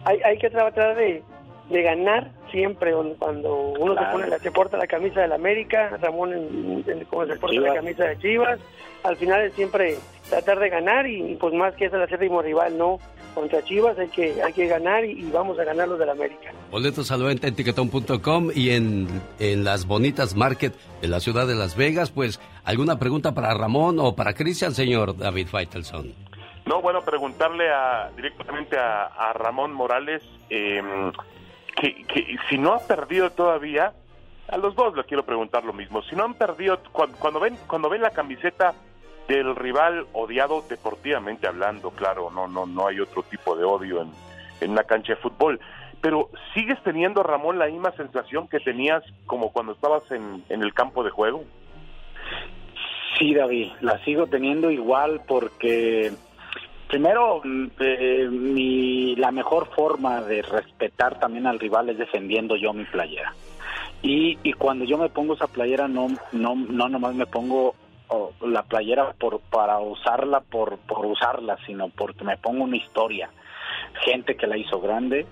[SPEAKER 42] hay, hay que tratar de, de ganar siempre cuando uno se pone la, se porta la camisa de la América, Ramón en, en, como se porta la camisa de Chivas, al final es siempre tratar de ganar y, pues más que es el acérrimo rival, no contra Chivas hay que hay que ganar y, y vamos a ganar los de la América.
[SPEAKER 2] Boletos a la venta en tiquetón.com y en, en las bonitas market de la ciudad de Las Vegas, pues alguna pregunta para Ramón o para Cristian, señor David Feitelson.
[SPEAKER 40] No, bueno, preguntarle a, directamente a, Ramón Morales eh, que, que, si no ha perdido todavía, a los dos le quiero preguntar lo mismo, si no han perdido, cuando, cuando ven cuando ven la camiseta del rival odiado deportivamente hablando, claro, no no no hay otro tipo de odio en, en una cancha de fútbol, pero sigues teniendo Ramón la misma sensación que tenías como cuando estabas en, en el campo de juego.
[SPEAKER 41] Sí, David, la sigo teniendo igual porque primero eh, mi la mejor forma de respetar también al rival es defendiendo yo mi playera. Y, y cuando yo me pongo esa playera no no no nomás me pongo la playera por para usarla por por usarla, sino porque me pongo una historia. Gente que la hizo grande,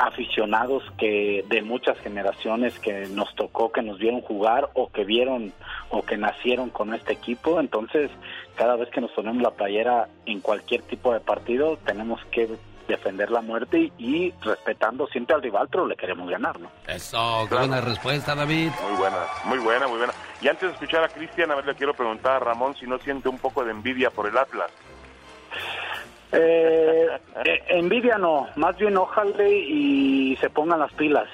[SPEAKER 41] aficionados que de muchas generaciones que nos tocó que nos vieron jugar o que vieron o que nacieron con este equipo. Entonces cada vez que nos ponemos la playera en cualquier tipo de partido tenemos que defender la muerte y, y respetando siempre al rival pero le queremos ganar no
[SPEAKER 2] eso qué buena respuesta David.
[SPEAKER 40] Muy buena muy buena muy buena. Y antes de escuchar a Cristian a ver le quiero preguntar a Ramón si no siente un poco de envidia por el Atlas
[SPEAKER 41] eh, eh, envidia no, más bien ojalá y se pongan las pilas,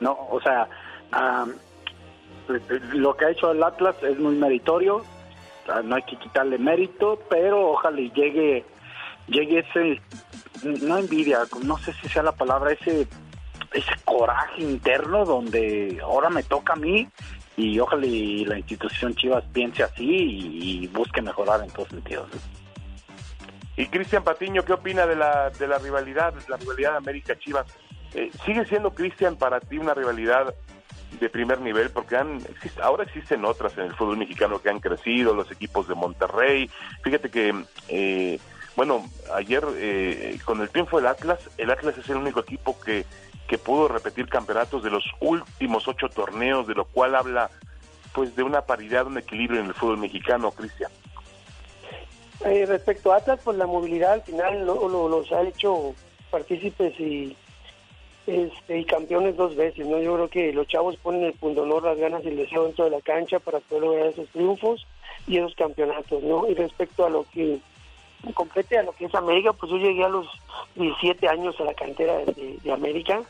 [SPEAKER 41] ¿no? O sea, lo que ha hecho el Atlas es muy meritorio, no hay que quitarle mérito, pero ojalá y llegue, llegue ese, no envidia, no sé si sea la palabra, ese ese coraje interno donde ahora me toca a mí y ojalá y la institución Chivas piense así y, y busque mejorar en todos sentidos.
[SPEAKER 40] Y Cristian Patiño, ¿qué opina de la, de la rivalidad, la rivalidad de América Chivas? Eh, ¿Sigue siendo, Cristian, para ti una rivalidad de primer nivel? Porque han, ahora existen otras en el fútbol mexicano que han crecido, los equipos de Monterrey. Fíjate que, eh, bueno, ayer eh, con el triunfo del Atlas, el Atlas es el único equipo que, que pudo repetir campeonatos de los últimos ocho torneos, de lo cual habla pues de una paridad, un equilibrio en el fútbol mexicano, Cristian.
[SPEAKER 42] Eh, respecto a Atlas, pues la movilidad al final lo- lo- los ha hecho partícipes y este, y campeones dos veces, ¿no? Yo creo que los chavos ponen el punto honor, las ganas y el deseo dentro de la cancha para poder lograr esos triunfos y esos campeonatos, ¿no? Y respecto a lo que compete a lo que es América, pues yo llegué a los 17 años a la cantera de, América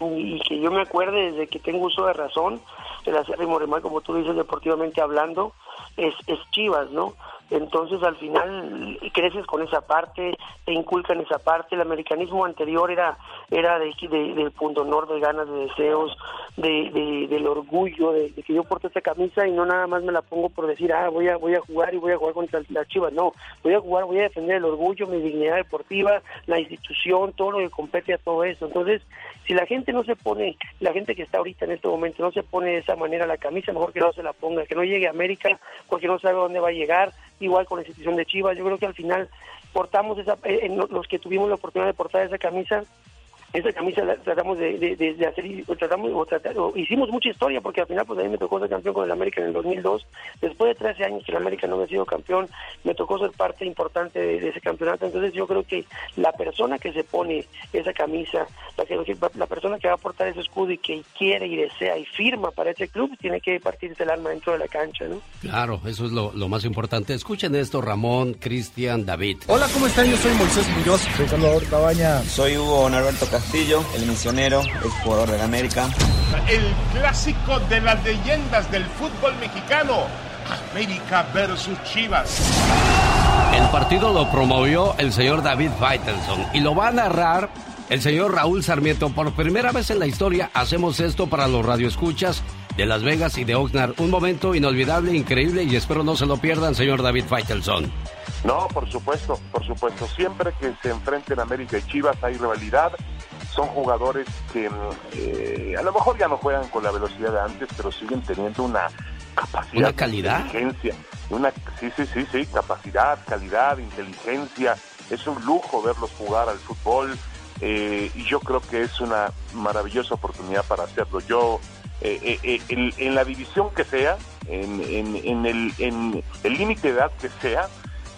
[SPEAKER 42] y, que yo me acuerde desde que tengo uso de razón, el acérrimo rival, como tú dices, deportivamente hablando, es, es Chivas, ¿no? Entonces al final creces con esa parte, te inculcan esa parte. El americanismo anterior era era de, de, del punto honor, de ganas, de deseos, de, de- del orgullo, de, que yo porto esta camisa y no nada más me la pongo por decir, ah, voy a voy a jugar y voy a jugar contra las Chivas. No, voy a jugar, voy a defender el orgullo, mi dignidad deportiva, la institución, todo lo que compete a todo eso. Entonces, si la gente no se pone, la gente que está ahorita en este momento no se pone de esa manera la camisa, mejor que no se la ponga, que no llegue a América porque no sabe dónde va a llegar, igual con la institución de Chivas, yo creo que al final portamos esa, eh, eh, los que tuvimos la oportunidad de portar esa camisa, esa camisa la tratamos de, de- de- de hacer y- o tratamos o tratar- o hicimos mucha historia porque al final pues a mí me tocó ser campeón con el América en el 2002 después de 13 años que el América no había sido campeón me tocó ser parte importante de, de ese campeonato entonces yo creo que la persona que se pone esa camisa la, que, la persona que va a portar ese escudo y que quiere y desea y firma para ese club tiene que partirse el alma dentro de la cancha ¿no?
[SPEAKER 2] Claro, eso es lo, lo más importante. Escuchen esto, Ramón, Cristian, David.
[SPEAKER 43] Hola, ¿cómo están? Yo soy Moisés Muñoz. Soy Salvador Cabaña.
[SPEAKER 44] Soy Hugo Norberto Castillo, el misionero, ex jugador de la América.
[SPEAKER 13] El clásico de las leyendas del fútbol mexicano. América versus Chivas.
[SPEAKER 2] El partido lo promovió el señor David Faitelson y lo va a narrar el señor Raúl Sarmiento. Por primera vez en la historia hacemos esto para los radioescuchas de Las Vegas y de Oxnard. Un momento inolvidable, increíble y espero no se lo pierdan, señor David Faitelson.
[SPEAKER 40] No, por supuesto, por supuesto. Siempre que se enfrenten América y Chivas hay rivalidad. Son jugadores que mm, eh, a lo mejor ya no juegan con la velocidad de antes, pero siguen teniendo una capacidad,
[SPEAKER 2] ¿Una calidad?
[SPEAKER 40] inteligencia, una sí, sí, sí, sí, capacidad, calidad, inteligencia. Es un lujo verlos jugar al fútbol eh, y yo creo que es una maravillosa oportunidad para hacerlo. Yo eh, eh, eh, en, en la división que sea, en, en- en el en el límite de edad que sea,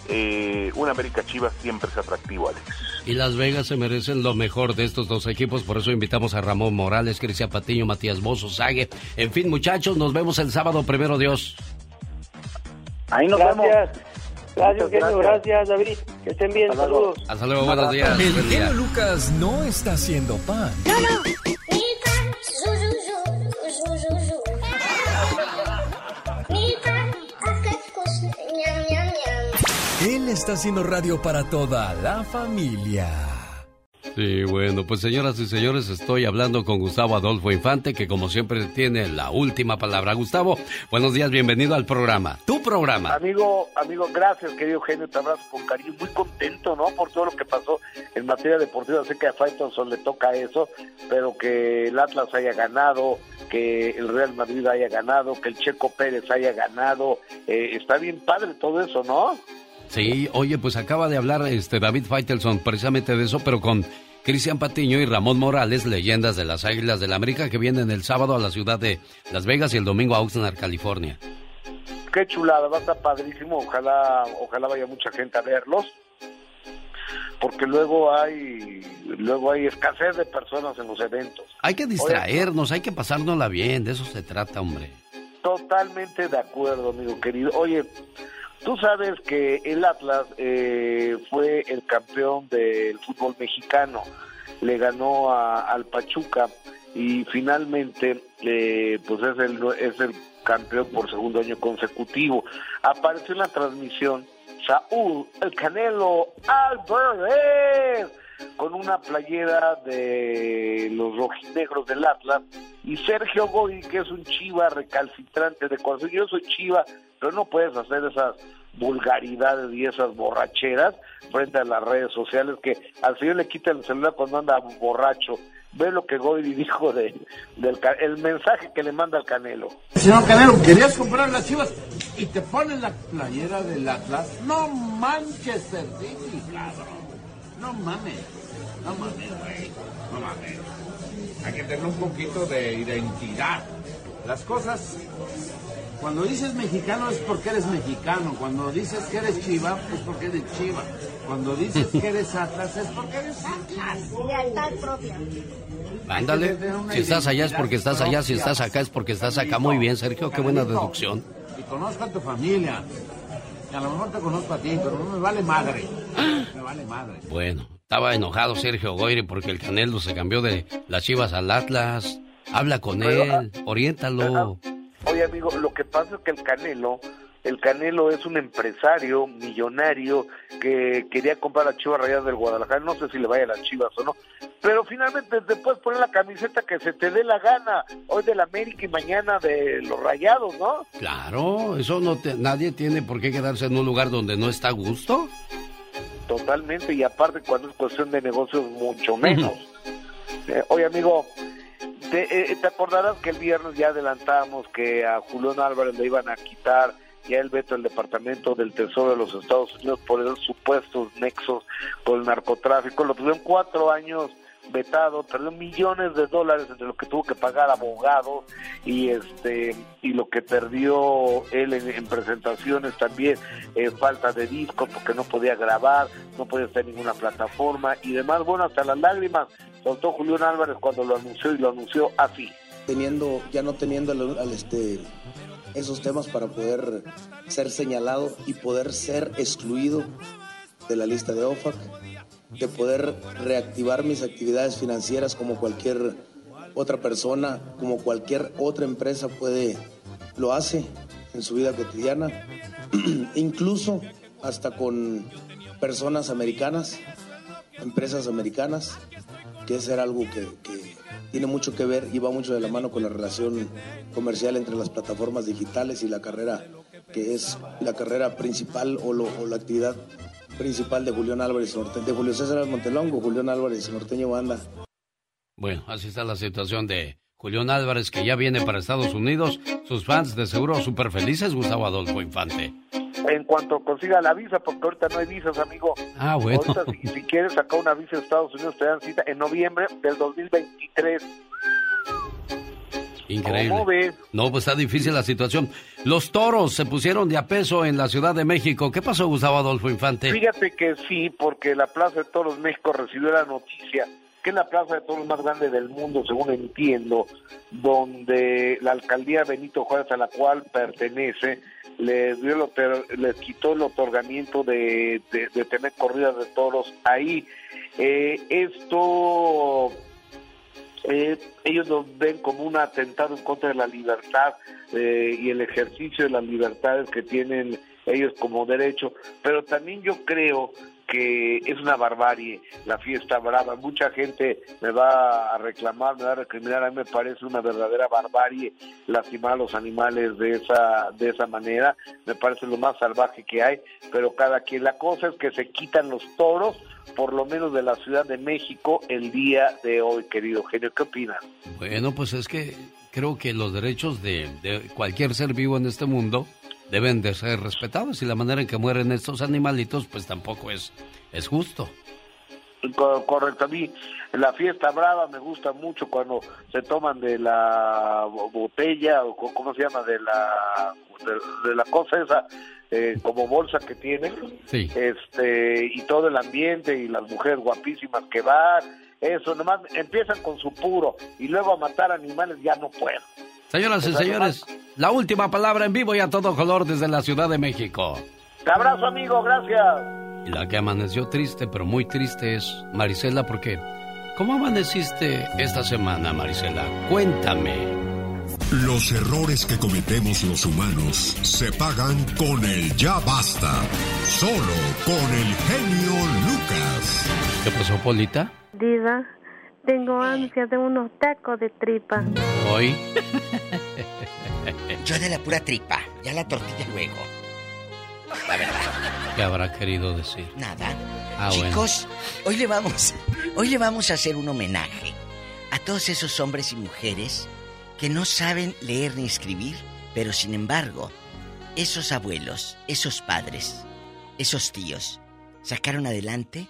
[SPEAKER 40] eh, un América Chivas siempre es atractivo, Alex.
[SPEAKER 2] Y Las Vegas se merecen lo mejor de estos dos equipos, por eso invitamos a Ramón Morales, Cristian Patiño, Matías Bozo, Sague. En fin, muchachos, nos vemos el sábado, primero Dios.
[SPEAKER 41] Ahí nos
[SPEAKER 42] gracias.
[SPEAKER 41] vemos.
[SPEAKER 42] Gracias, genio, gracias, David. Que estén bien,
[SPEAKER 41] Hasta
[SPEAKER 42] saludos.
[SPEAKER 2] Hasta luego, buenos días.
[SPEAKER 34] El
[SPEAKER 2] Buen día.
[SPEAKER 34] genio Lucas no está haciendo pan. Él está haciendo radio para toda la familia.
[SPEAKER 2] Sí, bueno, pues señoras y señores, estoy hablando con Gustavo Adolfo Infante, que como siempre tiene la última palabra. Gustavo, buenos días, bienvenido al programa. Tu programa.
[SPEAKER 45] Amigo, amigo, gracias, querido Eugenio, te abrazo con cariño, muy contento, ¿no? Por todo lo que pasó en materia deportiva, sé que a Faitelson le toca eso, pero que el Atlas haya ganado, que el Real Madrid haya ganado, que el Checo Pérez haya ganado, eh, está bien padre todo eso, ¿no?
[SPEAKER 2] Sí, oye, pues acaba de hablar este David Faitelson precisamente de eso, pero con Cristian Patiño y Ramón Morales, leyendas de las Águilas del la América, que vienen el sábado a la ciudad de Las Vegas y el domingo a Oxnard, California.
[SPEAKER 45] Qué chulada, va a estar padrísimo, ojalá, ojalá vaya mucha gente a verlos, porque luego hay, luego hay escasez de personas en los eventos.
[SPEAKER 2] Hay que distraernos, hay que pasárnosla bien, de eso se trata, hombre.
[SPEAKER 45] Totalmente de acuerdo, amigo querido. Oye, tú sabes que el Atlas eh, fue el campeón del fútbol mexicano, le ganó a- al Pachuca y finalmente eh, pues es el, es el campeón por segundo año consecutivo. Apareció en la transmisión Saúl, el Canelo Álvarez. con una playera de los rojinegros del Atlas y Sergio Goy, que es un chiva recalcitrante de corazón. Yo soy chiva, pero no puedes hacer esas vulgaridades y esas borracheras frente a las redes sociales que al señor le quita el celular cuando anda borracho. Ve lo que Goy dijo de, del el mensaje que le manda al Canelo.
[SPEAKER 46] Señor Canelo, querías comprar las chivas y te pones la playera del Atlas. No manches, cabrón. No mames. No mames, güey. No mames. Hay que tener un poquito de identidad. Las cosas. Cuando dices mexicano es porque eres mexicano. Cuando dices que eres chiva es porque eres chiva. Cuando dices que eres Atlas es porque eres Atlas.
[SPEAKER 6] Lealtad propia.
[SPEAKER 2] Ándale. Si estás allá es porque estás allá, si estás acá es porque estás acá. Muy bien, Sergio, qué buena deducción.
[SPEAKER 46] Y conozco a tu familia. Y a lo mejor te conozco a ti, pero no me vale madre. Me vale madre.
[SPEAKER 2] Bueno, estaba enojado Sergio Goyri porque el Canelo se cambió de las chivas al Atlas. Habla con él, oriéntalo.
[SPEAKER 45] Oye, amigo, lo que pasa es que el Canelo, el Canelo es un empresario millonario que quería comprar a Chivas Rayadas del Guadalajara. No sé si le vaya a las Chivas o no. Pero finalmente te puedes poner la camiseta que se te dé la gana. Hoy del América y mañana de los Rayados, ¿no?
[SPEAKER 2] Claro, eso no te- nadie tiene por qué quedarse en un lugar donde no está a gusto.
[SPEAKER 45] Totalmente. Y aparte, cuando es cuestión de negocios, mucho menos. Eh, oye, amigo, te, eh, te acordarás que el viernes ya adelantamos que a Julián Álvarez le iban a quitar ya el veto del Departamento del Tesoro de los Estados Unidos por esos supuestos nexos con el narcotráfico. Lo tuvieron cuatro años vetado, perdió millones de dólares entre lo que tuvo que pagar abogados y este y lo que perdió él en, en presentaciones también, eh, falta de discos porque no podía grabar, no podía estar en ninguna plataforma y demás. Bueno, hasta las lágrimas soltó Julián Álvarez cuando lo anunció y lo anunció así.
[SPEAKER 47] teniendo ya no teniendo al, este esos temas para poder ser señalado y poder ser excluido de la lista de OFAC, de poder reactivar mis actividades financieras como cualquier otra persona, como cualquier otra empresa puede lo hace en su vida cotidiana, incluso hasta con personas americanas, empresas americanas, que es algo que, tiene mucho que ver y va mucho de la mano con la relación comercial entre las plataformas digitales y la carrera que es la carrera principal o la actividad principal de Julián Álvarez Norteño, de Julio César Montelongo, Julián Álvarez Norteño Banda.
[SPEAKER 2] Bueno, así está la situación de Julián Álvarez, que ya viene para Estados Unidos. Sus fans de seguro súper felices, Gustavo Adolfo Infante.
[SPEAKER 45] En cuanto consiga la visa, porque ahorita no hay visas, amigo.
[SPEAKER 2] Ah, bueno.
[SPEAKER 45] Ahorita, si, si quieres sacar una visa de Estados Unidos, te dan cita en noviembre del 2023.
[SPEAKER 2] Increíble.
[SPEAKER 45] ¿Cómo ves?
[SPEAKER 2] No, pues está difícil la situación. Los toros se pusieron de a peso en la Ciudad de México. ¿Qué pasó, Gustavo Adolfo Infante?
[SPEAKER 45] Fíjate que sí, porque la Plaza de Toros México recibió la noticia que es la plaza de toros más grande del mundo, según entiendo, donde la alcaldía Benito Juárez, a la cual pertenece, le dio el otor- les quitó el otorgamiento de, de- de tener corridas de toros ahí. Eh, esto eh, ellos lo ven como un atentado en contra de la libertad eh, y el ejercicio de las libertades que tienen ellos como derecho, pero también yo creo que es una barbarie la fiesta brava. Mucha gente me va a reclamar, me va a recriminar, a mí me parece una verdadera barbarie lastimar a los animales de esa de esa manera, me parece lo más salvaje que hay, pero cada quien la cosa es que se quitan los toros por lo menos de la Ciudad de México el día de hoy, querido genio. ¿Qué opinas?
[SPEAKER 2] Bueno, pues es que creo que los derechos de, de cualquier ser vivo en este mundo deben de ser respetados y la manera en que mueren estos animalitos pues tampoco es, es justo.
[SPEAKER 45] Co- Correcto, a mí la fiesta brava me gusta mucho cuando se toman de la bo- botella o cómo se llama de la de, de la cosa esa eh, como bolsa que tienen
[SPEAKER 2] Sí.
[SPEAKER 45] este y todo el ambiente y las mujeres guapísimas que van eso nomás empiezan con su puro y luego a matar animales ya no puedo
[SPEAKER 2] Señoras y señores, la última palabra en vivo y a todo color desde la Ciudad de México.
[SPEAKER 45] te abrazo amigo gracias
[SPEAKER 2] Y la que amaneció triste, pero muy triste es Marisela, porque ¿cómo amaneciste esta semana, Marisela? Cuéntame.
[SPEAKER 1] Los errores que cometemos los humanos se pagan con el ya basta. Solo con el genio Lucas.
[SPEAKER 2] ¿Qué pasó, Polita?
[SPEAKER 48] Diva, tengo ansia de unos tacos de tripa.
[SPEAKER 2] Hoy.
[SPEAKER 32] Yo de la pura tripa, ya la tortilla luego. La verdad.
[SPEAKER 2] ¿Qué habrá querido decir?
[SPEAKER 32] Nada.
[SPEAKER 2] Ah, bueno.
[SPEAKER 32] Chicos, hoy le vamos, hoy le vamos a hacer un homenaje a todos esos hombres y mujeres que no saben leer ni escribir, pero sin embargo, esos abuelos, esos padres, esos tíos, sacaron adelante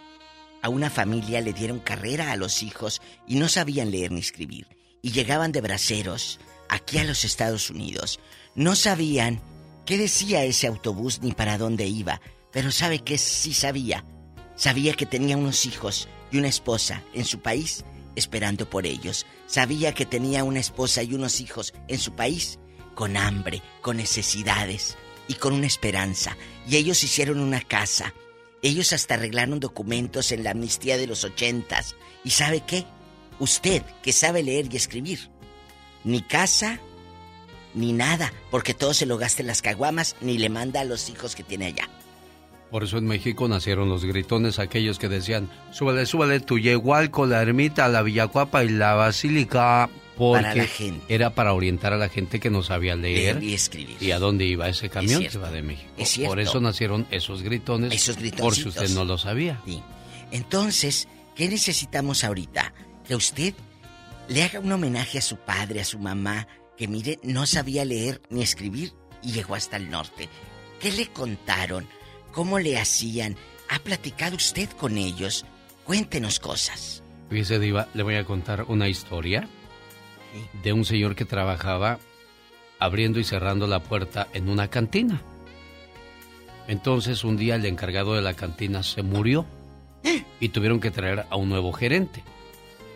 [SPEAKER 32] a una familia, le dieron carrera a los hijos y no sabían leer ni escribir. Y llegaban de braceros aquí a los Estados Unidos. No sabían qué decía ese autobús ni para dónde iba, pero sabe que sí sabía. Sabía que tenía unos hijos y una esposa en su país esperando por ellos. Sabía que tenía una esposa y unos hijos en su país con hambre, con necesidades y con una esperanza. Y ellos hicieron una casa. Ellos hasta arreglaron documentos en la amnistía de los ochentas. ¿Y sabe qué? Usted, que sabe leer y escribir, ni casa, ni nada, porque todo se lo gasta en las caguamas, ni le manda a los hijos que tiene allá.
[SPEAKER 2] Por eso en México nacieron los gritones, aquellos que decían, súbale, súbale tu yegualco, la ermita, la villacuapa y la basílica. Porque
[SPEAKER 32] Para la gente.
[SPEAKER 2] era para orientar a la gente que no sabía leer,
[SPEAKER 32] Leer y escribir.
[SPEAKER 2] y a dónde iba ese camión que va de México.
[SPEAKER 32] Es.
[SPEAKER 2] Por eso nacieron esos gritones.
[SPEAKER 32] Esos
[SPEAKER 2] Por si usted no lo sabía.
[SPEAKER 32] Sí. Entonces, ¿qué necesitamos ahorita? Que usted le haga un homenaje a su padre, a su mamá, que mire, no sabía leer ni escribir y llegó hasta el norte. ¿Qué le contaron? ¿Cómo le hacían? ¿Ha platicado usted con ellos? Cuéntenos cosas.
[SPEAKER 2] Fíjese, Diva, le voy a contar una historia de un señor que trabajaba abriendo y cerrando la puerta en una cantina. Entonces, un día el encargado de la cantina se murió y tuvieron que traer a un nuevo gerente.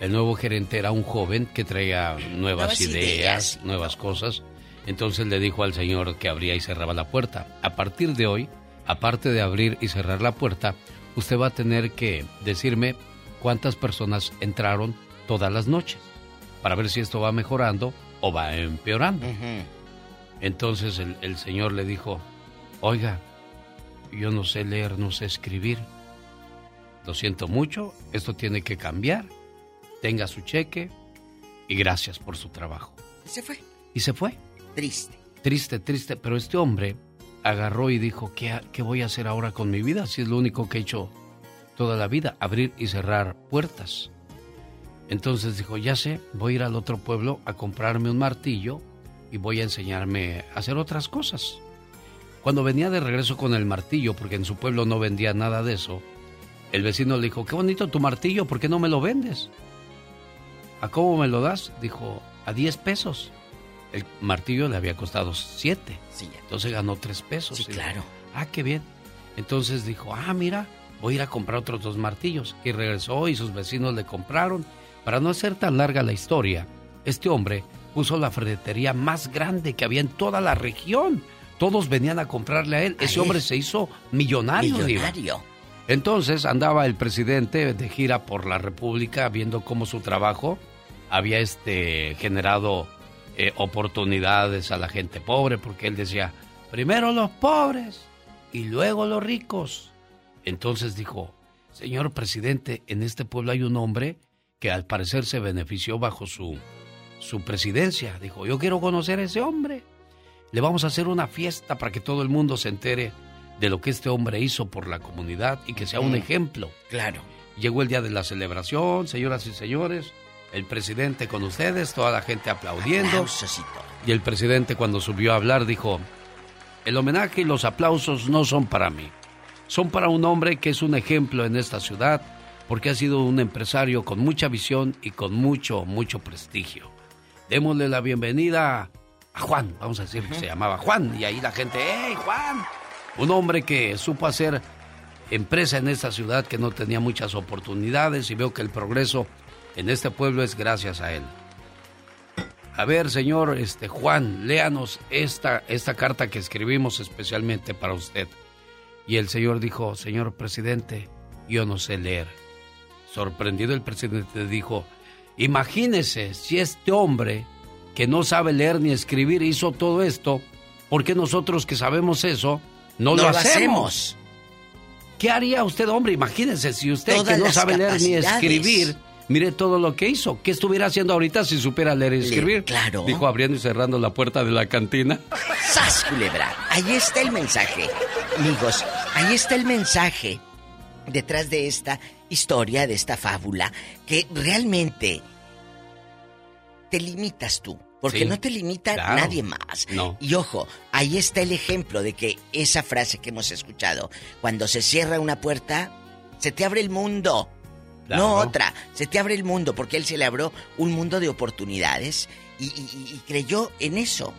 [SPEAKER 2] El nuevo gerente era un joven que traía nuevas,
[SPEAKER 32] Nuevas
[SPEAKER 2] ideas,
[SPEAKER 32] ideas.
[SPEAKER 2] nuevas cosas. Entonces le dijo al señor que abría y cerraba la puerta. A partir de hoy, aparte de abrir y cerrar la puerta, usted va a tener que decirme cuántas personas entraron todas las noches para ver si esto va mejorando o va empeorando. Entonces el, el señor le dijo, oiga, yo no sé leer, no sé escribir. Lo siento mucho, esto tiene que cambiar. Tenga su cheque y gracias por su trabajo.
[SPEAKER 32] Se fue.
[SPEAKER 2] Y se fue.
[SPEAKER 32] Triste.
[SPEAKER 2] Triste, triste, pero este hombre agarró y dijo, ¿qué, ha- qué voy a hacer ahora con mi vida? Si es lo único que he hecho toda la vida, abrir y cerrar puertas. Entonces dijo, ya sé, voy a ir al otro pueblo a comprarme un martillo y voy a enseñarme a hacer otras cosas. Cuando venía de regreso con el martillo, porque en su pueblo no vendía nada de eso, el vecino le dijo, qué bonito tu martillo, ¿por qué no me lo vendes? ¿A cómo me lo das? Dijo, a 10 pesos. El martillo le había costado 7.
[SPEAKER 32] Sí, ya.
[SPEAKER 2] Entonces ganó 3 pesos.
[SPEAKER 32] Sí,
[SPEAKER 2] dijo,
[SPEAKER 32] claro.
[SPEAKER 2] ah, qué bien. Entonces dijo, ah, mira, voy a ir a comprar otros dos martillos. Y regresó y sus vecinos le compraron. Para no hacer tan larga la historia, este hombre puso la ferretería más grande que había en toda la región. Todos venían a comprarle a él. Ese hombre se hizo millonario.
[SPEAKER 32] Millonario.
[SPEAKER 2] Entonces andaba el presidente de gira por la República viendo cómo su trabajo había este generado eh, oportunidades a la gente pobre, porque él decía, primero los pobres y luego los ricos. Entonces dijo, señor presidente, en este pueblo hay un hombre que al parecer se benefició bajo su, su presidencia. Dijo, yo quiero conocer a ese hombre. Le vamos a hacer una fiesta para que todo el mundo se entere de lo que este hombre hizo por la comunidad y que sea un ejemplo.
[SPEAKER 32] Claro.
[SPEAKER 2] Llegó el día de la celebración, señoras y señores, el presidente con ustedes, toda la gente aplaudiendo.
[SPEAKER 32] Y
[SPEAKER 2] el presidente cuando subió a hablar dijo, el homenaje y los aplausos no son para mí, son para un hombre que es un ejemplo en esta ciudad porque ha sido un empresario con mucha visión y con mucho, mucho prestigio. Démosle la bienvenida a Juan, vamos a decir que se llamaba Juan, y ahí la gente, ¡hey Juan! Un hombre que supo hacer empresa en esta ciudad que no tenía muchas oportunidades y veo que el progreso en este pueblo es gracias a él. A ver, señor este Juan, léanos esta, esta carta que escribimos especialmente para usted. Y el señor dijo, señor presidente, yo no sé leer. Sorprendido el presidente dijo, imagínese si este hombre que no sabe leer ni escribir hizo todo esto, ¿por qué nosotros que sabemos eso no, lo, hacemos? ¿Qué haría usted, hombre? Imagínese, si usted que no sabe leer ni escribir, mire todo lo que hizo. ¿Qué estuviera haciendo ahorita si supiera leer y escribir?
[SPEAKER 32] claro.
[SPEAKER 2] Dijo abriendo y cerrando la puerta de la cantina.
[SPEAKER 32] ¡Sas, culebra! Ahí está el mensaje. Amigos, ahí está el mensaje detrás de esta historia, de esta fábula, que realmente te limitas tú. Porque
[SPEAKER 2] Sí,
[SPEAKER 32] no te limita
[SPEAKER 2] claro.
[SPEAKER 32] nadie más.
[SPEAKER 2] No.
[SPEAKER 32] Y ojo, ahí está el ejemplo de que esa frase que hemos escuchado, cuando se cierra una puerta, se te abre el mundo.
[SPEAKER 2] Claro.
[SPEAKER 32] No otra, se te abre el mundo porque él se le abrió un mundo de oportunidades y, y- y- y creyó en eso.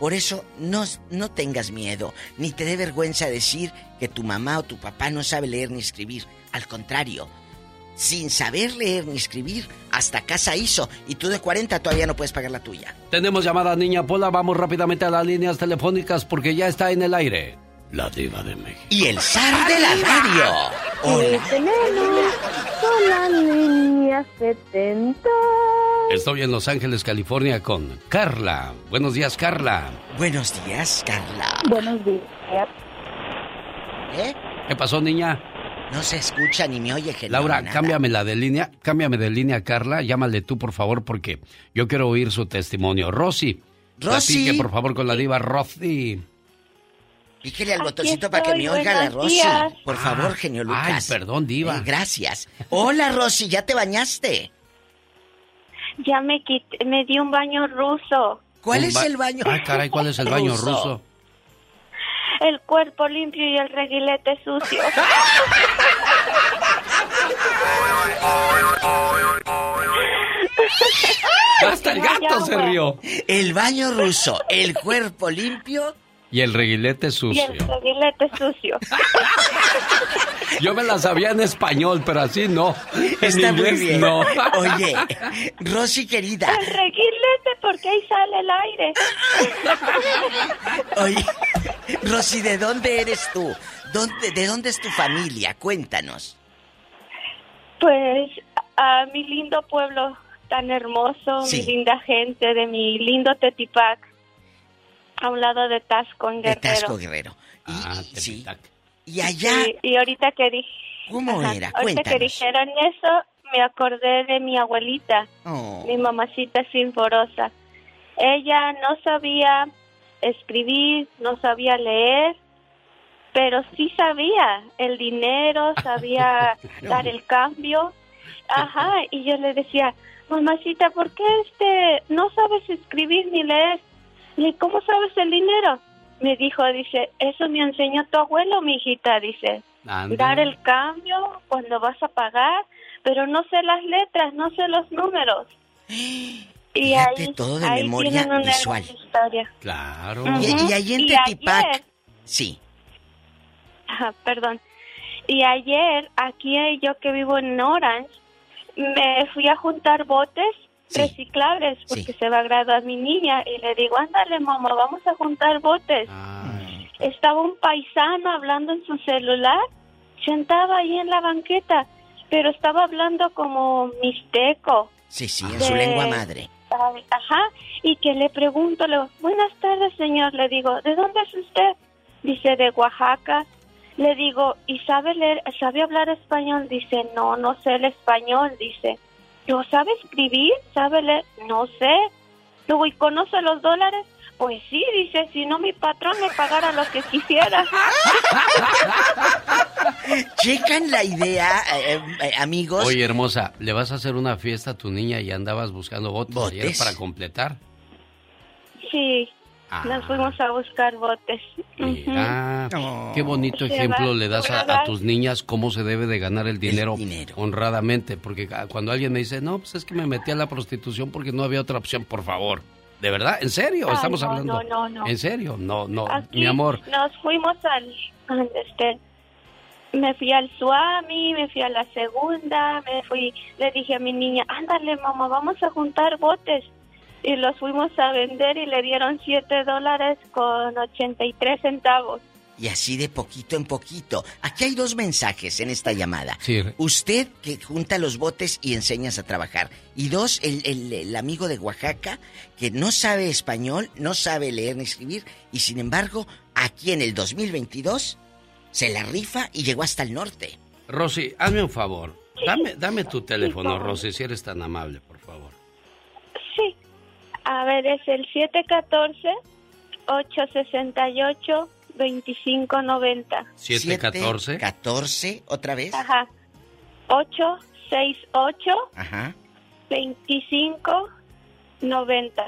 [SPEAKER 32] Por eso no, no tengas miedo, ni te dé vergüenza decir que tu mamá o tu papá no sabe leer ni escribir. Al contrario, sin saber leer ni escribir, hasta casa hizo y tú de 40 todavía no puedes pagar la tuya.
[SPEAKER 2] Tenemos llamada Niña Pola, vamos rápidamente a las líneas telefónicas porque ya está en el aire. La diva de México.
[SPEAKER 32] Y el zar de la radio. Hola.
[SPEAKER 48] Tenemos con la línea 70.
[SPEAKER 2] Estoy en Los Ángeles, California con Carla. Buenos días, Carla.
[SPEAKER 32] Buenos días, Carla.
[SPEAKER 48] Buenos días.
[SPEAKER 32] ¿Eh?
[SPEAKER 2] ¿Qué pasó, niña?
[SPEAKER 32] No se escucha ni me oye, genio,
[SPEAKER 2] Laura,
[SPEAKER 32] nada.
[SPEAKER 2] cámbiame la de línea, cámbiame de línea, Carla. Llámale tú, por favor, porque yo quiero oír su testimonio. Rosy.
[SPEAKER 32] Rosy.
[SPEAKER 2] platique, por favor, con la diva Rosy.
[SPEAKER 32] Píquele al
[SPEAKER 48] Aquí
[SPEAKER 32] botoncito para que me oiga la Rosy.
[SPEAKER 48] días.
[SPEAKER 32] Por favor,
[SPEAKER 2] Ah,
[SPEAKER 32] genio
[SPEAKER 2] ay,
[SPEAKER 32] Lucas.
[SPEAKER 2] perdón, diva.
[SPEAKER 32] Eh, gracias. Hola, Rosy, ¿ya te bañaste?
[SPEAKER 48] Ya me quité, me di un baño ruso.
[SPEAKER 32] ¿Cuál es
[SPEAKER 2] ba-
[SPEAKER 32] el baño?
[SPEAKER 2] Ay, caray, ¿cuál es el baño
[SPEAKER 32] Ruso.
[SPEAKER 2] ruso?
[SPEAKER 48] El cuerpo limpio y el reguilete sucio.
[SPEAKER 2] Hasta el gato se rió.
[SPEAKER 32] El baño ruso, el cuerpo limpio.
[SPEAKER 2] Y el reguilete
[SPEAKER 48] Y
[SPEAKER 2] sucio.
[SPEAKER 48] el reguilete sucio.
[SPEAKER 2] Yo me la sabía en español, pero así no. En
[SPEAKER 32] Está muy bien.
[SPEAKER 2] no.
[SPEAKER 32] Oye, Rosy querida.
[SPEAKER 48] El reguilete porque ahí sale el aire.
[SPEAKER 32] Oye, Rosy, ¿de dónde eres tú? ¿Dónde, ¿De dónde es tu familia? Cuéntanos.
[SPEAKER 48] Pues a mi lindo pueblo tan hermoso,
[SPEAKER 32] Sí.
[SPEAKER 48] mi linda gente de mi lindo Tetipac, a un lado de Tasco, en
[SPEAKER 32] De
[SPEAKER 48] Guerrero.
[SPEAKER 32] Tasco Guerrero. Y,
[SPEAKER 2] Ah,
[SPEAKER 32] y- sí. Y allá,
[SPEAKER 48] Y, y ahorita que dije,
[SPEAKER 32] ¿cómo era?
[SPEAKER 48] ahorita que dijeron eso, me acordé de mi abuelita,
[SPEAKER 32] Oh,
[SPEAKER 48] mi mamacita sinforosa. Ella no sabía escribir, no sabía leer, pero sí sabía el dinero, sabía dar el cambio. Ajá, y yo le decía, mamacita, ¿por qué este no sabes escribir ni leer? ¿Y cómo sabes el dinero? Me dijo, dice, eso me enseñó tu abuelo, mi hijita, dice.
[SPEAKER 2] Ande.
[SPEAKER 48] Dar el cambio cuando vas a pagar, pero no sé las letras, no sé los números. Y
[SPEAKER 32] Fíjate,
[SPEAKER 48] ahí,
[SPEAKER 32] todo de
[SPEAKER 48] ahí
[SPEAKER 32] memoria
[SPEAKER 48] tienen una
[SPEAKER 32] visual.
[SPEAKER 48] historia.
[SPEAKER 2] Claro.
[SPEAKER 32] Y, y ahí en
[SPEAKER 48] Y
[SPEAKER 32] Tetipac,
[SPEAKER 48] ayer-
[SPEAKER 32] sí.
[SPEAKER 48] Ajá, perdón. Y ayer, aquí yo que vivo en Orange, me fui a juntar botes
[SPEAKER 32] Sí.
[SPEAKER 48] reciclables porque
[SPEAKER 32] Sí.
[SPEAKER 48] se va a graduar mi niña y le digo, ándale mamá, vamos a juntar botes.
[SPEAKER 2] Ay,
[SPEAKER 48] Estaba un paisano hablando en su celular, sentado ahí en la banqueta, pero estaba hablando como mixteco.
[SPEAKER 32] Sí, sí, en
[SPEAKER 48] De-
[SPEAKER 32] su lengua madre.
[SPEAKER 48] Ajá, y que le pregunto, le digo, buenas tardes señor, le digo, ¿de dónde es usted? Dice, de Oaxaca. Le digo, ¿y sabe leer, sabe hablar español? Dice, no, no sé el español, dice. Digo, ¿sabe escribir? ¿Sabe leer? No sé. Luego, ¿y conoce los dólares? Pues sí, dice, si no mi patrón me pagara lo que quisiera.
[SPEAKER 32] Checan la idea, eh, eh, amigos.
[SPEAKER 2] Oye, hermosa, ¿le vas a hacer una fiesta a tu niña y andabas buscando ayer para completar?
[SPEAKER 48] Sí,
[SPEAKER 2] Ah.
[SPEAKER 48] nos fuimos a buscar botes.
[SPEAKER 2] Mira,
[SPEAKER 32] No.
[SPEAKER 2] qué bonito ejemplo le das a, tus niñas cómo se debe de ganar el dinero,
[SPEAKER 32] dinero.
[SPEAKER 2] honradamente, porque ca- cuando alguien me dice, no, pues es que me metí a la prostitución porque no había otra opción, por favor. ¿De verdad? ¿En serio?
[SPEAKER 48] Ay,
[SPEAKER 2] Estamos
[SPEAKER 48] no,
[SPEAKER 2] hablando.
[SPEAKER 48] no, no, no.
[SPEAKER 2] ¿En serio? No, no,
[SPEAKER 48] Aquí
[SPEAKER 2] mi amor.
[SPEAKER 48] Nos fuimos al, al, este, me fui al Suami, me fui a la segunda, me fui, le dije a mi niña, ándale mamá, vamos a juntar botes. Y los fuimos a vender y le dieron 7 dólares con 83 centavos.
[SPEAKER 32] y así de poquito en poquito. Aquí hay dos mensajes en esta llamada.
[SPEAKER 2] Sí.
[SPEAKER 32] Usted que junta los botes y enseñas a trabajar. Y dos, el, el- el amigo de Oaxaca que no sabe español, no sabe leer ni escribir y sin embargo aquí en el 2022 se la rifa y llegó hasta el norte.
[SPEAKER 2] Rosy, hazme un favor. Dame, dame tu teléfono, Rosy, si eres tan amable.
[SPEAKER 48] A ver, es el 714-868-2590.
[SPEAKER 2] 714.
[SPEAKER 32] 14, otra vez.
[SPEAKER 48] Ajá. 868
[SPEAKER 32] Ajá.
[SPEAKER 48] 2590.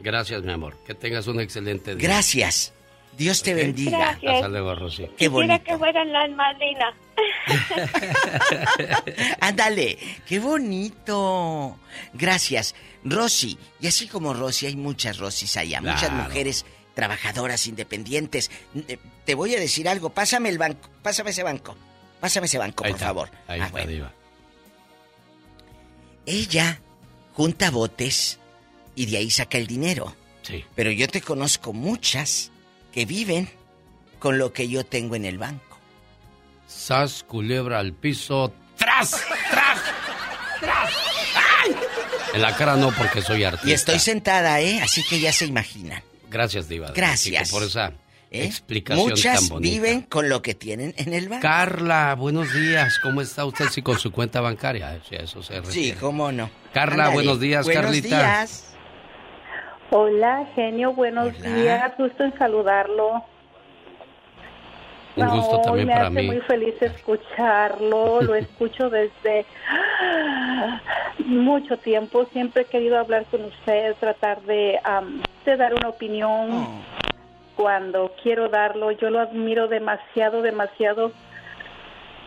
[SPEAKER 2] Gracias, mi amor. Que tengas un excelente día.
[SPEAKER 32] Gracias. Dios te bendiga.
[SPEAKER 48] Gracias.
[SPEAKER 2] Hasta luego, Rosy.
[SPEAKER 32] Qué
[SPEAKER 48] Quisiera
[SPEAKER 32] bonito.
[SPEAKER 48] que fueran las madrinas.
[SPEAKER 32] Ándale, qué bonito. Gracias, Rosy. Y así como Rosy, hay muchas Rosys allá, muchas mujeres trabajadoras independientes. Eh, Te voy a decir algo, pásame el banco, pásame ese banco. Pásame ese banco,
[SPEAKER 2] Ahí
[SPEAKER 32] por
[SPEAKER 2] está,
[SPEAKER 32] favor.
[SPEAKER 2] Ahí
[SPEAKER 32] Ah,
[SPEAKER 2] está,
[SPEAKER 32] bueno.
[SPEAKER 2] Diva.
[SPEAKER 32] Ella junta botes y de ahí saca el dinero.
[SPEAKER 2] Sí.
[SPEAKER 32] Pero yo te conozco muchas que viven con lo que yo tengo en el banco.
[SPEAKER 2] Sas, culebra al piso. ¡Tras! ¡Tras! ¡Tras! ¡Ay! En la cara no, porque soy artista.
[SPEAKER 32] Y estoy sentada, ¿eh? Así que ya se imaginan.
[SPEAKER 2] Gracias, Diva.
[SPEAKER 32] Gracias.
[SPEAKER 2] Por esa
[SPEAKER 32] ¿eh?
[SPEAKER 2] explicación
[SPEAKER 32] Muchas
[SPEAKER 2] tan bonita.
[SPEAKER 32] viven con lo que tienen en el banco.
[SPEAKER 2] Carla, buenos días. ¿Cómo está usted? Sí, con su cuenta bancaria. Sí, a eso se
[SPEAKER 32] Sí,
[SPEAKER 2] refiere.
[SPEAKER 32] cómo no.
[SPEAKER 2] Carla,
[SPEAKER 32] Ándale.
[SPEAKER 2] buenos días,
[SPEAKER 32] Buenos
[SPEAKER 2] Carlita.
[SPEAKER 32] días.
[SPEAKER 49] Hola, genio, buenos
[SPEAKER 32] Hola.
[SPEAKER 49] días, gusto en saludarlo.
[SPEAKER 2] Un gusto
[SPEAKER 49] No,
[SPEAKER 2] también
[SPEAKER 49] me
[SPEAKER 2] para
[SPEAKER 49] hace
[SPEAKER 2] mí.
[SPEAKER 49] muy feliz escucharlo, lo escucho desde mucho tiempo, siempre he querido hablar con usted, tratar de, am, de dar una opinión
[SPEAKER 32] Oh.
[SPEAKER 49] cuando quiero darlo, yo lo admiro demasiado, demasiado.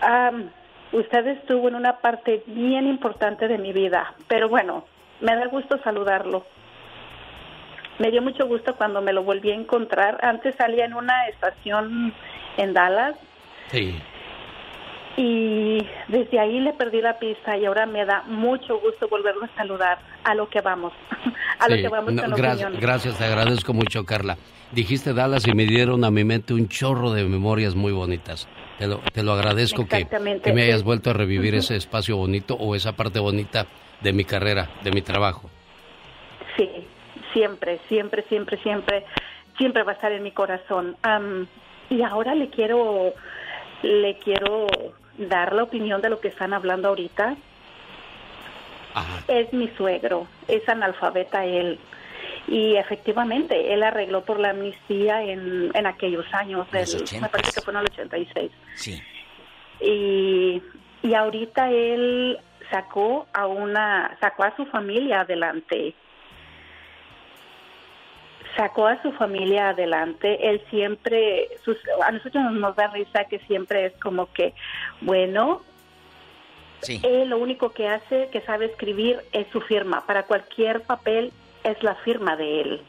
[SPEAKER 49] Am, usted estuvo en una parte bien importante de mi vida, pero bueno, me da gusto saludarlo. Me dio mucho gusto cuando me lo volví a encontrar. Antes salía en una estación en Dallas
[SPEAKER 2] Sí.
[SPEAKER 49] y desde ahí le perdí la pista y ahora me da mucho gusto volverlo a saludar. A lo que vamos, a lo
[SPEAKER 2] Sí,
[SPEAKER 49] que vamos
[SPEAKER 2] no,
[SPEAKER 49] con
[SPEAKER 2] gra-
[SPEAKER 49] opiniones.
[SPEAKER 2] gracias, te agradezco mucho, Carla. Dijiste Dallas y me dieron a mi mente un chorro de memorias muy bonitas. Te lo, te lo agradezco que, que me hayas vuelto a revivir
[SPEAKER 49] Ujú.
[SPEAKER 2] ese espacio bonito o esa parte bonita de mi carrera, de mi trabajo.
[SPEAKER 49] Sí, siempre, siempre, siempre, siempre, siempre va a estar en mi corazón. Am, y ahora le quiero, le quiero dar la opinión de lo que están hablando ahorita. Es mi suegro, es analfabeta él. Y efectivamente, él arregló por la amnistía en, en aquellos años, del, me parece que fue en el 86.
[SPEAKER 32] Sí.
[SPEAKER 49] Y, y ahorita él sacó a una, sacó a su familia adelante. Sacó a su familia adelante. Él siempre, sus, a nosotros nos da risa que siempre es como que, bueno,
[SPEAKER 32] Sí.
[SPEAKER 49] él lo único que hace, que sabe escribir, es su firma. Para cualquier papel es la firma de él.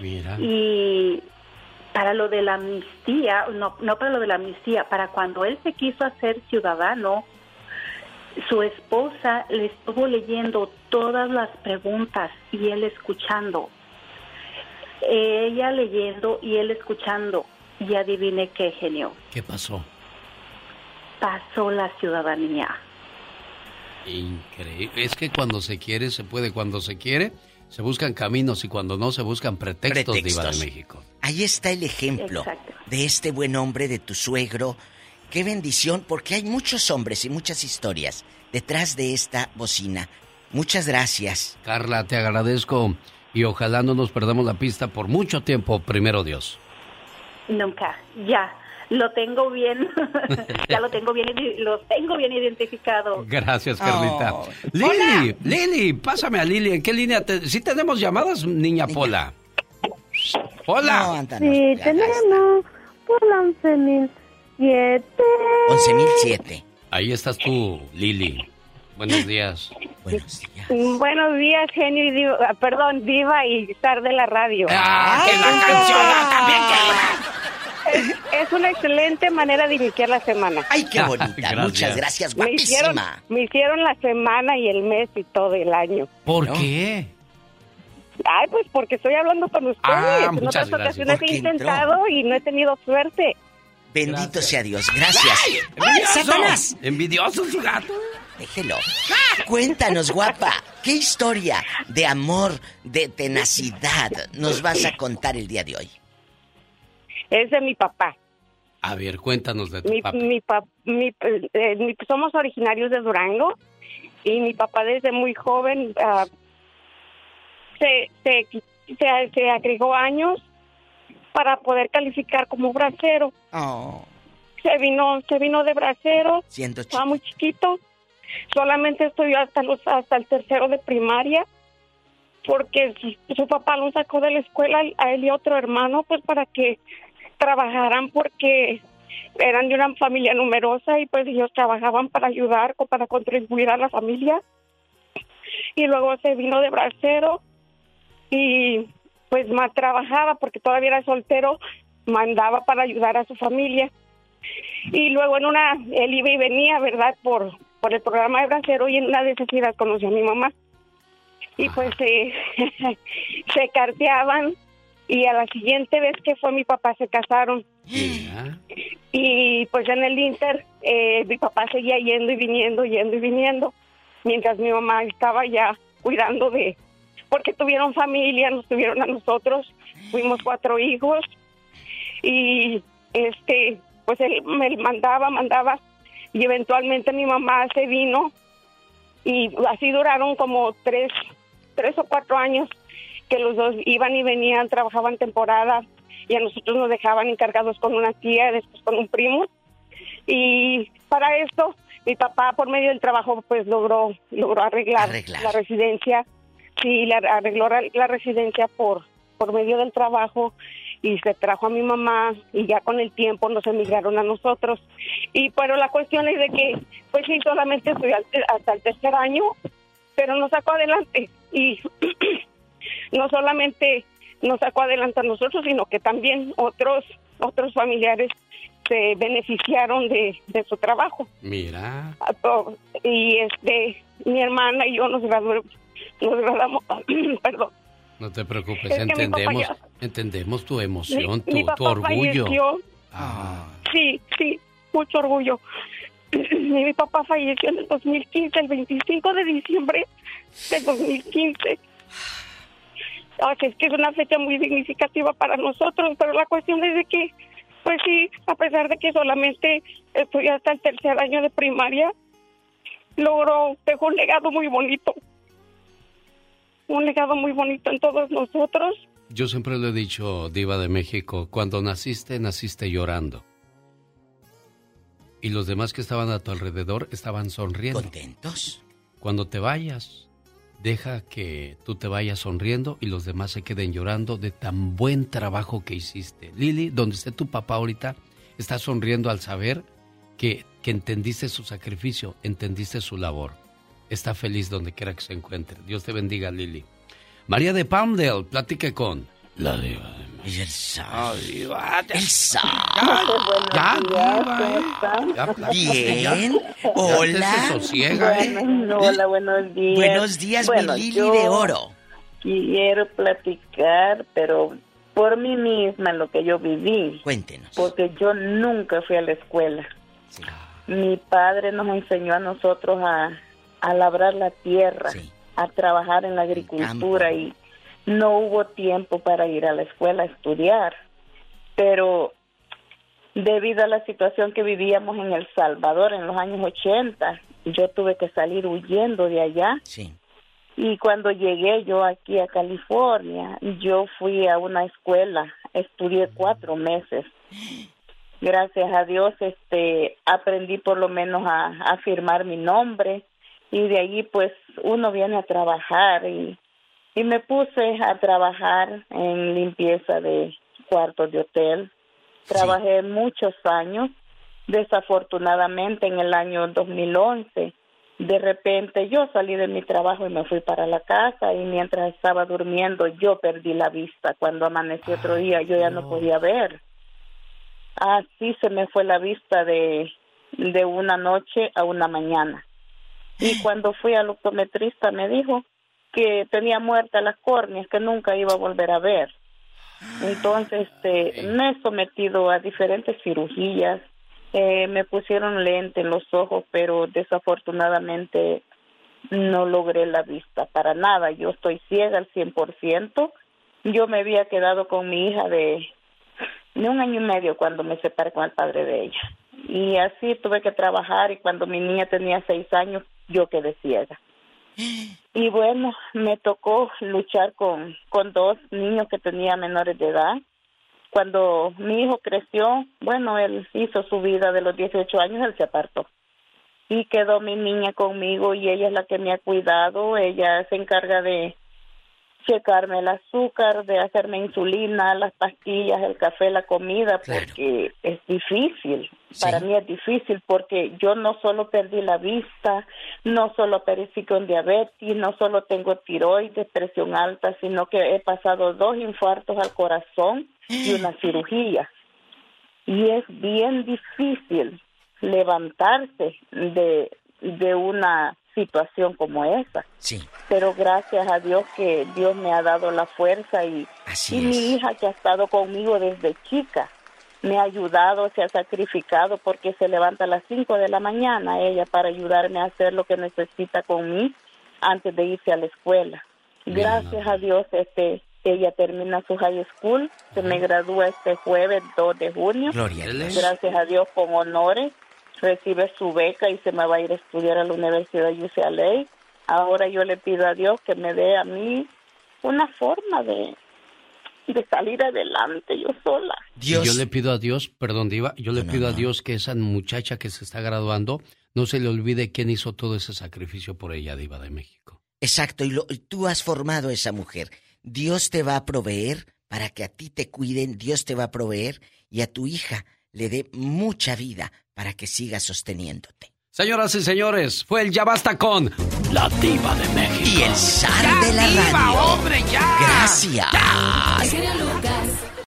[SPEAKER 2] Mira.
[SPEAKER 49] Y para lo de la amnistía, no, no para lo de la amnistía, para cuando él se quiso hacer ciudadano, su esposa le estuvo leyendo todas las preguntas y él escuchando. Ella leyendo y él escuchando. Y adivine qué genio.
[SPEAKER 2] ¿Qué pasó?
[SPEAKER 49] Pasó la ciudadanía.
[SPEAKER 2] Increíble. Es que cuando se quiere, se puede. Cuando se quiere, se buscan caminos y cuando no, se buscan pretextos, Diva
[SPEAKER 32] Pretextos.
[SPEAKER 2] de México.
[SPEAKER 32] Ahí está el ejemplo
[SPEAKER 49] Exacto.
[SPEAKER 32] de este buen hombre, de tu suegro. Qué bendición, porque hay muchos hombres y muchas historias detrás de esta bocina. Muchas gracias.
[SPEAKER 2] Carla, te agradezco y ojalá no nos perdamos la pista por mucho tiempo, primero Dios.
[SPEAKER 49] Nunca, ya. Lo tengo bien, ya lo tengo bien, lo tengo bien identificado.
[SPEAKER 2] Gracias, Carlita.
[SPEAKER 49] Oh.
[SPEAKER 2] Lili, Lili, pásame a Lili. ¿En qué línea? Te... ¿Sí tenemos llamadas, niña Pola? Hola.
[SPEAKER 50] Sí, tenemos por la 11.007.
[SPEAKER 32] 11.007.
[SPEAKER 2] Ahí estás tú, Lili. Buenos días.
[SPEAKER 32] Buenos días.
[SPEAKER 50] Buenos días, genio y diva, ah, perdón, diva y star de la radio.
[SPEAKER 2] ¡Ah, que la canción! ¡Ah, también
[SPEAKER 50] Es, es una excelente manera de iniciar la semana.
[SPEAKER 32] ¡Ay, qué bonita!
[SPEAKER 2] Gracias.
[SPEAKER 32] Muchas gracias,
[SPEAKER 50] Me hicieron,
[SPEAKER 32] guapísima.
[SPEAKER 50] me hicieron la semana y el mes y todo el año.
[SPEAKER 2] ¿Por qué?
[SPEAKER 50] Ay, pues porque estoy hablando con ustedes.
[SPEAKER 2] Ah,
[SPEAKER 50] en otras
[SPEAKER 2] gracias.
[SPEAKER 50] ocasiones he
[SPEAKER 2] entró.
[SPEAKER 50] intentado y no he tenido suerte.
[SPEAKER 32] Bendito sea Dios, gracias.
[SPEAKER 2] ¡Ay! ¡Envidioso!
[SPEAKER 32] ¡Satanás!
[SPEAKER 2] ¿Envidioso su gato?
[SPEAKER 32] Déjelo. Cuéntanos, guapa, ¿qué historia de amor, de tenacidad nos vas a contar el día de hoy?
[SPEAKER 50] Es de mi papá.
[SPEAKER 2] A ver, cuéntanos de tu
[SPEAKER 50] Mi,
[SPEAKER 2] papá.
[SPEAKER 50] mi, pap- mi- eh, mi- somos originarios de Durango y mi papá desde muy joven ah, se, se, se, se agregó años para poder calificar como bracero. Se vino, se vino de bracero,
[SPEAKER 32] Siendo
[SPEAKER 50] estaba muy chiquito, solamente estudió hasta los hasta el tercero de primaria porque su, su papá lo sacó de la escuela a él y otro hermano pues para que trabajaran porque eran de una familia numerosa y pues ellos trabajaban para ayudar o para contribuir a la familia. Y luego se vino de bracero y pues más trabajaba porque todavía era soltero mandaba para ayudar a su familia. Y luego en una él iba y venía verdad por por el programa de bracero y en una idas conoció a mi mamá. Y pues eh, se carteaban y a la siguiente vez que fue mi papá se casaron. Y pues en el Inter eh, mi papá seguía yendo y viniendo, yendo y viniendo, mientras mi mamá estaba ya cuidando de, porque tuvieron familia, nos tuvieron a nosotros, fuimos cuatro hijos. Y este, pues él me mandaba, mandaba y eventualmente mi mamá se vino y así duraron como tres, tres o cuatro años que los dos iban y venían, trabajaban temporada y a nosotros nos dejaban encargados con una tía, después con un primo. Y para esto, mi papá por medio del trabajo pues logró logró arreglar, la residencia. Sí, la, arregló la, la residencia por por medio del trabajo y se trajo a mi mamá y ya con el tiempo nos emigraron a nosotros. Y pero la cuestión es de que pues sí, solamente estudié hasta el tercer año, pero nos sacó adelante y no solamente nos sacó adelante a nosotros, sino que también otros otros familiares se beneficiaron de, de su trabajo.
[SPEAKER 2] Mira.
[SPEAKER 50] Y este mi hermana y yo nos graduamos, nos graduamos, perdón.
[SPEAKER 2] No te preocupes,
[SPEAKER 50] Es mi papá
[SPEAKER 2] entendemos, entendemos tu emoción,
[SPEAKER 50] mi, mi
[SPEAKER 2] tu,
[SPEAKER 50] papá
[SPEAKER 2] tu orgullo.
[SPEAKER 50] falleció.
[SPEAKER 2] Ah,
[SPEAKER 50] Sí, sí, mucho orgullo. Mi, mi papá falleció en el 2015, el 25 de diciembre del 2015. Así es que es una fecha muy significativa para nosotros, pero la cuestión es de que, pues sí, a pesar de que solamente estoy hasta el tercer año de primaria, logró, dejó un legado muy bonito. Un legado muy bonito en todos nosotros.
[SPEAKER 2] yo siempre lo he dicho, Diva de México, cuando naciste, naciste llorando. Y los demás que estaban a tu alrededor estaban sonriendo.
[SPEAKER 32] ¿Contentos?
[SPEAKER 2] Cuando te vayas, deja que tú te vayas sonriendo y los demás se queden llorando de tan buen trabajo que hiciste. Lili, donde esté tu papá ahorita, está sonriendo al saber que, que entendiste su sacrificio, entendiste su labor. Está feliz donde quiera que se encuentre. Dios te bendiga, Lili. María de Palmdale, platique con la diva de
[SPEAKER 32] Y el sol.
[SPEAKER 2] El
[SPEAKER 32] Ya,
[SPEAKER 2] diva, ¿eh? Ya.
[SPEAKER 32] Bien. Hola.
[SPEAKER 2] se sosiega, ¿eh?
[SPEAKER 51] Hola, buenos días.
[SPEAKER 32] Buenos días,
[SPEAKER 51] Bueno,
[SPEAKER 32] mi Lili de oro.
[SPEAKER 51] Quiero platicar, pero por mí misma lo que yo viví.
[SPEAKER 32] Cuéntenos.
[SPEAKER 51] Porque yo nunca fui a la escuela. Mi padre nos enseñó a nosotros a, a labrar la tierra, a trabajar en la agricultura y no hubo tiempo para ir a la escuela a estudiar. Pero debido a la situación que vivíamos en El Salvador en los años 80, yo tuve que salir huyendo de allá. Y cuando llegué yo aquí a California, yo fui a una escuela, estudié cuatro meses. Gracias a Dios, este, aprendí por lo menos a, a firmar mi nombre y de allí pues uno viene a trabajar y, y me puse a trabajar en limpieza de cuartos de hotel. Trabajé muchos años. Desafortunadamente en el año 2011 de repente yo salí de mi trabajo y me fui para la casa y mientras estaba durmiendo yo perdí la vista. Cuando amaneció otro día yo ya no podía ver. Así se me fue la vista de, de una noche a una mañana. Y cuando fui al optometrista me dijo que tenía muertas las córneas, que nunca iba a volver a ver. Entonces, este, me he sometido a diferentes cirugías. Eh, me pusieron lente en los ojos, pero desafortunadamente no logré la vista para nada. Yo estoy ciega al 100%. Yo me había quedado con mi hija de un año y medio cuando me separé con el padre de ella. Y así tuve que trabajar y cuando mi niña tenía seis años, yo quedé ciega. Y bueno, me tocó luchar con, con dos niños que tenían menores de edad. Cuando mi hijo creció, bueno, él hizo su vida de los 18 años, él se apartó. Y quedó mi niña conmigo y ella es la que me ha cuidado. Ella se encarga de, checarme el azúcar, de hacerme insulina, las pastillas, el café, la comida, porque es difícil. Para mí es difícil porque yo no solo perdí la vista, no solo perecí con diabetes, no solo tengo tiroides, presión alta, sino que he pasado dos infartos al corazón y una cirugía. Y es bien difícil levantarse de, de una situación como esa.
[SPEAKER 32] Sí.
[SPEAKER 51] Pero gracias a Dios que Dios me ha dado la fuerza y, y mi hija que ha estado conmigo desde chica me ha ayudado, se ha sacrificado porque se levanta a las 5 de la mañana ella para ayudarme a hacer lo que necesita con mí antes de irse a la escuela. Gracias a Dios este ella termina su high school, se me gradúa este jueves 2 de junio. Gracias a Dios con honores recibe su beca y se me va a ir a estudiar a la Universidad de UCLA. Ahora yo le pido a Dios que me dé a mí una forma de, de salir adelante yo sola.
[SPEAKER 2] Yo le pido a Dios, perdón Diva, yo le pido a Dios que esa muchacha que se está graduando no se le olvide quién hizo todo ese sacrificio por ella, Diva de México.
[SPEAKER 32] Exacto, y, lo, tú has formado a esa mujer. Dios te va a proveer para que a ti te cuiden, Dios te va a proveer y a tu hija le dé mucha vida para que siga sosteniéndote.
[SPEAKER 2] Señoras y señores, fue el Ya Basta con la Diva de México.
[SPEAKER 32] Y el zar de la
[SPEAKER 2] diva,
[SPEAKER 32] radio.
[SPEAKER 2] hombre, ya!
[SPEAKER 32] Gracias.